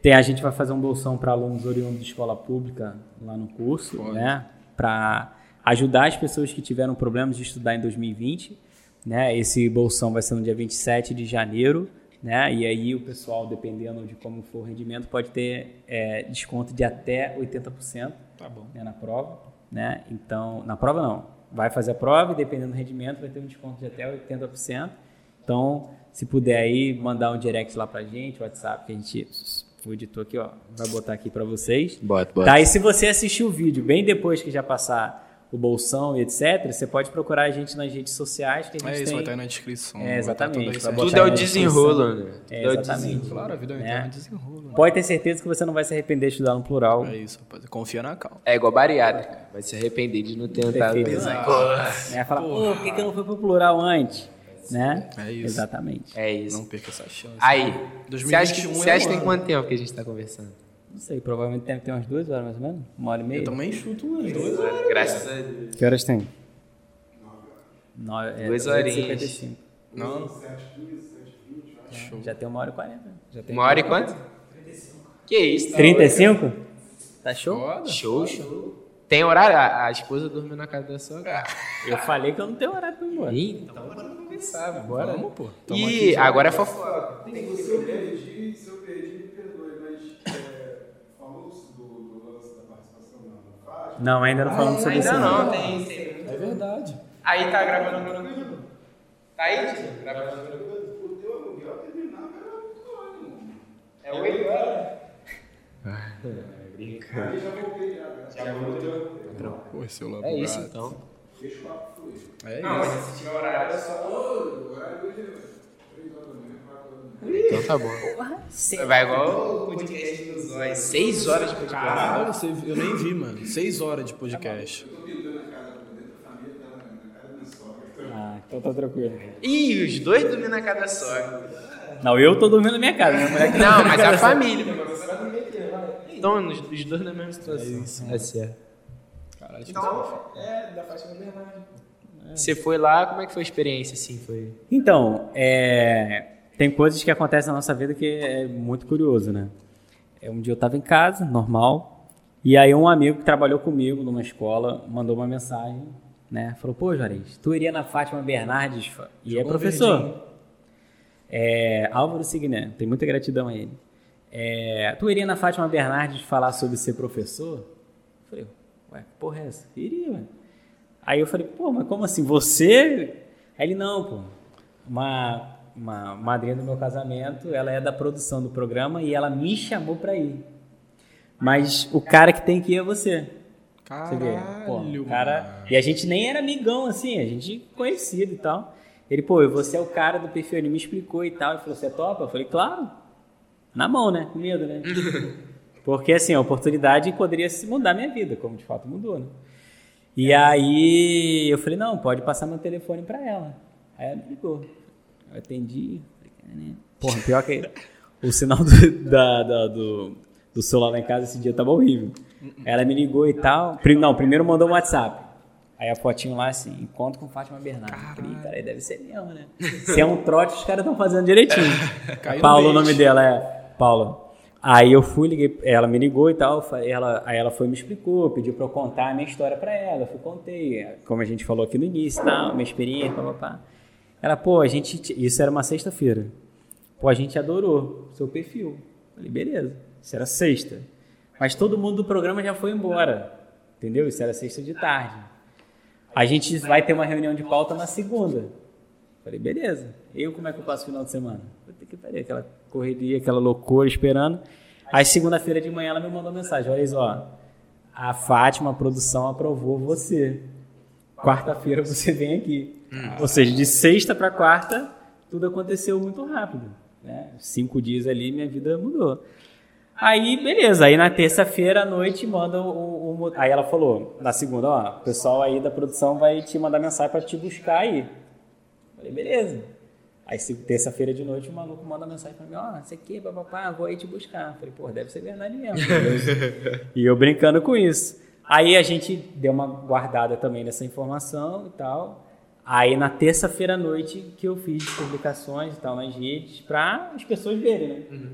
tem, a gente vai fazer um bolsão para alunos oriundos de escola pública lá no curso, Foda. né? Para ajudar as pessoas que tiveram problemas de estudar em 2020. Né? Esse bolsão vai ser no dia 27 de janeiro. Né? E aí o pessoal, dependendo de como for o rendimento, pode ter é, desconto de até 80% Tá bom. né, na prova, né? Então, na prova não. Vai fazer a prova e dependendo do rendimento vai ter um desconto de até 80%. Então, se puder aí mandar um direct lá pra gente, WhatsApp, que a gente o editor aqui, ó, vai botar aqui pra vocês. Bota, bota. Tá, e se você assistir o vídeo bem depois que já passar o bolsão e etc, você pode procurar a gente nas redes sociais que a gente É isso, tem. vai estar aí na descrição. É, exatamente, tudo é o desenrolo, né? É, Tudo é o exatamente. desenrolo. Claro, a vida É. interna desenrola. né? Pode ter certeza que você não vai se arrepender de estudar no plural. É isso, rapaz. Confia na calma. É igual bariátrica. Vai se arrepender de não ter entrado. Perfeito. Né? Falar, pô, por que, que eu não fui pro plural antes? Né? É isso. Exatamente. É isso. Não perca essa chance. Aí, você acha, que, 2021 você é acha que tem quanto tempo que a gente tá conversando? Não sei, provavelmente deve ter umas duas horas mais ou menos. Uma hora e meia. Eu também chuto umas duas. Graças a Deus. Que horas tem? Nove, é, Duas 8h55. horinhas. Não, Já tem uma hora e quarenta. Já tem Uma hora e quanto? Que isso? tá 35? Tá show? foda. Show, show. Tem horário? A, a esposa dormiu na casa da sogra. Eu falei que eu não tenho horário pra ir embora. Ih, então bora conversar, bora. Vamos, pô. Tamo E agora é fofoca. Se eu perdi, se eu perdi, me perdoe, mas é, falou-se do, do lance da participação na, na faixa. Não, ainda não falamos sobre isso. Ainda não, tem, tem. É verdade. Aí tá gravando tranquilo? Tá aí, tio? Gravando tranquilo? O era muito ano. É oito horas? Aí já voltei já. Já voltou? Pô, seu labo É isso então. Deixa o papo fluir. É Não, isso. mas se tiver horário é só. Ô, o horário hoje é 3 horas da manhã, 4 horas da manhã. Então tá bom. Vai igual o podcast do Zói. Seis horas de podcast. Caralho, eu nem vi, mano. Seis horas de podcast. Eu tô pintando a casa por dentro, a família tá na, na casa da minha sogra. Ah, então tá tranquilo. Ih, os dois dormindo na casa da sogra. Não, eu tô dormindo na minha casa. Minha mulher que tá Não, mas a família. Você vai dormir aqui, vai. Então, os os dois na mesma situação. É certo. Caralho, Então, é, da Fátima Bernardo. Você foi lá, como é que foi a experiência, assim? Foi... Então, é, tem coisas que acontecem na nossa vida que é muito curioso, né? É, Um dia eu estava em casa, normal, e aí um amigo que trabalhou comigo numa escola mandou uma mensagem, né? Falou, pô, Juarez, tu iria na Fátima Bernardes? E é Jogou professor. É, Álvaro Signé, tem muita gratidão a ele. É, tu iria na Fátima Bernardes falar sobre ser professor? Eu falei, ué, que porra é essa? Iria, ué. Aí eu falei, pô, mas como assim? Você? Aí ele, não, pô. Uma, uma madrinha do meu casamento, ela é da produção do programa e ela me chamou pra ir. Mas o cara que tem que ir é você. Você vê, pô, Caralho, o cara. E a gente nem era amigão assim, a gente conhecido e tal. Ele, pô, você é o cara do perfil, ele me explicou e tal. Ele falou, você topa? Eu falei, claro. Na mão, né? Com medo, né? Porque assim, a oportunidade poderia se mudar minha vida, como de fato mudou, né? E aí eu falei, não, pode passar meu telefone pra ela. Aí ela me ligou. Atendi. Porra, pior que o sinal do, da- da- do, do celular lá em casa esse dia tava horrível. Ela me ligou e tal. Não, primeiro mandou um WhatsApp. Aí a fotinho lá assim, encontro com Fátima Bernardo. Falei, cara, aí deve ser mesmo, né? Se é um trote, os caras estão fazendo direitinho. Paulo, o nome dela é Paula. Aí eu fui, liguei, ela me ligou e tal, ela, aí ela foi e me explicou, pediu pra eu contar a minha história pra ela, eu fui contei, como a gente falou aqui no início, tal, minha experiência, papapá. Ela, pô, a gente, te- isso era uma sexta-feira, pô, a gente adorou seu perfil. Falei, beleza, isso era sexta. Mas todo mundo do programa já foi embora, entendeu? Isso era sexta de tarde. A gente vai ter uma reunião de pauta na segunda. Falei, beleza. Eu como é que eu passo o final de semana? Puta que pariu, aquela correria, aquela loucura esperando. Aí segunda-feira de manhã ela me mandou mensagem, olha isso, ó. A Fátima, a produção, aprovou você. Quarta-feira você vem aqui. Ou seja, de sexta para quarta, tudo aconteceu muito rápido. Né? Cinco dias ali, minha vida mudou. Aí, beleza. Aí na terça-feira à noite manda o, o- Aí ela falou, na segunda, ó, o pessoal aí da produção vai te mandar mensagem para te buscar aí. Falei, beleza. Aí terça-feira de noite o maluco manda mensagem pra mim, ó, você aqui, papapá, vou aí te buscar. Falei, pô, deve ser verdade mesmo. e eu brincando com isso. Aí a gente deu uma guardada também nessa informação e tal. Aí na terça-feira à noite que eu fiz publicações e tal nas redes para as pessoas verem, né?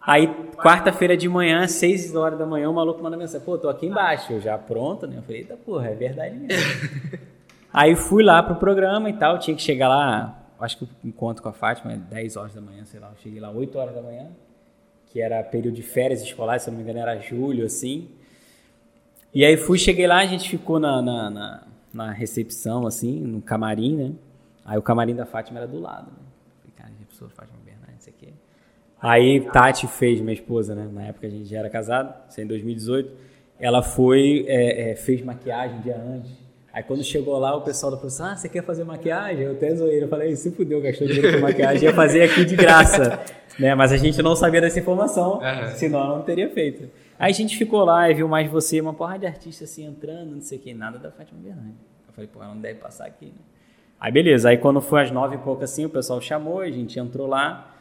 Aí, quarta-feira de manhã, seis horas da manhã, o maluco manda mensagem, pô, tô aqui embaixo, eu já pronto, né? Eu falei, eita porra, é verdade mesmo. Aí fui lá pro programa e tal, tinha que chegar lá, acho que o encontro com a Fátima é 10 horas da manhã, sei lá, eu cheguei lá 8 horas da manhã, que era período de férias escolares, se eu não me engano era julho, assim. E aí fui, cheguei lá, a gente ficou na, na, na, na recepção, assim, no camarim, né? Aí o camarim da Fátima era do lado, né? Falei, cara, já pensou Fátima Bernardes, isso aqui. Aí Tati fez, minha esposa, né? Na época a gente já era casado, isso é em 2018. Ela foi, é, é, fez maquiagem um dia antes. Aí quando chegou lá, o pessoal da produção, ah, você quer fazer maquiagem? Eu até zoei, eu falei, se fudeu, gastou dinheiro com maquiagem, ia fazer aqui de graça. né? Mas a gente não sabia dessa informação, Aham. senão eu não teria feito. Aí a gente ficou lá e viu mais você, uma porra de artista assim entrando, não sei o que, nada da Fátima Bernardes. Falei, pô, ela não deve passar aqui, né? Aí beleza, aí quando foi às nove e pouco assim, o pessoal chamou, a gente entrou lá.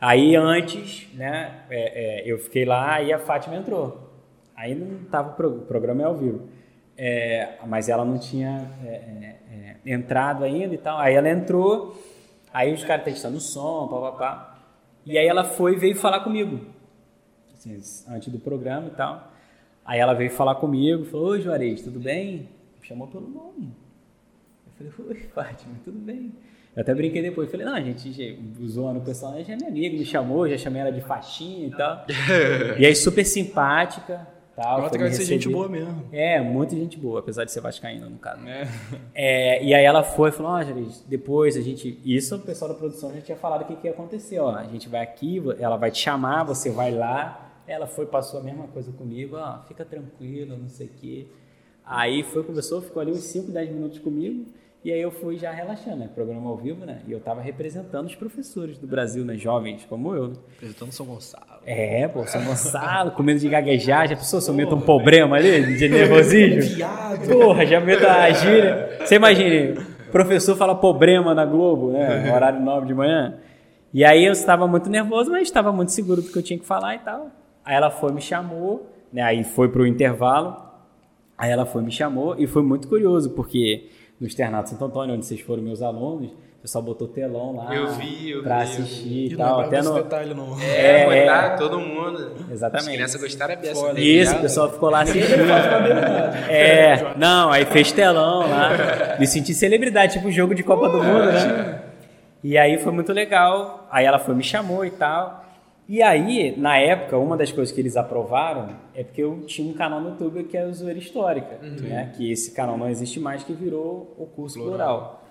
Aí antes, né, é, é, eu fiquei lá e a Fátima entrou. Aí não tava o programa é ao vivo. É, mas ela não tinha é, é, é, entrado ainda e tal. Aí ela entrou, aí os caras testando o som, papapá. E aí ela foi e veio falar comigo. Assim, antes do programa e tal. Aí ela veio falar comigo, falou, oi Juarez, tudo bem? Me chamou pelo nome. Eu falei, oi Fátima, tudo bem? Eu até brinquei depois, falei, não, a gente zoando o pessoal, já é minha amiga, me chamou, já chamei ela de faixinha e tal. e aí super simpática, tal. Me que ser gente boa mesmo. É, muita gente boa, apesar de ser vascaína no caso. É. É, e aí ela foi e falou, ó, Jaris, depois a gente. Isso o pessoal da produção já tinha falado o que, que ia acontecer, ó. A gente vai aqui, ela vai te chamar, você vai lá. Ela foi, passou a mesma coisa comigo, ó, fica tranquilo, não sei o quê. Aí foi, conversou, ficou ali uns 5, 10 minutos comigo. E aí eu fui já relaxando, né? Programa ao vivo, né? E eu tava representando os professores do Brasil, né? Jovens como eu, né? Apresentando São Gonçalo. É, pô, São Gonçalo, com medo de gaguejar, já pensou se eu meto um problema ali, de nervosismo? Porra, já meto a gíria. Você imagina, professor fala problema na Globo, né, horário nobre de manhã. E aí eu estava muito nervoso, mas estava muito seguro do que eu tinha que falar e tal. Aí ela foi, me chamou, né, aí foi pro intervalo, aí ela foi, me chamou, e foi muito curioso, porque no Externato Santo Antônio, onde vocês foram meus alunos, o pessoal botou telão lá Eu vi, eu pra vi, eu assistir E e não tal, até no... detalhe, não. É, É, botar todo mundo. Exatamente. As crianças gostaram a beça Foda. dele. Isso, o pessoal ficou lá assistindo. É, não, aí fez telão lá. Me senti celebridade, tipo jogo de Copa do Mundo, né? E aí foi muito legal. Aí ela foi, me chamou e tal. E aí, na época, uma das coisas que eles aprovaram é porque eu tinha um canal no YouTube que é o Zoeira Histórica, né? Que esse canal não existe mais, que virou o curso plural.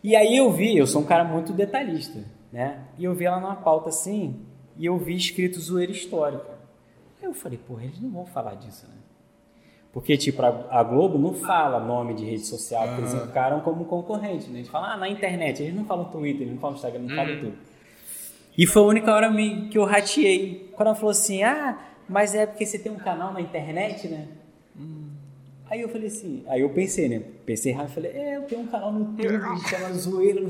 E aí eu vi, eu sou um cara muito detalhista, né? E eu vi ela numa pauta assim, e eu vi escrito Zoeira Histórica. Aí eu falei, porra, eles não vão falar disso, né? Porque, tipo, a Globo não fala nome de rede social, porque eles encaram como concorrente, né? Eles falam, ah, na internet, eles não falam Twitter, eles não falam Instagram, não falam tudo. E foi a única hora que eu rateei. Quando ela falou assim, ah, mas é porque você tem um canal na internet, né? Aí eu falei assim, aí eu pensei, né? Pensei errado, falei, é, eu tenho um canal no YouTube, chama Zoeira.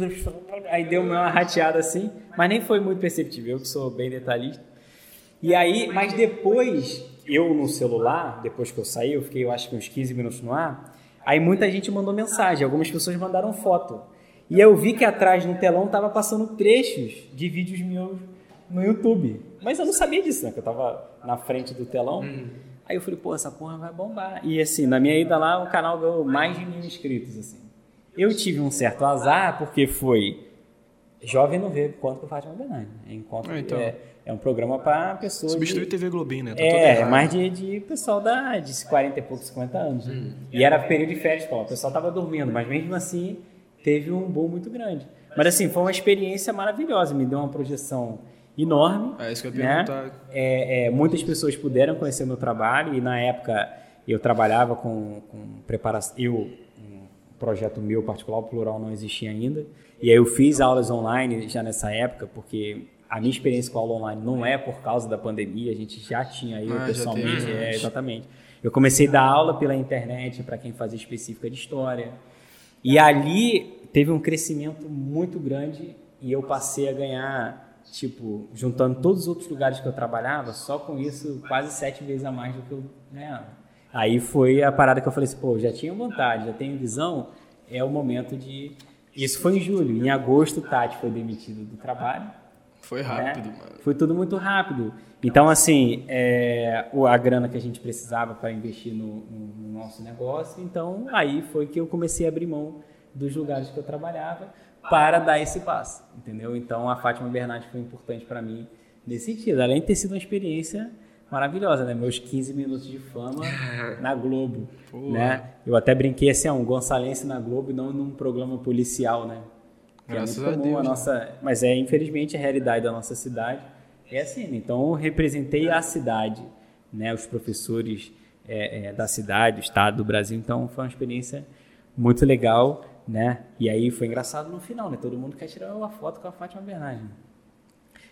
Aí deu uma rateada assim, mas nem foi muito perceptível, eu que sou bem detalhista. E aí, mas depois, eu no celular, depois que eu saí, eu fiquei, eu acho que uns 15 minutos no ar, aí muita gente mandou mensagem, algumas pessoas mandaram foto. E eu vi que atrás no telão tava passando trechos de vídeos meus no YouTube. Mas eu não sabia disso, né? Que eu tava na frente do telão. Aí eu falei, pô, essa porra vai bombar. E assim, na minha ida lá, o canal ganhou mais de mil inscritos, assim. Eu tive um certo azar, porque foi Jovem não vê quanto o Fátima Bernardes. É, encontro, Ah, então. é, é um programa para pessoas. Substitui de, TV Globinho, né? Tá é, errado. mais de, de pessoal da, de 40 e poucos, 50 anos. né? E era período de férias, pô, o pessoal tava dormindo, mas mesmo assim teve um boom muito grande. Mas assim, foi uma experiência maravilhosa, me deu uma projeção enorme. É isso que eu ia né? perguntar. É, é, muitas pessoas puderam conhecer meu trabalho e na época eu trabalhava com, com preparação. Eu, um projeto meu particular, o Plural não existia ainda. E aí eu fiz aulas online já nessa época, porque a minha experiência com aula online não é por causa da pandemia, a gente já tinha eu Ah, pessoalmente, teve é, antes. exatamente. Eu comecei a dar aula pela internet para quem fazia específica de história. E ali teve um crescimento muito grande e eu passei a ganhar, tipo, juntando todos os outros lugares que eu trabalhava, só com isso quase sete vezes a mais do que eu ganhava. Aí foi a parada que eu falei assim, pô, já tinha vontade, já tenho visão, é o momento de... Isso foi em julho. Em agosto, Tati foi demitido do trabalho. Foi né? rápido, mano. Foi tudo muito rápido. Então, assim, é, a grana que a gente precisava para investir no, no- no nosso negócio, então aí foi que eu comecei a abrir mão dos lugares que eu trabalhava para dar esse passo, entendeu? Então, a Fátima Bernardi foi importante para mim nesse sentido. Além de ter sido uma experiência maravilhosa, né? Meus 15 minutos de fama na Globo, né? Eu até brinquei assim, um gonçalense na Globo e não num programa policial, né? Que Graças é a Deus, né? nossa, mas é infelizmente a realidade da nossa cidade é assim. né? Então eu representei a cidade, né? Os professores é, é, da cidade, do estado, do Brasil. Então foi uma experiência muito legal, né? E aí foi engraçado no final, né? Todo mundo quer tirar uma foto com a Fátima Bernardes. né?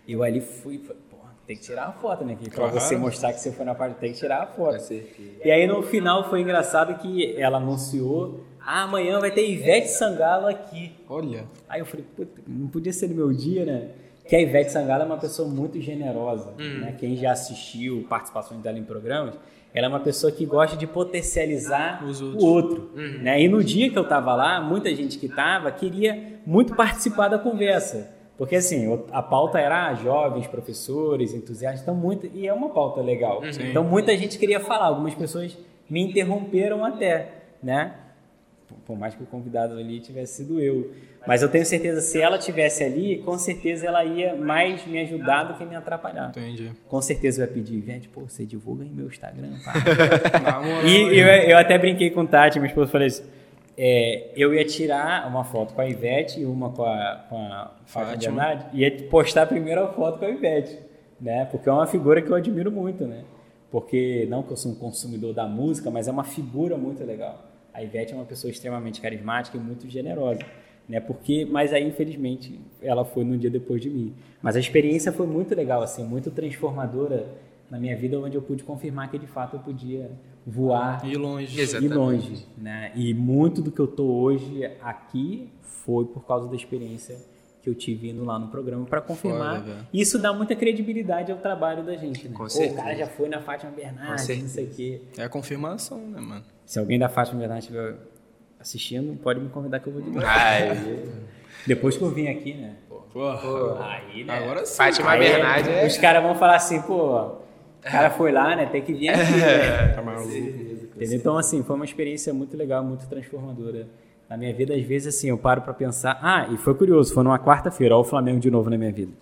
Eu ali fui, falei, pô, tem que tirar a foto, né? Que pra Claro. você mostrar que você foi na parte, tem que tirar a foto. E aí no final foi engraçado que ela anunciou, ah, amanhã vai ter Ivete Sangalo aqui. Olha, Aí eu falei, puta, não podia ser no meu dia, né? Que a Ivete Sangalo é uma pessoa muito generosa, né? Quem já assistiu participações dela em programas, ela é uma pessoa que gosta de potencializar Os o outro, né? E no dia que eu tava lá, muita gente que tava queria muito participar da conversa. Porque assim, a pauta era ah, jovens, professores, entusiastas, então muito, e é uma pauta legal. Então muita gente queria falar, algumas pessoas me interromperam até, né? Por- mais que o convidado ali tivesse sido eu. Mas eu tenho certeza, se ela tivesse ali, com certeza ela ia mais me ajudar do que me atrapalhar. entendi. Com certeza eu ia pedir, Ivete, pô, você divulga em meu Instagram, pá. E eu, eu até brinquei com o Tati, minha esposa, falei assim, é, eu ia tirar uma foto com a Ivete e uma com a, com a Fátima e ia postar primeiro a foto com a Ivete, né? Porque é uma figura que eu admiro muito, né? Porque, não que eu sou um consumidor da música, mas é uma figura muito legal. A Ivete é uma pessoa extremamente carismática e muito generosa, né? Porque, mas aí, infelizmente, ela foi no dia depois de mim. Mas a experiência foi muito legal, assim, muito transformadora na minha vida, onde eu pude confirmar que, de fato, eu podia voar Ir longe. Exatamente. e longe, né? E muito do que eu tô hoje aqui foi por causa da experiência que eu tive indo lá no programa para confirmar. Foda. Isso dá muita credibilidade ao trabalho da gente, né? Com Pô, o certeza. cara já foi na Fátima Bernardes, Com não sei o quê. É a confirmação, né, mano? Se alguém da Fátima Bernardes estiver assistindo, pode me convidar que eu vou de novo. Depois que eu vim aqui, né? Porra. Aí, né? Agora sim. Fátima Aí, Bernardi é. Os caras vão falar assim, pô, o cara foi lá, né? Tem que vir aqui, né? Tá maluco. Entendeu? Então, assim, foi uma experiência muito legal, muito transformadora. Na minha vida, às vezes, assim, eu paro pra pensar. Ah, e foi curioso, foi numa quarta-feira, ó, o Flamengo de novo na minha vida.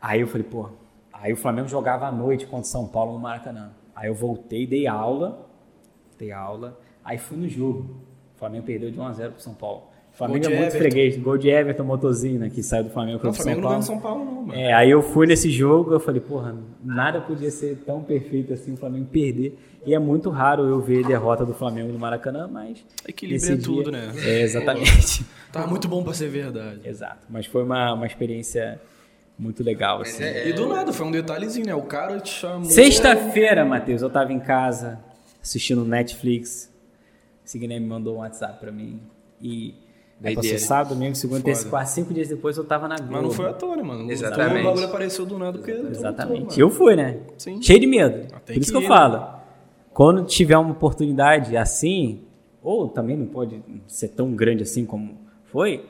Aí eu falei, pô. Aí o Flamengo jogava à noite contra o São Paulo no Maracanã. Aí eu voltei, dei aula, dei aula, aí fui no jogo. O Flamengo perdeu de 1 a 0 pro São Paulo. O Flamengo é muito freguês. Gol de Everton Motozinho, né, que saiu do Flamengo pro o São Flamengo não Paulo. ganha São Paulo, não, mano. É, aí eu fui nesse jogo, eu falei, porra, nada podia ser tão perfeito assim o Flamengo perder. E é muito raro eu ver derrota do Flamengo no Maracanã, mas. Equilíbrio é tudo, dia- né? É, exatamente. Tá muito bom pra ser verdade. Exato. Mas foi uma, uma experiência muito legal, assim. é- E do nada, foi um detalhezinho, né? O cara te chamou. Sexta-feira, Matheus, eu tava em casa assistindo Netflix. Signé me mandou um WhatsApp pra mim. E. Aí passou sábado, domingo, segunda, terça, quarta, cinco dias depois eu tava na Globo. Mas não foi à toa, né, mano? Exatamente. O bagulho apareceu do nada porque. Exatamente. Eu fui, né? Sim. Cheio de medo. Ah, Por tem isso que que eu ir, falo. Quando tiver uma oportunidade assim, ou também não pode ser tão grande assim como foi,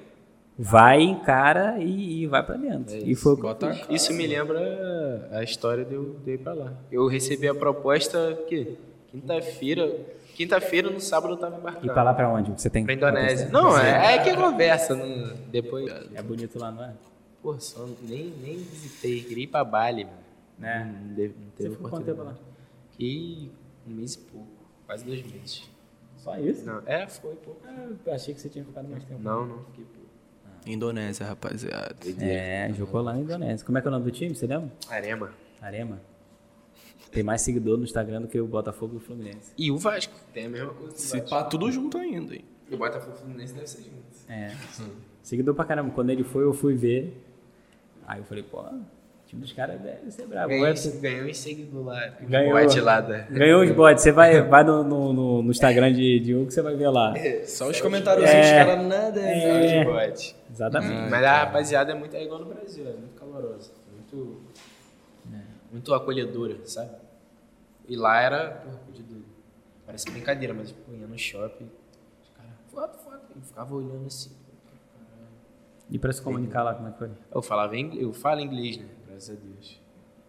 vai, encara e, e vai pra dentro. e foi o que eu Bota. Isso me lembra a história de eu, de eu ir pra lá. Eu recebi a proposta que quinta-feira. Quinta-feira, no sábado eu tava E embarcando. pra lá pra onde? Você tem Pra Indonésia. Não, é, é que conversa. Não, depois. É bonito lá, não é? Pô, só nem, nem visitei. Queria ir pra Bali, mano. Né? Não, deve, não Você teve ficou quanto tempo lá? Fiquei um mês e pouco. Quase dois meses. Só isso? Não, é, foi pouco. Ah, eu achei que você tinha ficado mais tempo. Não, não, fiquei pouco. Indonésia, rapaziada. É, jogou lá na Indonésia. Como é que é o nome do time, você lembra? Arema. Arema. Tem mais seguidor no Instagram do que o Botafogo e o Fluminense. E o Vasco. Tem a mesma coisa. Se pá, tudo junto ainda, hein? E o Botafogo Fluminense deve ser junto. É. Seguidor pra caramba. Quando ele foi, eu fui ver. Aí eu falei, pô, o time dos caras deve ser bravo. Ganhou, Vai- ganhou em seguidor lá. Ganhou. Bote lá da... Ganhou os bots. Você vai, vai no, no, no- no Instagram de, de Hugo, você vai ver lá. Só os comentários É. dos caras nada. É. Bote. Exatamente. Mas a rapaziada é muito é igual no Brasil, é muito calorosa. Muito, muito acolhedora, sabe? E lá era, porra, de Parece brincadeira, mas pô, ia no shopping, os caras, foto, foto. Eu ficava olhando assim. E pra se comunicar lá, como é que foi? Eu falava inglês, eu falo inglês, né? Graças a Deus.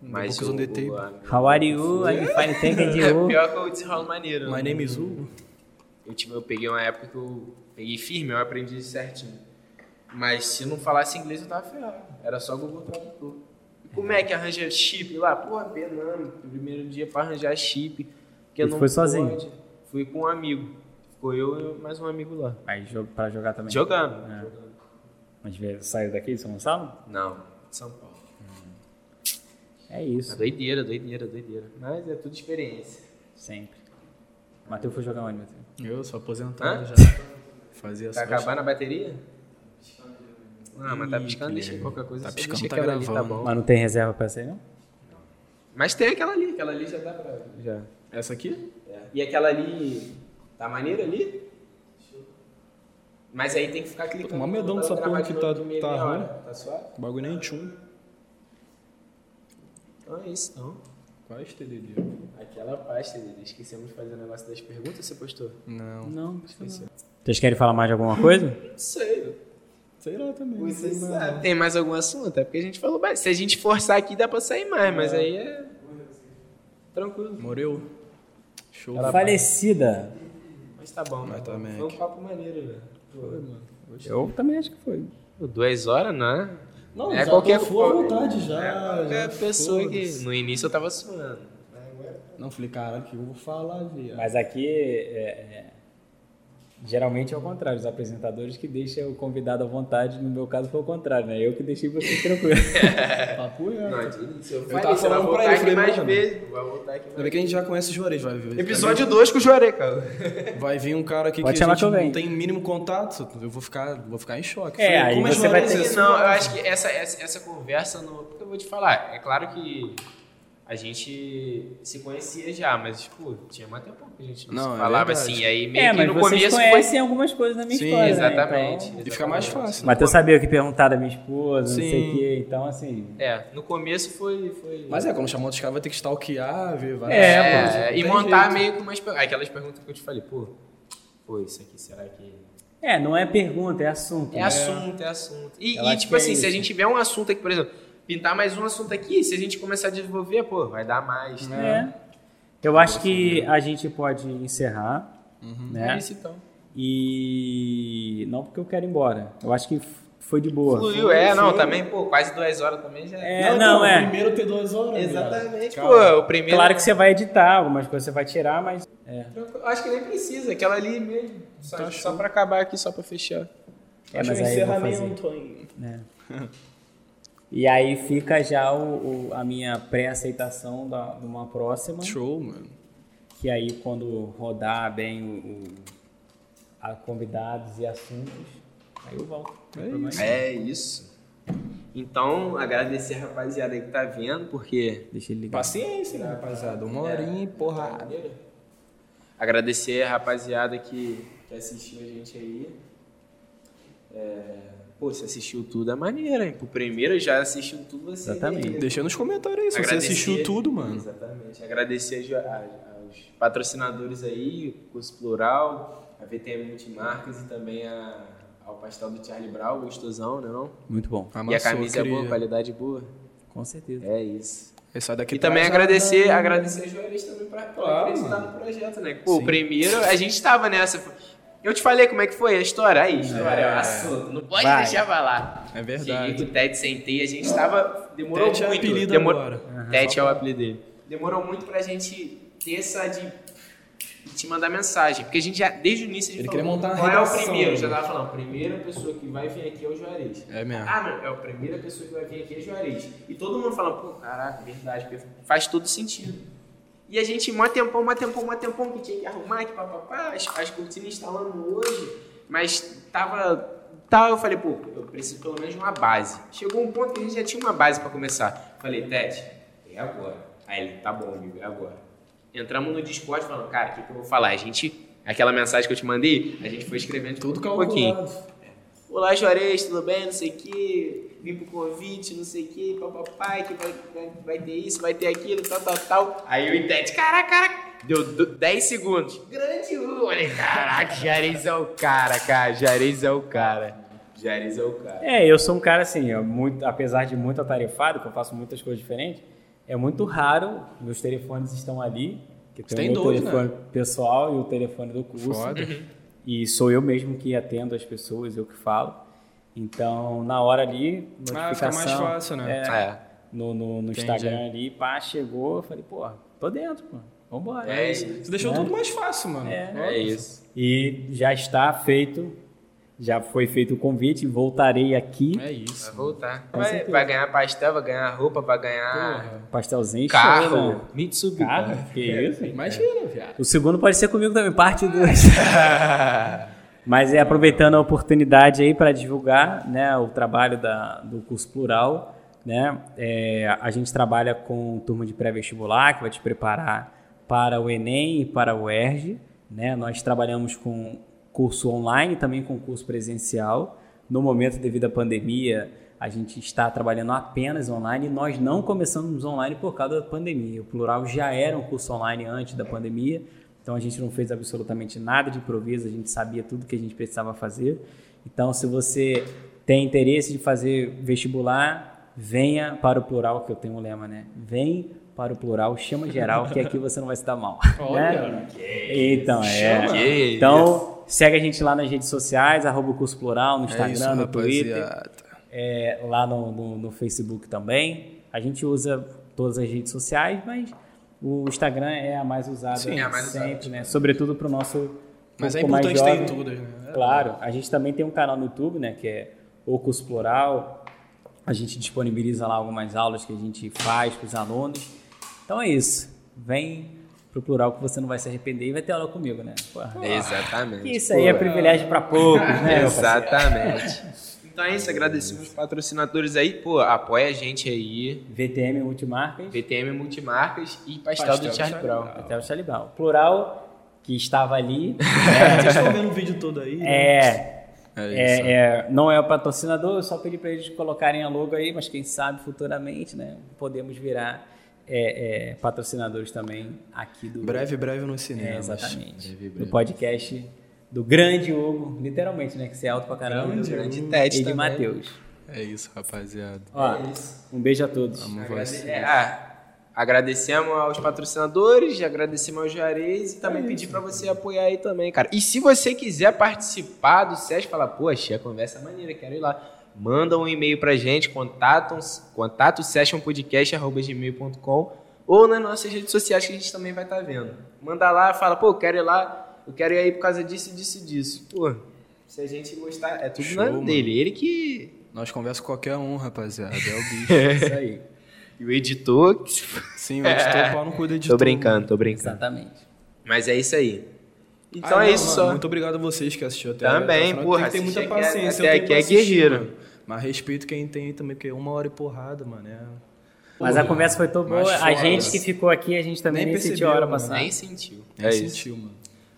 Mas is on the table. a- How are you? I'm fine, thank you. Pior que eu desenrolo maneiro. My né? name is Hugo. Eu, tive, eu peguei uma época que eu peguei firme, eu aprendi certinho. Mas se não falasse inglês, eu tava ferrado. Era só Google Tradutor. Como é que arranja chip lá? Porra, penando. Primeiro dia pra arranjar chip. Porque E não foi sozinho? pode. Fui com um amigo. Ficou eu e mais um amigo lá. Aí pra jogar também. Jogando. É. jogando. Mas saiu daqui de São Gonçalo? Não, de São Paulo. É É isso. doideira, doideira, doideira. Mas é tudo experiência. Sempre. Matheus foi jogar onde, Matheus? Eu sou aposentado Hã? já. Fazia Tá essa. acabando a bateria? Ah, mas tá piscando, deixa qualquer coisa. Tá piscando, deixa tá aquela ali, tá gravando. bom. Mas não tem reserva pra essa aí, não? Mas tem aquela ali, aquela ali já dá pra. Já. Essa aqui? É. E aquela ali. Tá maneiro ali? Mas aí tem que ficar clicando. Mó medão dessa porra que novo tá- de tá ruim. Tá suave? O bagulho nem tchum. Então é isso, então. Qual é este DD? Aquela pasta, Dede. Esquecemos de fazer o negócio das perguntas, você postou? Não. Não, Vocês querem falar mais de alguma coisa? Não sei. Sei lá também. Você sei mais sabe. não. Tem mais algum assunto? É porque a gente falou mais. Se a gente forçar aqui, dá pra sair mais, mas aí é. Tranquilo. Morreu? Show. Falecida. Mas tá bom, Mas tá tá. Foi um papo maneiro, velho. Foi, mano. Eu também acho que foi. Duas horas, não é? Não, é já qualquer tô à vontade já. É qualquer já, pessoa que. No início eu tava suando. Não, falei, cara, que eu vou falar, viado. Mas aqui, é, é, geralmente é o contrário. Os apresentadores que deixam o convidado à vontade. No meu caso foi o contrário, né? Eu que deixei você tranquilo. Papo é. Não, eu Eu falei, tava vai falando pra ele, falei, mais mano. vezes. Vai voltar aqui Ainda bem que a gente já conhece o Juarez, vai ver. Episódio 2 com o Juarez, cara. Vai vir um cara aqui Pode que a gente não tem mínimo contato, eu vou ficar, vou ficar em choque. É, aí como você vai Juarez, ter é que- Não, eu acho que essa, essa, essa conversa, no, porque eu vou te falar, é claro que a gente se conhecia já, mas, tipo, tinha mais tempo que a gente não, Não, se é falava verdade. assim, aí meio é, que mas no vocês começo conhecem algumas coisas da minha Sim, história, né? Exatamente. Então- E fica mais fácil. Matheus sabia o que perguntar da minha esposa, não sei Sim. o quê. Então, assim... foi. É, no começo foi... foi... Mas é, quando chamar outros caras vai ter que stalkear, ver várias É, coisas, É, e montar jeito. meio que umas perguntas. Aquelas perguntas que eu te falei, pô, pô, isso aqui, será que. É, não é pergunta, é assunto. É né? assunto, é assunto. E, Eu e, tipo é assim, se a gente tiver um assunto aqui, por exemplo, pintar mais um assunto aqui, se a gente começar a desenvolver, pô, vai dar mais. Né? É. Eu acho que a gente pode encerrar, né? É isso então. E não porque eu quero ir embora. Eu acho que foi de boa. Fluiu, é, não, também, pô, quase duas horas também já. É, não, é. Primeiro ter duas horas. Exatamente, pô, o primeiro. Claro que você vai editar, algumas coisas você vai tirar, mas é. Eu acho que nem precisa, aquela ali mesmo. Só, Tá só pra acabar aqui, só pra fechar. É, Acho mas um aí eu vou encerramento aí. né? E aí fica já o, o- a minha pré-aceitação da- de uma próxima, Show, mano. que aí quando rodar bem o, o- a convidados e assuntos, aí eu volto. Problema nenhum. É isso. Então, agradecer a rapaziada aí que tá vendo, porque Deixa ele ligar. Paciência, né, rapaziada? Uma horinha e porrada. Agradecer a rapaziada que, que assistiu a gente aí. É, pô, você assistiu tudo é maneiro, hein? Pro primeiro já assistiu tudo você. Exatamente. Deixa nos comentários aí se você assistiu tudo, mano. Exatamente. Agradecer a- a- aos patrocinadores aí, o Curso Plural, a VTM Multimarcas e também a- ao pastel do Charlie Brown, gostosão, né não? Muito bom, e a Amassou, camisa é boa, queria. qualidade boa. com certeza. É isso. Aí sai daqui E também agradecer, agradecer a Juarez também pra, pra Claro, acreditar mano. no projeto, né? Pô, o Sim. primeiro, a gente tava nessa. Eu te falei como é que foi a história. Aí, história é, um assunto. Não pode Vai. deixar falar. É verdade. Cheguei com o Ted, sentei, a gente tava. Demorou Ted é muito. apelido demorou, agora. Ted é o apelido dele. Demorou muito pra gente ter essa de. te mandar mensagem. Porque a gente já, desde o início, a gente Ele falou, queria montar uma qual é o redação, primeiro? né? Já tava falando, primeira pessoa que vai vir aqui é o Juarez. É mesmo. Ah, meu, é a primeira pessoa que vai vir aqui é Juarez. E todo mundo fala, pô, caraca, verdade, porque faz todo sentido. E a gente, mó tempão, mó tempão, mó tempão, que tinha que arrumar, que papapá, as, as cortinas instalando hoje, mas tava. Tal, eu falei, pô, eu preciso pelo menos de uma base. Chegou um ponto que a gente já tinha uma base pra começar. Falei, Tete, é agora. Aí ele, tá bom, amigo, é agora. Entramos no Discord falando, cara, o que, que eu vou falar? A gente, aquela mensagem que eu te mandei, a gente foi escrevendo Tudo um pouquinho. Olá, Juarez, tudo bem? Não sei o que, vim pro convite, não sei o que, papai, que vai, vai, vai ter isso, vai ter aquilo, tal, tal, tal. Aí eu e caraca, caraca, deu do- 10 segundos. Grande U, olha, caraca, Juarez é o cara, cara, Juarez é o cara. Juarez é o cara. É, eu sou um cara assim, muito, apesar de muito atarefado, que eu faço muitas coisas diferentes, é muito raro, meus telefones estão ali, que tem, tem o meu dois, telefone pessoal e o telefone do curso. Foda. E sou eu mesmo que atendo as pessoas, eu que falo. Então, na hora ali, Ah, notificação. fica mais fácil, né? é, É. no, no, no. Instagram ali, pá, chegou, eu falei, pô, tô dentro, pô. Vambora. É isso. Você deixou Né? tudo mais fácil, mano. É. É isso. E já está feito, já foi feito o convite, voltarei aqui. É isso. Vai voltar. Vai, vai ganhar pastel, vai ganhar roupa, vai ganhar Porra. Pastelzinho, carro, né? Mitsubishi. Carro, que isso? Imagina, viado. O segundo pode ser comigo também, parte 2. Mas é aproveitando a oportunidade aí para divulgar né, o trabalho da, do curso plural. Né? É, a gente trabalha com turma de pré-vestibular, que vai te preparar para o Enem e para o ERJ. Né? Nós trabalhamos com curso online, também com curso presencial. No momento, devido à pandemia, a gente está trabalhando apenas online. Nós não começamos online por causa da pandemia. O Plural já era um curso online antes da pandemia, então a gente não fez absolutamente nada de improviso, a gente sabia tudo que a gente precisava fazer. Então, se você tem interesse de fazer vestibular, venha para o Plural, que eu tenho um lema, né? Vem para o Plural, chama geral, que aqui você não vai se dar mal. né? Então, é. Que Então, segue a gente lá nas redes sociais, arroba o curso plural, no É Instagram, isso, no Twitter, rapaziada. é, lá no, no, no Facebook também. A gente usa todas as redes sociais, mas o Instagram é a mais usada Sim, é a mais usada. sempre, né? Sobretudo para o nosso Mas é importante ter em todas, né? Claro, a gente também tem um canal no YouTube, né, que é o Curso Plural. A gente disponibiliza lá algumas aulas que a gente faz para os alunos. Então é isso. Vem pro Plural que você não vai se arrepender e vai ter aula comigo, né? Porra. Exatamente. Isso aí é privilégio para poucos, né? Exatamente. Então é isso, agradecemos os patrocinadores aí. Pô, apoia a gente aí. VTM Multimarcas, VTM Multimarcas e Pastel, Pastel do Charlie Brown. até o Charlie Brown. Plural, que estava ali, Vocês estão vendo o vídeo todo aí? né? é, É é, é, não é o patrocinador, eu só pedi para eles colocarem a logo aí, mas quem sabe futuramente, né, podemos virar é, é, patrocinadores também aqui do... Breve, breve no cinema. É, exatamente. Breve, Do breve. podcast do grande Hugo, literalmente, né, que você é alto pra caramba. Grande Grande Hugo. Tete E de também. Matheus. É isso, rapaziada. Ó, um beijo a todos. Amo Agrade- você. é, ah, agradecemos aos patrocinadores, agradecemos ao Juarez e também pedir pra você apoiar aí também, cara. E se você quiser participar do SESC, falar, poxa, a conversa é maneira, quero ir lá. Manda um e-mail pra gente, contato, contato sessionpodcast.gmail.com ou nas nossas redes sociais que a gente também vai estar vendo. Manda lá, fala, pô, quero ir lá, eu quero ir aí por causa disso, disso, disso. Pô, se a gente gostar, é tudo Show, na mano. dele. Ele que. Nós conversa com qualquer um, rapaziada. É o bicho. Isso aí. E o editor. Sim, o editor pau não cuida de Tô brincando, tô brincando. Exatamente. Mas é isso aí. Então Ah, é não, isso mano, só. Muito obrigado a vocês que assistiram até Também, final. porra, Tem que ter muita é- paciência. até eu tenho aqui é guerreiro. mano. Mas respeito quem tem aí também, porque uma hora e porrada, mano. É... Mas a conversa foi tão boa. A gente que ficou aqui, a gente também Nem nem, sentiu percebeu, a hora passar. Nem sentiu. Nem É isso. sentiu, mano.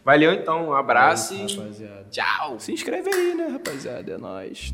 Valeu então, um abraço e tchau. Se inscreve aí, né, rapaziada? É nóis.